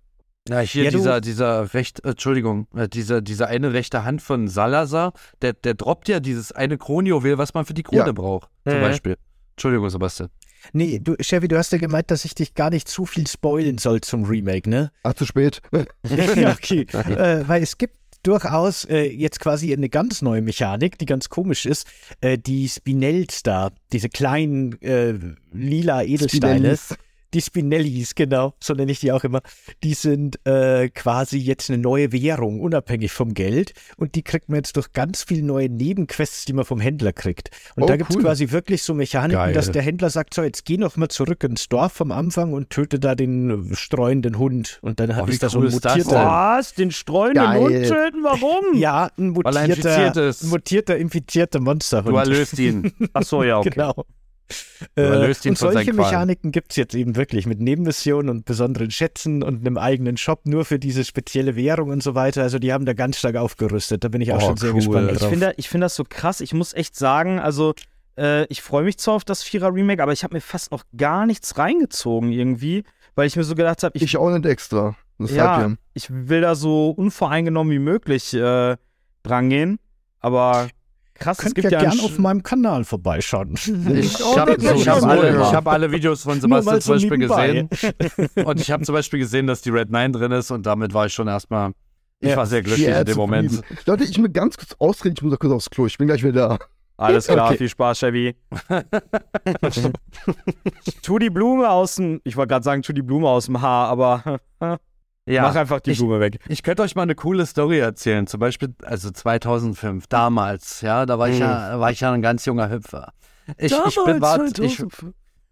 Ja, hier Ja, dieser, dieser recht, äh, Entschuldigung, äh, dieser, dieser eine rechte Hand von Salazar, der, der droppt ja dieses eine Kronjuwel, was man für die Krone Ja. braucht, zum. Beispiel. Entschuldigung, Sebastian. Nee, du, Chevy, du hast ja gemeint, dass ich dich gar nicht zu viel spoilen soll zum Remake, ne? Ach, zu spät. ja, okay. äh, weil es gibt durchaus äh, jetzt quasi eine ganz neue Mechanik, die ganz komisch ist. Äh, die Spinells da, diese kleinen äh, lila Edelsteine. Spinellis. Die Spinellis, genau, so nenne ich die auch immer, die sind äh, quasi jetzt eine neue Währung, unabhängig vom Geld. Und die kriegt man jetzt durch ganz viele neue Nebenquests, die man vom Händler kriegt. Und Oh, da gibt es cool. quasi wirklich so Mechaniken, Geil. dass der Händler sagt, so, jetzt geh noch mal zurück ins Dorf vom Anfang und töte da den streuenden Hund. Und dann Oh, ist da so cool ein mutierter. Was? Den streunenden Geil. Hund töten? Warum? Ja, ein Weil er infiziert mutierter, ist. ein mutierter, infizierter Monsterhund. Du erlöst ihn. Ach so, ja, okay. Genau. Du erlöst ihn und von solche. Mechaniken gibt es jetzt eben wirklich mit Nebenmissionen und besonderen Schätzen und einem eigenen Shop nur für diese spezielle Währung und so weiter. Also die haben da ganz stark aufgerüstet. Da bin ich auch Oh, schon sehr cool. gespannt Ich drauf. finde ich find das so krass. Ich muss echt sagen, also äh, ich freue mich zwar auf das Vierer-Remake, aber ich habe mir fast noch gar nichts reingezogen irgendwie, weil ich mir so gedacht habe, ich, Ich auch nicht extra. Das Ja. ja. ich will da so unvoreingenommen wie möglich äh, drangehen. Aber krass, es Könnt gibt ja ja, gern auf meinem Kanal vorbeischauen. Ich Oh, habe ich hab So, alle, hab alle Videos von Sebastian zum so Beispiel nebenbei. gesehen. Und ich habe zum Beispiel gesehen, dass die Red 9 drin ist und damit war ich schon erstmal. Ich Ja. war sehr glücklich Ja, in dem Moment. zufrieden. Leute, ich will ganz kurz ausreden, ich muss kurz aufs Klo. Ich bin gleich wieder da. Alles klar, Okay. viel Spaß, Chevy. tu die Blume aus dem, ich wollte gerade sagen, tu die Blume aus dem Haar, aber Ja, mach einfach die ich- Blume weg. Ich könnte euch mal eine coole Story erzählen. Zum Beispiel, also 2005, damals, ja, da war ich ja, da war ich ja ein ganz junger Hüpfer. Ich, ich, bin, war, ich,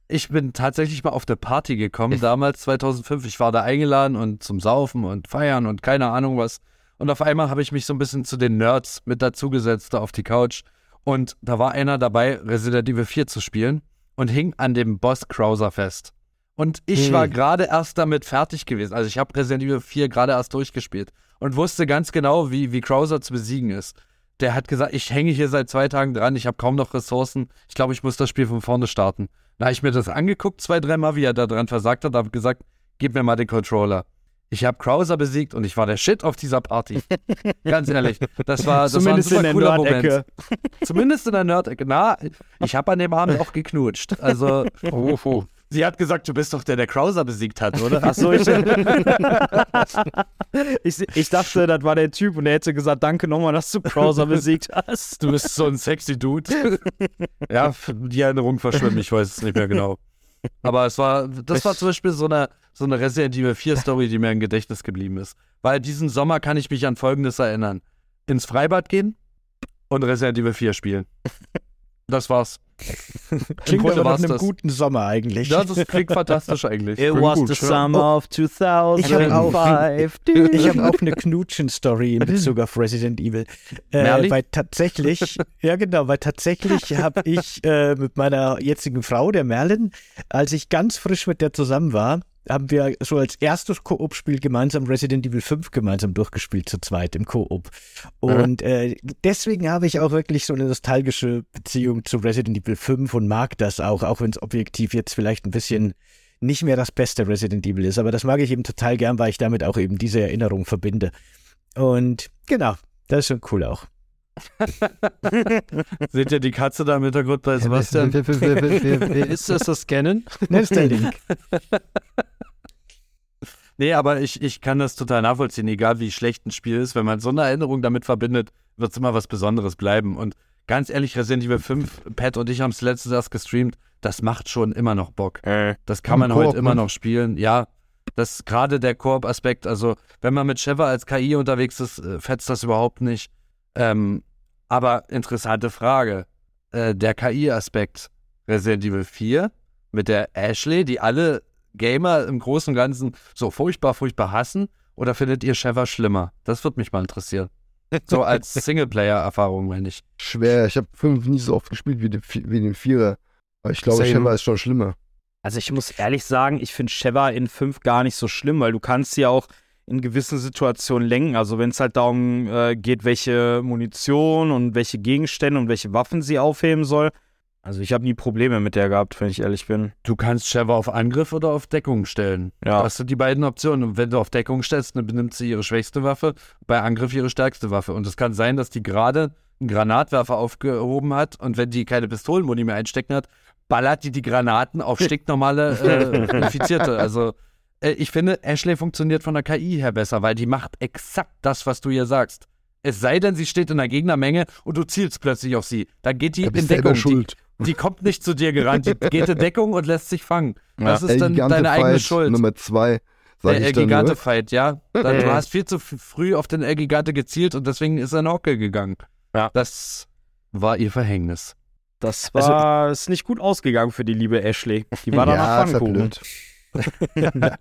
ich bin tatsächlich mal auf eine Party gekommen, damals 2005. Ich war da eingeladen und zum Saufen und Feiern und keine Ahnung was. Und auf einmal habe ich mich so ein bisschen zu den Nerds mit dazugesetzt, da auf die Couch. Und da war einer dabei, Resident Evil 4 zu spielen und hing an dem Boss Krauser fest. Und ich war gerade erst damit fertig gewesen. Also ich habe Resident Evil 4 gerade erst durchgespielt und wusste ganz genau, wie, wie Krauser zu besiegen ist. Der hat gesagt, ich hänge hier seit zwei Tagen dran, ich habe kaum noch Ressourcen. Ich glaube, ich muss das Spiel von vorne starten. Da habe ich mir das angeguckt, zwei, dreimal, wie er da dran versagt hat, habe gesagt, gib mir mal den Controller. Ich habe Krauser besiegt und ich war der Shit auf dieser Party. Ganz ehrlich. Das war, das Zumindest war in ein der super cooler. Moment. Zumindest in der Nerd-Ecke. Na, ich habe an dem Abend auch geknutscht. Also, oh, oh. Sie hat gesagt, du bist doch der, der Krauser besiegt hat, oder? Ach so, ich, ich, ich dachte, das war der Typ und er hätte gesagt, danke nochmal, dass du Browser besiegt hast. Du bist so ein sexy Dude. ja, die Erinnerung verschwimmt, ich weiß es nicht mehr genau. Aber es war, das war zum Beispiel so eine, so eine Resident Evil 4 Story, die mir im Gedächtnis geblieben ist. Weil diesen Sommer kann ich mich an Folgendes erinnern. Ins Freibad gehen und Resident Evil 4 spielen. Das war's. Klingt aber nach einem das. guten Sommer eigentlich. Ja, das klingt fantastisch eigentlich. It Klingt was gut, the ja. summer of Ich hab auch- 2005. Ich habe auch eine Knutschen-Story in Bezug auf Resident Evil. Äh, weil tatsächlich, ja genau, weil tatsächlich habe ich äh, mit meiner jetzigen Frau, der Merlin, als ich ganz frisch mit der zusammen war, haben wir so als erstes Koop-Spiel gemeinsam Resident Evil 5 gemeinsam durchgespielt, zu zweit im Koop. Und äh, deswegen habe ich auch wirklich so eine nostalgische Beziehung zu Resident Evil 5 und mag das auch, auch wenn es objektiv jetzt vielleicht ein bisschen nicht mehr das beste Resident Evil ist. Aber das mag ich eben total gern, weil ich damit auch eben diese Erinnerung verbinde. Und genau, das ist schon cool auch. Seht ihr die Katze da im Hintergrund bei Sebastian? Wer- wer- wer- wer- wer- wer- Ist das das Scannen? Das ist der Link. Nee, aber ich, ich kann das total nachvollziehen, egal wie schlecht ein Spiel ist. Wenn man so eine Erinnerung damit verbindet, wird es immer was Besonderes bleiben. Und ganz ehrlich, Resident Evil 5, Pat und ich haben es letztes erst gestreamt, das macht schon immer noch Bock. Das kann man heute immer ne? noch spielen. Ja, das gerade der Koop-Aspekt, also wenn man mit Sheva als KI unterwegs ist, äh, fetzt das überhaupt nicht. Ähm, aber interessante Frage. Äh, der KI-Aspekt Resident Evil 4 mit der Ashley, die alle Gamer im Großen und Ganzen so furchtbar, furchtbar hassen, oder findet ihr Sheva schlimmer? Das würde mich mal interessieren. So als Singleplayer-Erfahrung, meine ich. Schwer, ich habe fünf nie so oft gespielt wie den, Vi- wie den Vierer. Aber ich glaube, Same. Sheva ist schon schlimmer. Also ich muss ehrlich sagen, ich finde Sheva in 5 gar nicht so schlimm, weil du kannst sie auch in gewissen Situationen lenken. Also wenn es halt darum äh, geht, welche Munition und welche Gegenstände und welche Waffen sie aufheben soll. Also ich habe nie Probleme mit der gehabt, wenn ich ehrlich bin. Du kannst Sheva auf Angriff oder auf Deckung stellen. Ja. Das sind die beiden Optionen. Und wenn du auf Deckung stellst, dann benimmt sie ihre schwächste Waffe, bei Angriff ihre stärkste Waffe. Und es kann sein, dass die gerade einen Granatwerfer aufgehoben hat und wenn die keine Pistolenmuni mehr einstecken hat, ballert die die Granaten auf stinknormale äh, Infizierte. Also äh, ich finde, Ashley funktioniert von der KI her besser, weil die macht exakt das, was du ihr sagst. Es sei denn, sie steht in der Gegnermenge und du zielst plötzlich auf sie. Dann geht die Da in Deckung. Schuld. die kommt nicht zu dir gerannt, die geht in Deckung und lässt sich fangen. Das ist El dann Gigante deine eigene Fight Schuld. Nummer zwei, sag Der ich El dann Gigante nur. Fight, ja. Da, du hast viel zu früh auf den El Gigante gezielt und deswegen ist er in Hocke gegangen. Ja. Das war ihr Verhängnis. Das Also- war ist nicht gut ausgegangen für die liebe Ashley. Die war danach ja, ist ja Pfannkuchen. blöd.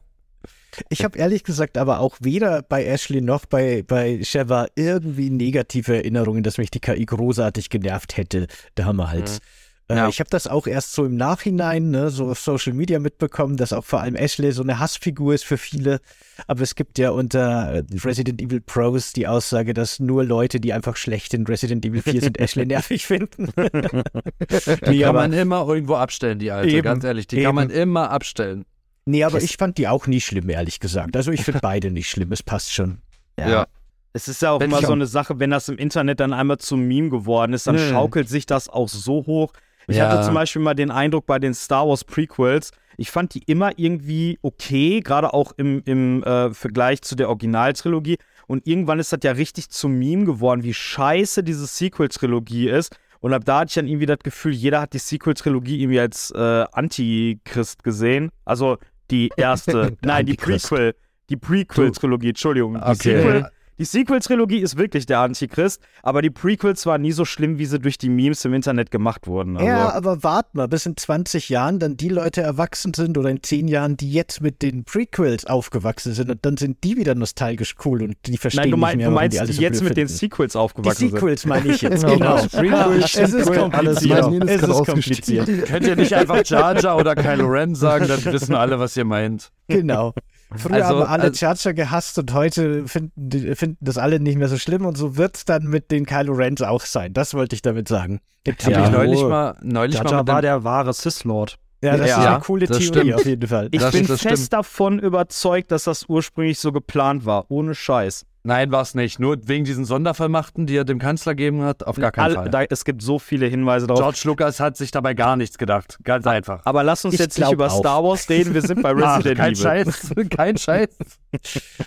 Ich habe ehrlich gesagt aber auch weder bei Ashley noch bei, bei Sheva irgendwie negative Erinnerungen, dass mich die KI großartig genervt hätte damals. Äh, Ja. Ich habe das auch erst so im Nachhinein, ne, so auf Social Media mitbekommen, dass auch vor allem Ashley so eine Hassfigur ist für viele. Aber es gibt ja unter äh, Resident Evil Pros die Aussage, dass nur Leute, die einfach schlecht in Resident Evil 4 sind, Ashley nervig finden. Die kann aber, man immer irgendwo abstellen, die alte, Eben, ganz ehrlich. Die eben. kann man immer abstellen. nee, aber ich fand die auch nie schlimm, ehrlich gesagt. Also ich finde beide nicht schlimm, es passt schon. Ja. Es ist ja auch Wenn immer so eine Sache, wenn das im Internet dann einmal zum Meme geworden ist, dann Mhm. schaukelt sich das auch so hoch. Ich Ja. hatte zum Beispiel mal den Eindruck bei den Star Wars Prequels, ich fand die immer irgendwie okay, gerade auch im, im äh, Vergleich zu der Originaltrilogie. Und irgendwann ist das ja richtig zum Meme geworden, wie scheiße diese Sequel-Trilogie ist. Und ab da hatte ich dann irgendwie das Gefühl, jeder hat die Sequel-Trilogie irgendwie als äh, Antichrist gesehen. Also die erste, nein, die. Prequel, die Prequel-Trilogie, Entschuldigung. Die Okay. Sequel, die Sequel-Trilogie ist wirklich der Antichrist, aber die Prequels waren nie so schlimm, wie sie durch die Memes im Internet gemacht wurden. Also, Ja, aber wart mal, bis in 20 Jahren dann die Leute erwachsen sind oder in 10 Jahren, die jetzt mit den Prequels aufgewachsen sind und dann sind die wieder nostalgisch cool und die verstehen Nein, du, nicht mein, mehr, du warum meinst die alles die so jetzt blöd mit den finden. Sequels Die aufgewachsen Sequels meine ich jetzt, Genau. genau. Prequel, es ist alles kompliziert. ist Es ist kompliziert. Könnt ihr nicht einfach Jar Jar oder Kylo Ren sagen, dann wissen alle, was ihr meint. Genau. Früher Also, haben alle also- gehasst und heute finden, finden das alle nicht mehr so schlimm und so wird es dann mit den Kylo Rens auch sein. Das wollte ich damit sagen. Ich habe ja. mich neulich mal, neulich mal war der wahre Sith-Lord. Ja, das Ja, ist eine coole das Theorie stimmt. auf jeden Fall. Ich Das- bin das fest stimmt. davon überzeugt, dass das ursprünglich so geplant war. Ohne Scheiß. Nein, war es nicht. Nur wegen diesen Sondervollmachten, die er dem Kanzler gegeben hat, auf gar keinen All- Fall. Da, es gibt so viele Hinweise darauf. George Lucas hat sich dabei gar nichts gedacht. Ganz einfach. Aber lass uns Ich jetzt nicht über auch. Star Wars reden, wir sind bei Resident kein Evil. Scheiß. Kein Scheiß.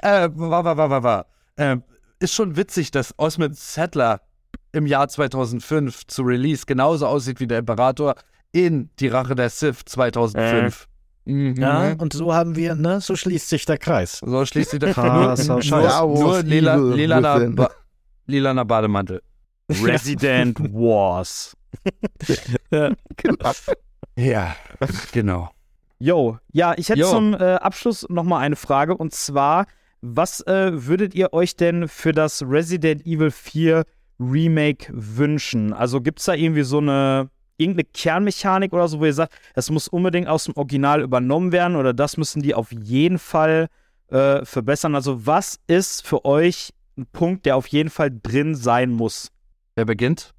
äh, war, war, war, war, war. Äh, ist schon witzig, dass Osmond Sattler im Jahr 2005 zu Release genauso aussieht wie der Imperator in Die Rache der Sith 2005. Mhm. Ja, und so haben wir, ne, so schließt sich der Kreis. So schließt sich der Krasser nur, Scheiß. nur, lila, lilaner, ba lilaner Bademantel. Resident Wars. Genau. Ja, genau. Yo, ja, ich hätte Yo. zum äh, Abschluss nochmal eine Frage und zwar, was äh, würdet ihr euch denn für das Resident Evil 4 Remake wünschen? Also gibt es da irgendwie so eine, irgendeine Kernmechanik oder so, wo ihr sagt, das muss unbedingt aus dem Original übernommen werden oder das müssen die auf jeden Fall äh, verbessern? Also was ist für euch ein Punkt, der auf jeden Fall drin sein muss? Wer beginnt?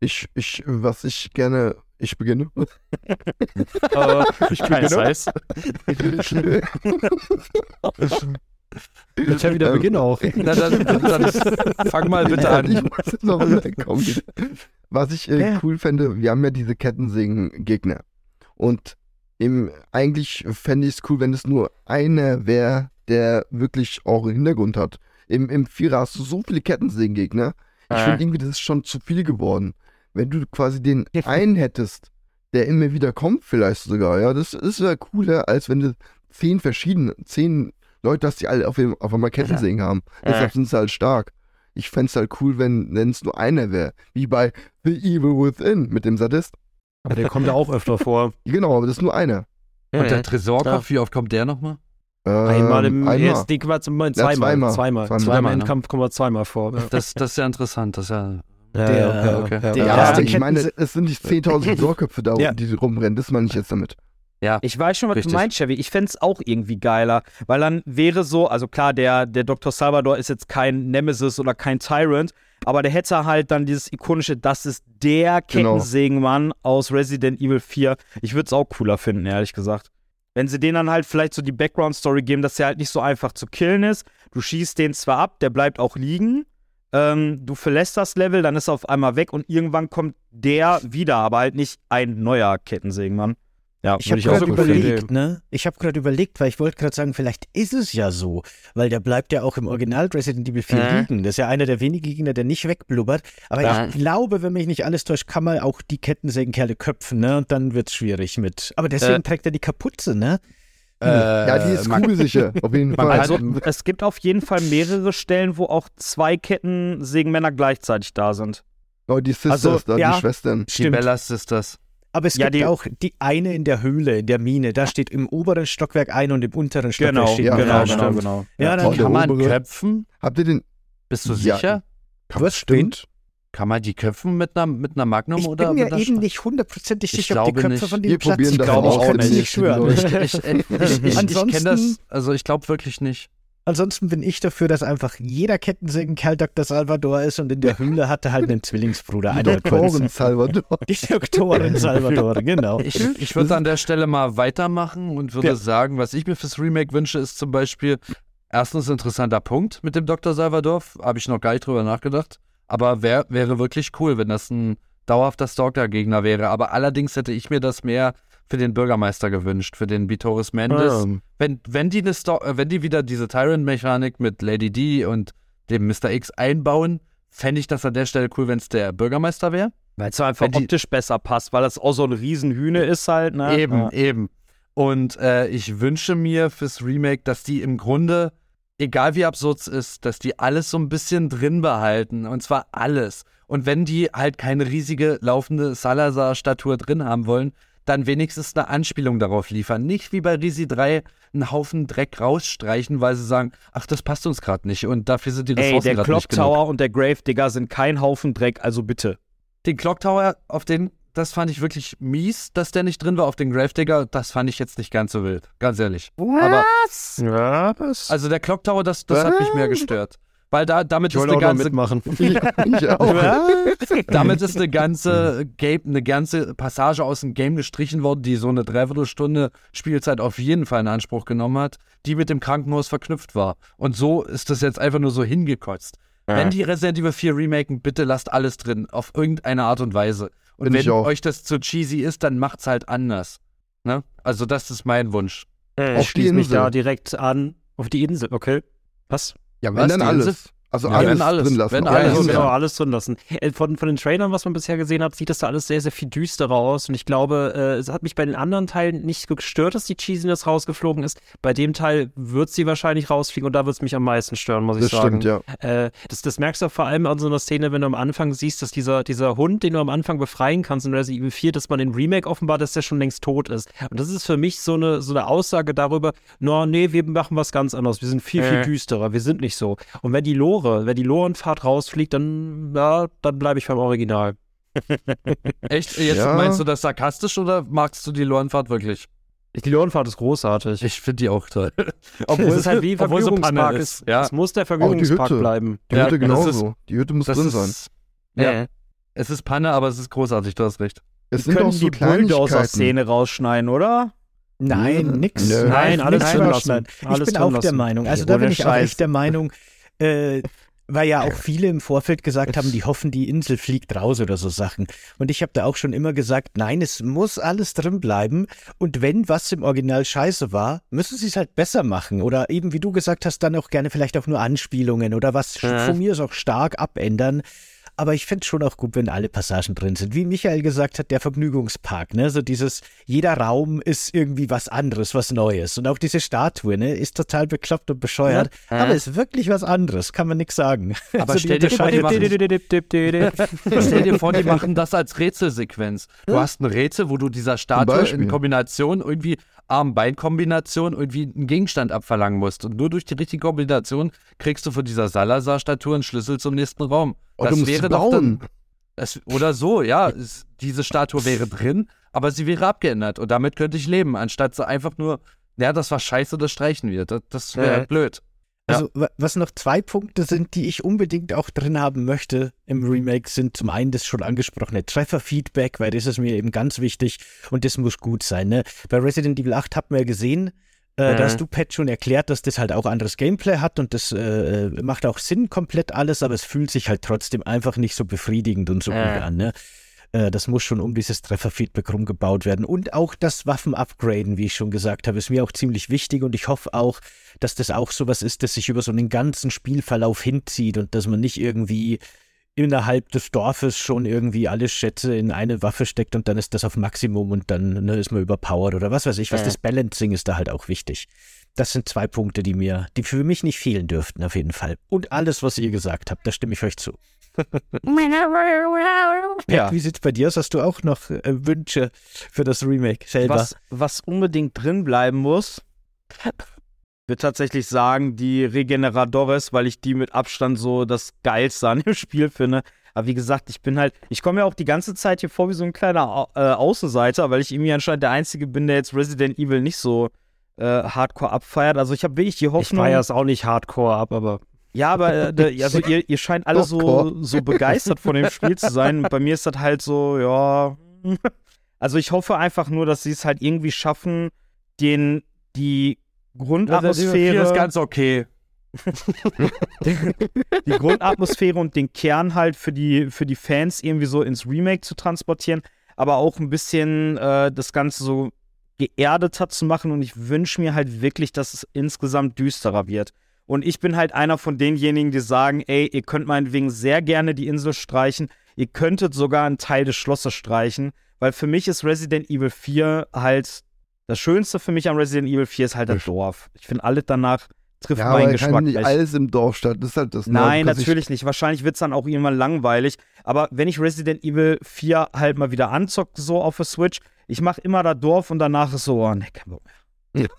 Ich, ich, was ich gerne, ich beginne. äh, ich Kein Scheiß. Wird ja wieder Ähm, Beginn auch. Na, dann, dann fang mal bitte Ja, an. Ich muss jetzt noch mal wegkommen. Was ich äh, Ja. cool fände, wir haben ja diese Kettensägen-Gegner. Und im, eigentlich fände ich es cool, wenn es nur einer wäre, der wirklich auch einen Hintergrund hat. Im, Im Vierer hast du so viele Kettensägen-Gegner. Ich Äh. finde irgendwie, das ist schon zu viel geworden. Wenn du quasi den einen hättest, der immer wieder kommt, vielleicht sogar, ja, das, das wäre cooler, als wenn du zehn verschiedene, zehn Leute hast, die alle auf, auf einmal Kettensägen haben. Deshalb sind sie halt stark. Ich fände es halt cool, wenn es nur einer wäre. Wie bei The Evil Within mit dem Sadist. Aber der kommt ja auch öfter vor. Genau, aber das ist nur einer. Und der Tresorkopf, wie oft kommt der nochmal? Ähm, Einmal im einmal. ersten zweimal. Ja, Zweimal. zweimal. Zweimal. Zweimal. Zweimal, ne? Endkampf kommen wir zweimal vor. Ja. Das, das ist ja interessant. Das ist ja, Ja, Der- ja, okay, okay. ja. der Ja, erste ich meine, es sind nicht 10.000 Sorköpfe da, Ja. die rumrennen. Das meine ich jetzt damit. Ich weiß schon, was Richtig. du meinst, Chevy. Ich fände es auch irgendwie geiler, weil dann wäre so, also klar, der, der Dr. Salvador ist jetzt kein Nemesis oder kein Tyrant, aber der hätte halt dann dieses ikonische, das ist der Genau. Kettensägenmann aus Resident Evil 4. Ich würde es auch cooler finden, ehrlich gesagt. Wenn sie denen dann halt vielleicht so die Background-Story geben, dass er halt nicht so einfach zu killen ist. Du schießt den zwar ab, der bleibt auch liegen, ähm, du verlässt das Level, dann ist er auf einmal weg und irgendwann kommt der wieder, aber halt nicht ein neuer Kettensägenmann. Ja, Ich habe gerade überlegt, ne? Ich habe gerade überlegt, weil ich wollte gerade sagen, vielleicht ist es ja so, weil der bleibt ja auch im Original Resident Evil 4 Mhm. liegen. Das ist ja einer der wenigen Gegner, der nicht wegblubbert. Aber Ja. ich glaube, wenn mich nicht alles täuscht, kann man auch die Kettensägenkerle köpfen, ne? Und dann wird's schwierig mit. Aber deswegen Äh. trägt er die Kapuze, ne? ja, die ist man- kugelsicher, auf jeden Fall. Also, es gibt auf jeden Fall mehrere Stellen, wo auch zwei Kettensägenmänner gleichzeitig da sind. oh, die Sisters Also, da, ja. die Schwestern. Die Stimmt. Bella Sisters. Aber es Ja, gibt die- auch die eine in der Höhle, in der Mine. Da steht im oberen Stockwerk eine und im unteren Stockwerk Genau, steht ja, eine genau, andere. genau, genau. Ja, dann. Kann man obere- köpfen? Habt ihr den? Bist du Ja. sicher? Was stimmt? Kann man die köpfen mit einer, mit einer Magnum Ich oder bin mit mir eben nicht hundertprozentig Ich sicher, ob die Köpfe nicht. von dem Platz das glaube auch nicht. Ich. Ich, ich, ich, ich, ich, ich kenne das, Ansonsten- also ich glaube wirklich nicht. Ansonsten bin ich dafür, dass einfach jeder Kettensägenkerl Dr. Salvador ist und in der Höhle hat er halt einen Zwillingsbruder. Die Einer Doktoren Salvador. Die Doktorin Salvador, genau. Ich, ich würde an der Stelle mal weitermachen und würde Ja. sagen, was ich mir fürs Remake wünsche, ist zum Beispiel erstens ein interessanter Punkt mit dem Dr. Salvador. Habe ich noch gar nicht drüber nachgedacht. Aber wär, wäre wirklich cool, wenn das ein dauerhafter Stalker-Gegner wäre. Aber allerdings hätte ich mir das mehr für den Bürgermeister gewünscht, für den Vitoris Mendes. Ähm, Wenn, wenn, die eine Sto äh, wenn die wieder diese Tyrant-Mechanik mit Lady D und dem Mr. X einbauen, fände ich das an der Stelle cool, wenn es der Bürgermeister wäre. Weil es einfach Wenn die- optisch besser passt, weil das auch so ein Riesenhühne ist halt, ne? Eben, Ja. eben. Und äh, ich wünsche mir fürs Remake, dass die im Grunde, egal wie absurd es ist, dass die alles so ein bisschen drin behalten. Und zwar alles. Und wenn die halt keine riesige laufende Salazar-Statue drin haben wollen, dann wenigstens eine Anspielung darauf liefern. Nicht wie bei Risi 3 einen Haufen Dreck rausstreichen, weil sie sagen, ach, das passt uns gerade nicht und dafür sind die Ey, Ressourcen der gerade Clock nicht genug. Tower und der Grave Digger sind kein Haufen Dreck, also bitte. Den Clock Tower, auf den, das fand ich wirklich mies, dass der nicht drin war. Auf den Gravedigger, das fand ich jetzt nicht ganz so wild, ganz ehrlich. Aber ja, was? also der Clock Tower, das, das hat mich mehr gestört. Weil da, damit ich ist wollte eine ganze, mitmachen. Ich, ich auch. damit ist eine ganze Game, eine ganze Passage aus dem Game gestrichen worden, die so eine Dreiviertelstunde Spielzeit auf jeden Fall in Anspruch genommen hat, die mit dem Krankenhaus verknüpft war. Und so ist das jetzt einfach nur so hingekotzt. Wenn die Resident Evil 4 remaken, bitte lasst alles drin, auf irgendeine Art und Weise. Und Bin ich wenn auch. euch das zu cheesy ist, dann macht's halt anders. Ne? Also das ist mein Wunsch. Ich Auf die schließe mich da direkt an. Auf die Insel, okay. Was? Ja, Wenn dann Die alles. Also Ja, alles, alles. drin lassen. Wenn alles. Ja, genau, alles drin lassen. Äh, Von, von den Trailern, was man bisher gesehen hat, sieht das da alles sehr, sehr viel düsterer aus. Und ich glaube, äh, es hat mich bei den anderen Teilen nicht gestört, dass die Cheesiness rausgeflogen ist. Bei dem Teil wird sie wahrscheinlich rausfliegen und da wird es mich am meisten stören, muss ich Das sagen. stimmt, ja. Äh, das, das merkst du vor allem an so einer Szene, wenn du am Anfang siehst, dass dieser, dieser Hund, den du am Anfang befreien kannst in Resident Evil 4, dass man in Remake offenbar, dass der schon längst tot ist. Und das ist für mich so eine, so eine Aussage darüber, no, nee, wir machen was ganz anderes. Wir sind viel, viel Äh. düsterer. Wir sind nicht so. Und wenn die Lore, wenn die Lorenfahrt rausfliegt, dann, ja, dann bleibe ich beim Original. Echt? Jetzt Ja. meinst du das sarkastisch oder magst du die Lorenfahrt wirklich? Die Lorenfahrt ist großartig. Ich finde die auch toll. Obwohl es halt wie Vergnügungspark ist, ist. ja. Es muss der Vergnügungspark Hütte. bleiben. Die Ja, Hütte das genauso. Die Hütte muss drin ist, sein. Ja. Äh. Es ist Panne, aber es ist großartig, du hast recht. Es Die können so die. Bulldozer-Szene rausschneiden, oder? Nein, nix. Nö. Nein, alles nichts drin lassen. Ich Alles bin auch der. Meinung. Also Ja, da bin ich auch echt der Meinung, äh, weil ja auch viele im Vorfeld gesagt haben, die hoffen, die Insel fliegt raus oder so Sachen. Und ich habe da auch schon immer gesagt, nein, es muss alles drin bleiben. Und wenn was im Original scheiße war, müssen sie es halt besser machen. Oder eben, wie du gesagt hast, dann auch gerne vielleicht auch nur Anspielungen oder was von mir aus auch stark abändern. Aber ich fände schon auch gut, wenn alle Passagen drin sind. Wie Michael gesagt hat, der Vergnügungspark, ne? So dieses, jeder Raum ist irgendwie was anderes, was Neues. Und auch diese Statue, ne, ist total bekloppt und bescheuert. Aber ist wirklich was anderes, kann man nix sagen. Aber stell dir vor, die machen- machen. Stell dir vor, die machen das als Rätselsequenz. Du hast ein Rätsel, wo du dieser Statue in Kombination irgendwie Arm-Bein-Kombination irgendwie einen Gegenstand abverlangen musst. Und nur durch die richtige Kombination kriegst du von dieser Salazar-Statue einen Schlüssel zum nächsten Raum. Oh, musst bauen. dann. Das, oder so, ja. Es, diese Statue wäre drin, aber sie wäre abgeändert. Und damit könnte ich leben, anstatt so einfach nur, ja, das war scheiße, das streichen wir. Das, das wäre Ja. blöd. Also, wa- was noch zwei Punkte sind, die ich unbedingt auch drin haben möchte im Remake, sind zum einen das schon angesprochene Trefferfeedback, weil das ist mir eben ganz wichtig und das muss gut sein. Ne? Bei Resident Evil 8 hat man ja gesehen, Äh, Da Mhm. hast du, Pat, schon erklärt, dass das halt auch anderes Gameplay hat und das äh, macht auch Sinn komplett alles, aber es fühlt sich halt trotzdem einfach nicht so befriedigend und so Mhm. gut an. Ne? Äh, das muss schon um dieses Trefferfeedback rumgebaut werden. Und auch das Waffen-Upgraden, wie ich schon gesagt habe, ist mir auch ziemlich wichtig und ich hoffe auch, dass das auch sowas ist, das sich über so einen ganzen Spielverlauf hinzieht und dass man nicht irgendwie innerhalb des Dorfes schon irgendwie alle Schätze in eine Waffe steckt und dann ist das auf Maximum und dann ne, ist man überpowered oder was weiß ich was. Das Balancing ist da halt auch wichtig. Das sind zwei Punkte, die mir, die für mich nicht fehlen dürften, auf jeden Fall. Und alles, was ihr gesagt habt, da stimme ich euch zu. Ja. Wie sieht's bei dir aus? Hast du auch noch äh, Wünsche für das Remake selber? Was, was unbedingt drin bleiben muss, würde tatsächlich sagen, die Regeneradores, weil ich die mit Abstand so das Geilste an dem Spiel finde. Aber wie gesagt, ich bin halt, ich komme ja auch die ganze Zeit hier vor wie so ein kleiner äh, Außenseiter, weil ich irgendwie anscheinend der Einzige bin, der jetzt Resident Evil nicht so äh, hardcore abfeiert. Also ich habe wirklich die Ich Hoffnung. feiere es auch nicht hardcore ab, aber Ja, aber äh, also ihr, ihr scheint alle so, Hardcore. so begeistert von dem Spiel zu sein. Bei mir ist das halt so, ja. Also ich hoffe einfach nur, dass sie es halt irgendwie schaffen, den die Grundatmosphäre, ist ganz okay. die Grundatmosphäre und den Kern halt für die, für die Fans irgendwie so ins Remake zu transportieren, aber auch ein bisschen äh, das Ganze so geerdeter zu machen und ich wünsche mir halt wirklich, dass es insgesamt düsterer wird. Und ich bin halt einer von denjenigen, die sagen, ey, ihr könnt meinetwegen sehr gerne die Insel streichen, ihr könntet sogar einen Teil des Schlosses streichen, weil für mich ist Resident Evil 4 halt, das Schönste für mich an Resident Evil 4 ist halt das Dorf. Ich finde, alles danach trifft Ja, meinen aber Geschmack kann nicht alles im Dorf statt. Das ist halt das. ne? Nein, kannst natürlich nicht. Wahrscheinlich wird es dann auch irgendwann langweilig. Aber wenn ich Resident Evil 4 halt mal wieder anzocke, so auf der Switch, ich mache immer das Dorf und danach ist so, oh, ne, kein Bock Nicht,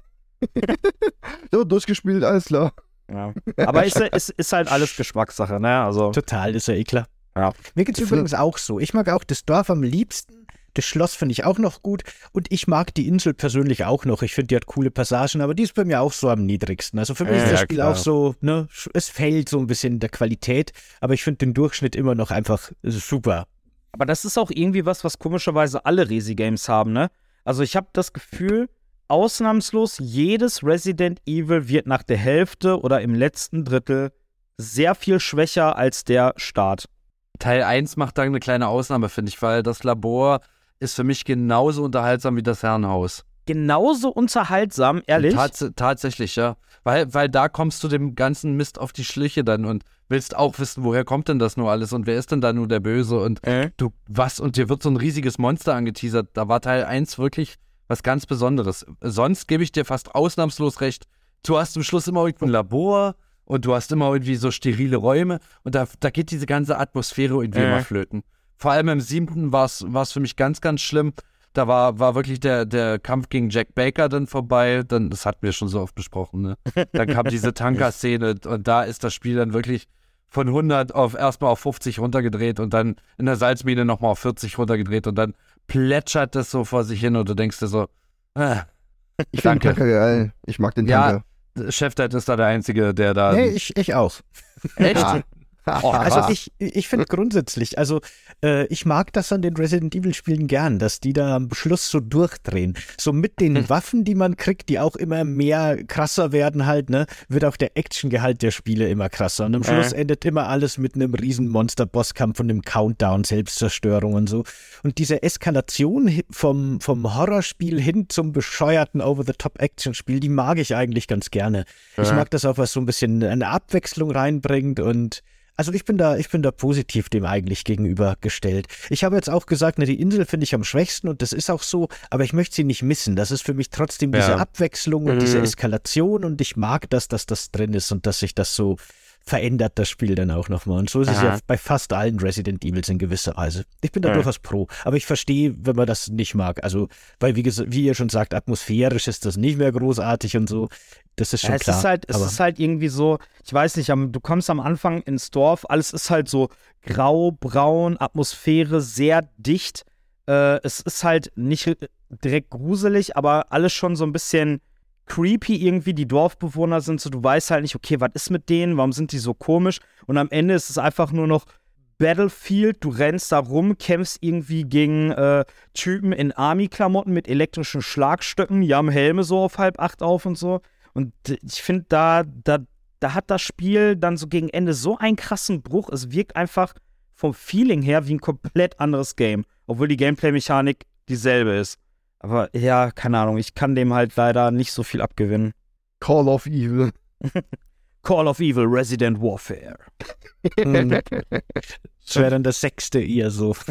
so, durchgespielt, alles klar. Ja. Aber ist, ist, ist halt alles Geschmackssache, ne? Also, Total, ist ja eh klar. Ja. Mir geht's übrigens auch so. Ich mag auch das Dorf am liebsten. Das Schloss finde ich auch noch gut. Und ich mag die Insel persönlich auch noch. Ich finde, die hat coole Passagen, aber die ist bei mir auch so am niedrigsten. Also für mich Ja, ist das Spiel klar. auch so, ne, es fällt so ein bisschen in der Qualität, aber ich finde den Durchschnitt immer noch einfach super. aber das ist auch irgendwie was, was komischerweise alle Resi-Games haben, ne? Also ich habe das Gefühl, ausnahmslos jedes Resident Evil wird nach der Hälfte oder im letzten Drittel sehr viel schwächer als der Start. Teil 1 macht da eine kleine Ausnahme, finde ich, weil das Labor ist für mich genauso unterhaltsam wie das Herrenhaus. Genauso unterhaltsam, ehrlich. Tats tatsächlich, ja. Weil, weil da kommst du dem ganzen Mist auf die Schliche dann und willst auch wissen, woher kommt denn das nur alles und wer ist denn da nur der Böse und Äh? du, was, und dir wird so ein riesiges Monster angeteasert. Da war Teil 1 wirklich was ganz Besonderes. Sonst gebe ich dir fast ausnahmslos recht. Du hast zum Schluss immer irgendein Labor und du hast immer irgendwie so sterile Räume und da, da geht diese ganze Atmosphäre irgendwie Äh. immer flöten. Vor allem im siebten war es für mich ganz, ganz schlimm. Da war, war wirklich der, der Kampf gegen Jack Baker dann vorbei. Dann, das hatten wir schon so oft besprochen, ne? Dann kam diese Tanker-Szene und da ist das Spiel dann wirklich von 100 auf erstmal auf 50 runtergedreht und dann in der Salzmine nochmal auf 40 runtergedreht und dann plätschert das so vor sich hin und du denkst dir so, äh, Ich finde Danke. Tanker geil. Ich mag den Ja, Tanker. Chefdad ist da der Einzige, der da. Nee, ich, ich auch. Echt? Ah. Oh, Also ich, ich finde grundsätzlich, also äh, ich mag das an den Resident Evil Spielen gern, dass die da am Schluss so durchdrehen. So mit den Hm. Waffen, die man kriegt, die auch immer mehr krasser werden halt, ne, wird auch der Actiongehalt der Spiele immer krasser. Und am Schluss endet immer alles mit einem riesen Monster-Bosskampf und einem Countdown, Selbstzerstörung und so. Und diese Eskalation vom, vom Horrorspiel hin zum bescheuerten Over-the-Top-Action-Spiel, die mag ich eigentlich ganz gerne. Ich mag das auch, was so ein bisschen eine Abwechslung reinbringt und also ich bin da, ich bin da positiv dem eigentlich gegenübergestellt. Ich habe jetzt auch gesagt, ne, die Insel finde ich am schwächsten und das ist auch so, aber ich möchte sie nicht missen. Das ist für mich trotzdem diese Ja. Abwechslung und diese Eskalation und ich mag das, dass das drin ist und dass sich das so verändert, das Spiel dann auch nochmal. Und so ist es ja bei fast allen Resident Evils in gewisser Weise. Ich bin da durchaus pro, aber ich verstehe, wenn man das nicht mag. Also, weil wie, wie ihr schon sagt, atmosphärisch ist das nicht mehr großartig und so. Das ist schon Ja, es klar. ist halt, es aber ist halt irgendwie so, ich weiß nicht, du kommst am Anfang ins Dorf, alles ist halt so grau, braun, Atmosphäre sehr dicht. Äh, es ist halt nicht direkt gruselig, aber alles schon so ein bisschen creepy irgendwie. Die Dorfbewohner sind so, du weißt halt nicht, okay, was ist mit denen, warum sind die so komisch? Und am Ende ist es einfach nur noch Battlefield, du rennst da rum, kämpfst irgendwie gegen äh, Typen in Army-Klamotten mit elektrischen Schlagstöcken, die haben Helme so auf halb acht auf und so. Und ich finde, da, da, da hat das Spiel dann so gegen Ende so einen krassen Bruch. Es wirkt einfach vom Feeling her wie ein komplett anderes Game, obwohl die Gameplay-Mechanik dieselbe ist. Aber ja, keine Ahnung, ich kann dem halt leider nicht so viel abgewinnen. Call of Evil. Call of Evil Resident Warfare. Das wäre dann das sechste eher so.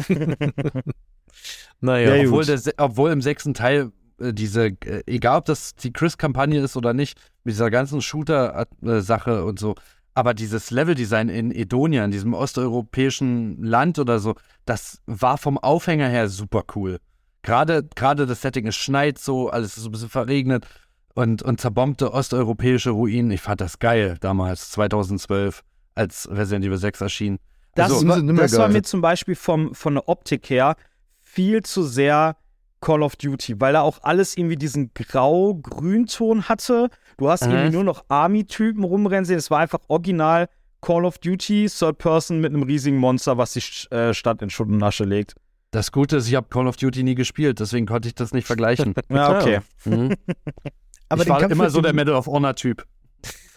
Naja, Ja, obwohl, der, obwohl im sechsten Teil äh, diese, äh, egal ob das die Chris-Kampagne ist oder nicht, mit dieser ganzen Shooter-Sache und so, aber dieses Leveldesign in Edonia, in diesem osteuropäischen Land oder so, das war vom Aufhänger her super cool. Gerade, gerade das Setting, es schneit so, alles ist so ein bisschen verregnet und, und zerbombte osteuropäische Ruinen. Ich fand das geil damals, 2012, als Resident Evil 6 erschien. Das, Also, war, das war mir zum Beispiel vom, von der Optik her viel zu sehr Call of Duty, weil da auch alles irgendwie diesen Grau-Grünton hatte. Du hast Mhm. irgendwie nur noch Army-Typen rumrennen sehen. Es war einfach original Call of Duty, Third Person mit einem riesigen Monster, was die äh, Stadt in Schutt und Asche legt. Das Gute ist, ich habe Call of Duty nie gespielt, deswegen konnte ich das nicht vergleichen. Ja, okay. Mhm. Aber ich war Kampf immer mit so der Medal of Honor-Typ.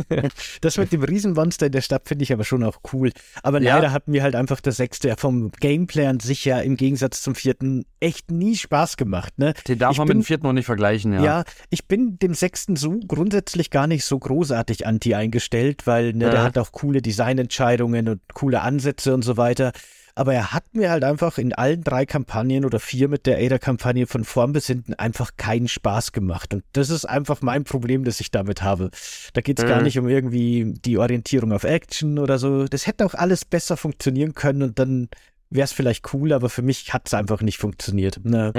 Das mit dem Riesenmonster in der Stadt finde ich aber schon auch cool. Aber Ja. leider hat mir halt einfach das sechste vom Gameplay an sich ja im Gegensatz zum vierten echt nie Spaß gemacht. Ne? Den darf Ich man mit bin- dem vierten noch nicht vergleichen, ja. Ja. ich bin dem sechsten so grundsätzlich gar nicht so großartig anti eingestellt, weil ne, der Ja. hat auch coole Designentscheidungen und coole Ansätze und so weiter. Aber er hat mir halt einfach in allen drei Kampagnen oder vier mit der Ada-Kampagne von vorn bis hinten einfach keinen Spaß gemacht. Und das ist einfach mein Problem, das ich damit habe. Da geht es gar Mhm. nicht um irgendwie die Orientierung auf Action oder so. Das hätte auch alles besser funktionieren können und dann wäre es vielleicht cool, aber für mich hat es einfach nicht funktioniert. Ne?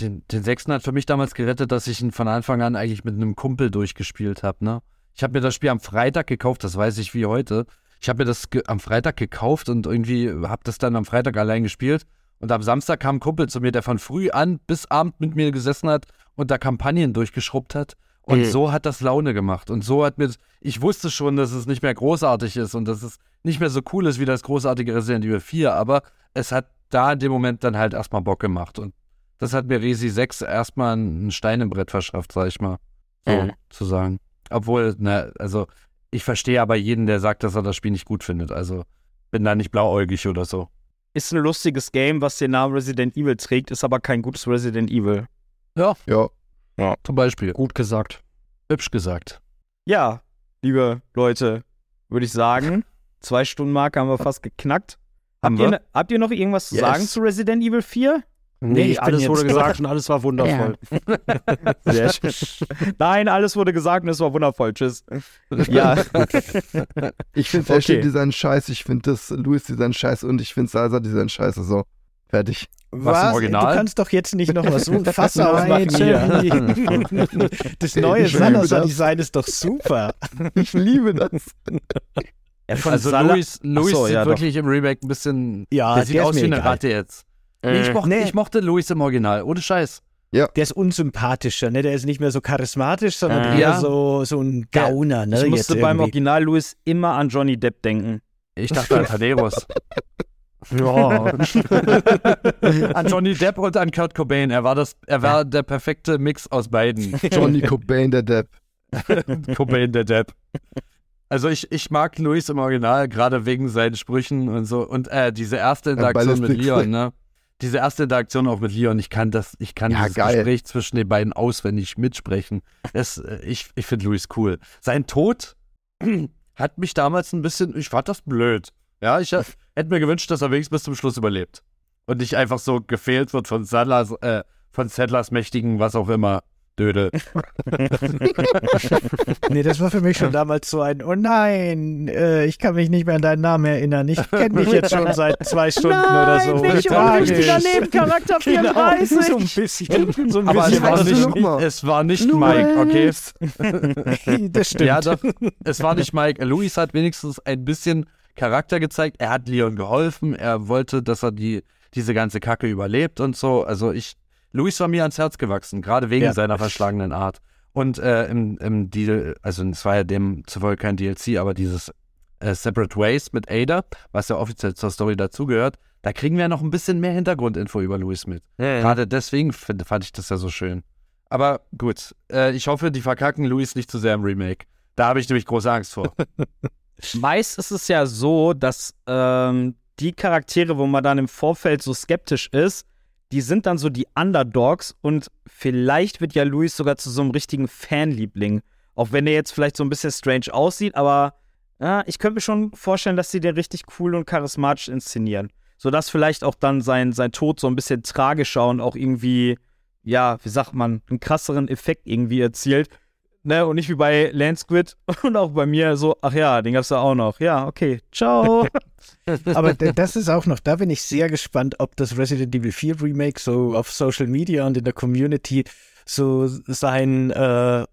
Den, den sechsten hat für mich damals gerettet, dass ich ihn von Anfang an eigentlich mit einem Kumpel durchgespielt habe, ne? Ich habe mir das Spiel am Freitag gekauft, das weiß ich wie heute. Ich habe mir das am Freitag gekauft und irgendwie habe das dann am Freitag allein gespielt. Und am Samstag kam ein Kumpel zu mir, der von früh an bis Abend mit mir gesessen hat und da Kampagnen durchgeschrubbt hat. Und so hat das Laune gemacht. Und so hat mir, ich wusste schon, dass es nicht mehr großartig ist und dass es nicht mehr so cool ist wie das großartige Resident Evil 4, aber es hat da in dem Moment dann halt erstmal Bock gemacht. Und das hat mir Resi 6 erstmal ein Stein im Brett verschafft, sag ich mal. So Mhm. zu sagen. Obwohl, ne, also ich verstehe aber jeden, der sagt, dass er das Spiel nicht gut findet. Also bin da nicht blauäugig oder so. Ist ein lustiges Game, was den Namen Resident Evil trägt, ist aber kein gutes Resident Evil. Ja. Zum Beispiel. Gut gesagt. Hübsch gesagt. Ja, liebe Leute, würde ich sagen, zwei Stunden Marke haben wir fast geknackt. Haben Habt ihr, wir? ne- habt ihr noch irgendwas zu Yes. sagen zu Resident Evil 4? Nee, ich bin alles wurde gesagt und alles war wundervoll. Sehr schön. Nein, alles wurde gesagt und es war wundervoll. Tschüss. Ja, Ich finde Okay. Ashley Design scheiße, ich finde das Louis Design scheiße und ich finde Salsa Design scheiße. So, fertig. Was im Original? Du kannst doch jetzt nicht noch mal so ein Fass aufmachen hier. Das neue. Salazar-Design ist doch super. Ich liebe das. ja Also Sala- Luis, Luis Ach so, sieht ja, doch. wirklich im Remake ein bisschen. Ja, der sieht der aus wie eine. Ratte jetzt. Nee, ich, mochte, Nee. ich mochte Luis im Original, ohne Scheiß. Der ist unsympathischer, ne? Der ist nicht mehr so charismatisch, sondern Äh, eher ja. so, so ein Gauner, ne? Ich musste beim. Original Louis immer an Johnny Depp denken. Ich dachte an Taderos. Ja. an Johnny Depp und an Kurt Cobain. Er war, das, er war der perfekte Mix aus beiden. Johnny Cobain, der Depp. Cobain, der Depp. Also ich, ich mag Luis im Original, gerade wegen seinen Sprüchen und so. Und äh, diese erste Interaktion mit Leon, ne? Diese erste Interaktion auch mit Leon, ich kann das, ich kann Ja, dieses geil. Gespräch zwischen den beiden auswendig mitsprechen. Das, äh, ich ich finde Luis cool. Sein Tod hat mich damals ein bisschen, ich fand das blöd. Ja, ich hätte mir gewünscht, dass er wenigstens bis zum Schluss überlebt. Und nicht einfach so gefehlt wird von Sadlers, äh, von Sadlers mächtigen, was auch immer, Dödel. Nee, das war für mich schon damals so ein, oh nein, äh, ich kann mich nicht mehr an deinen Namen erinnern. Ich kenne dich jetzt schon seit zwei Stunden oder so. Tragisch. Nebencharakter Genau, so ein bisschen. So ein Aber es bisschen war, nicht, es war nicht Mike, okay? das stimmt. Ja, doch, es war nicht Mike. Luis hat wenigstens ein bisschen Charakter gezeigt. Er hat Leon geholfen. Er wollte, dass er die, diese ganze Kacke überlebt und so. Also ich, Luis war mir ans Herz gewachsen, gerade wegen Ja. seiner verschlagenen Art. Und äh, im, im Deal, also es war ja dem zufolge kein DLC, aber dieses äh, Separate Ways mit Ada, was ja offiziell zur Story dazugehört, da kriegen wir ja noch ein bisschen mehr Hintergrundinfo über Louis mit. Gerade deswegen find, fand ich das ja so schön. Aber gut, äh, ich hoffe, die verkacken Louis nicht zu sehr im Remake. Da habe ich nämlich große Angst vor. Meist ist es ja so, dass ähm, die Charaktere, wo man dann im Vorfeld so skeptisch ist, die sind dann so die Underdogs und vielleicht wird ja Louis sogar zu so einem richtigen Fanliebling. Auch wenn der jetzt vielleicht so ein bisschen strange aussieht, aber ja, ich könnte mir schon vorstellen, dass sie den richtig cool und charismatisch inszenieren. Sodass vielleicht auch dann sein, sein Tod so ein bisschen tragischer und auch irgendwie, ja, wie sagt man, einen krasseren Effekt irgendwie erzielt. Ne, und nicht wie bei Landsquid und auch bei mir so, ach ja, den gab's da auch noch. Ja, okay, ciao. Aber das ist auch noch, da bin ich sehr gespannt, ob das Resident Evil 4 Remake so auf Social Media und in der Community so sein äh,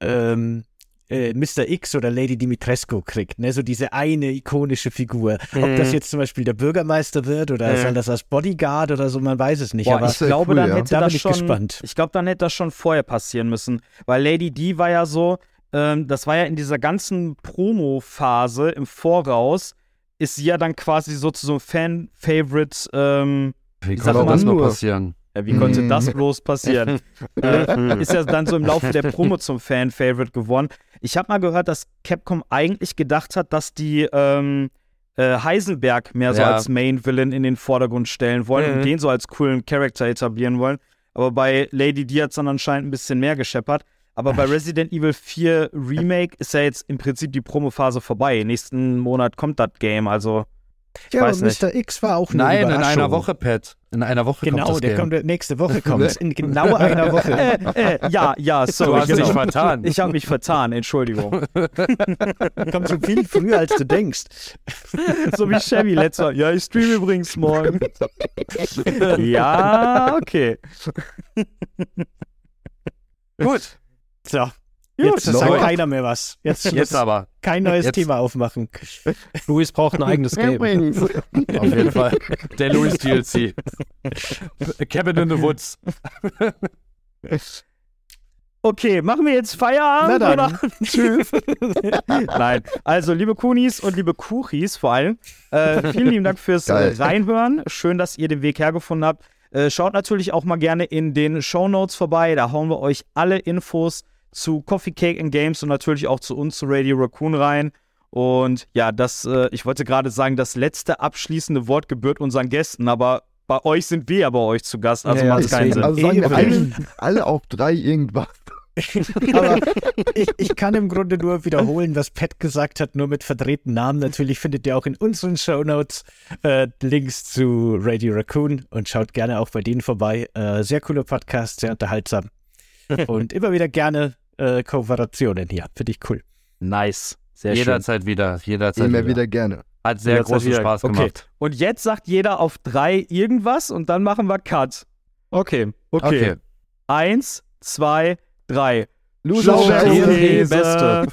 ähm, äh, Mr. X oder Lady Dimitrescu kriegt, ne? So diese eine ikonische Figur. Ob das jetzt zum Beispiel der Bürgermeister wird oder soll das als Bodyguard oder so, man weiß es nicht. Boah, aber ich glaube, cool, dann ja. hätte Da das schon, gespannt. Ich glaube, dann hätte das schon vorher passieren müssen. Weil Lady D war ja so, ähm, das war ja in dieser ganzen Promo-Phase im Voraus, ist sie ja dann quasi so zu so einem Fan-Favorite, ähm, Wie konnte mal das nur nur. passieren? Ja, wie konnte Mhm. das bloß passieren? äh, ist ja dann so im Laufe der Promo zum Fan-Favorite geworden. Ich habe mal gehört, dass Capcom eigentlich gedacht hat, dass die ähm, äh, Heisenberg mehr so Ja. als Main-Villain in den Vordergrund stellen wollen und Mhm. den so als coolen Charakter etablieren wollen. Aber bei Lady D hat es dann anscheinend ein bisschen mehr gescheppert. Aber bei Resident Evil 4 Remake ist ja jetzt im Prinzip die Promophase vorbei. Nächsten Monat kommt das Game, also ich ja, weiß aber nicht. Mr. X war auch eine Nein, in einer Woche, Pat. In einer Woche Genau, kommt das der Game. kommt nächste Woche kommt. In genau einer Woche. äh, äh, ja, ja, Du sorry. hast dich genau. vertan. Ich habe mich vertan, Entschuldigung. kommt so viel früher, als du denkst. so wie Chevy letztes Mal. Ja, ich streame übrigens morgen. ja, okay. Gut, So. Jetzt Gut. sagt Leute. keiner mehr was. Jetzt, jetzt aber. kein neues Jetzt- Thema aufmachen. Louis braucht ein eigenes Game. Übrigens. Auf jeden Fall. Der Louis DLC. Cabin in the Woods. Okay, machen wir jetzt Feierabend? Na dann. Oder? Tschüss. Nein, also liebe Kunis und liebe Kuchis vor allem, äh, vielen lieben Dank fürs äh, Geil. Reinhören. Schön, dass ihr den Weg hergefunden habt. Äh, schaut natürlich auch mal gerne in den Show Notes vorbei. Da hauen wir euch alle Infos zu Coffee Cake and Games und natürlich auch zu uns zu Radio Raccoon rein. Und ja, das, äh, ich wollte gerade sagen, das letzte abschließende Wort gebührt unseren Gästen, aber bei euch sind wir ja bei euch zu Gast, also Ja, ja, macht keinen deswegen. Sinn. Also sagen wir alle, alle auf drei irgendwas. Aber ich, ich kann im Grunde nur wiederholen, was Pat gesagt hat, nur mit verdrehten Namen. Natürlich findet ihr auch in unseren Shownotes äh, Links zu Radio Raccoon und schaut gerne auch bei denen vorbei. Äh, sehr cooler Podcast, sehr unterhaltsam. und immer wieder gerne äh, Kooperationen hier. Finde ich cool. Nice. Sehr schön. Jederzeit wieder. Jederzeit Immer wieder. wieder gerne. Hat sehr Jederzeit großen wieder. Spaß Okay. gemacht. Und jetzt sagt jeder auf drei irgendwas und dann machen wir Cut. Okay. Okay. Okay. Eins, zwei, drei. Loser Ciao, Scheiße. Beste.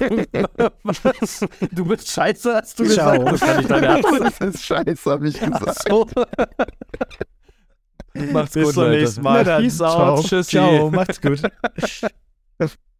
Was? Du bist scheiße, hast du Ciao. gesagt. Das kann ich deine Ernst. Das ist scheiße, hab ich gesagt. So. Macht's Bis gut, zum Leute. nächsten Mal. Peace ciao. out. Tschüssi. Ciao, macht's gut.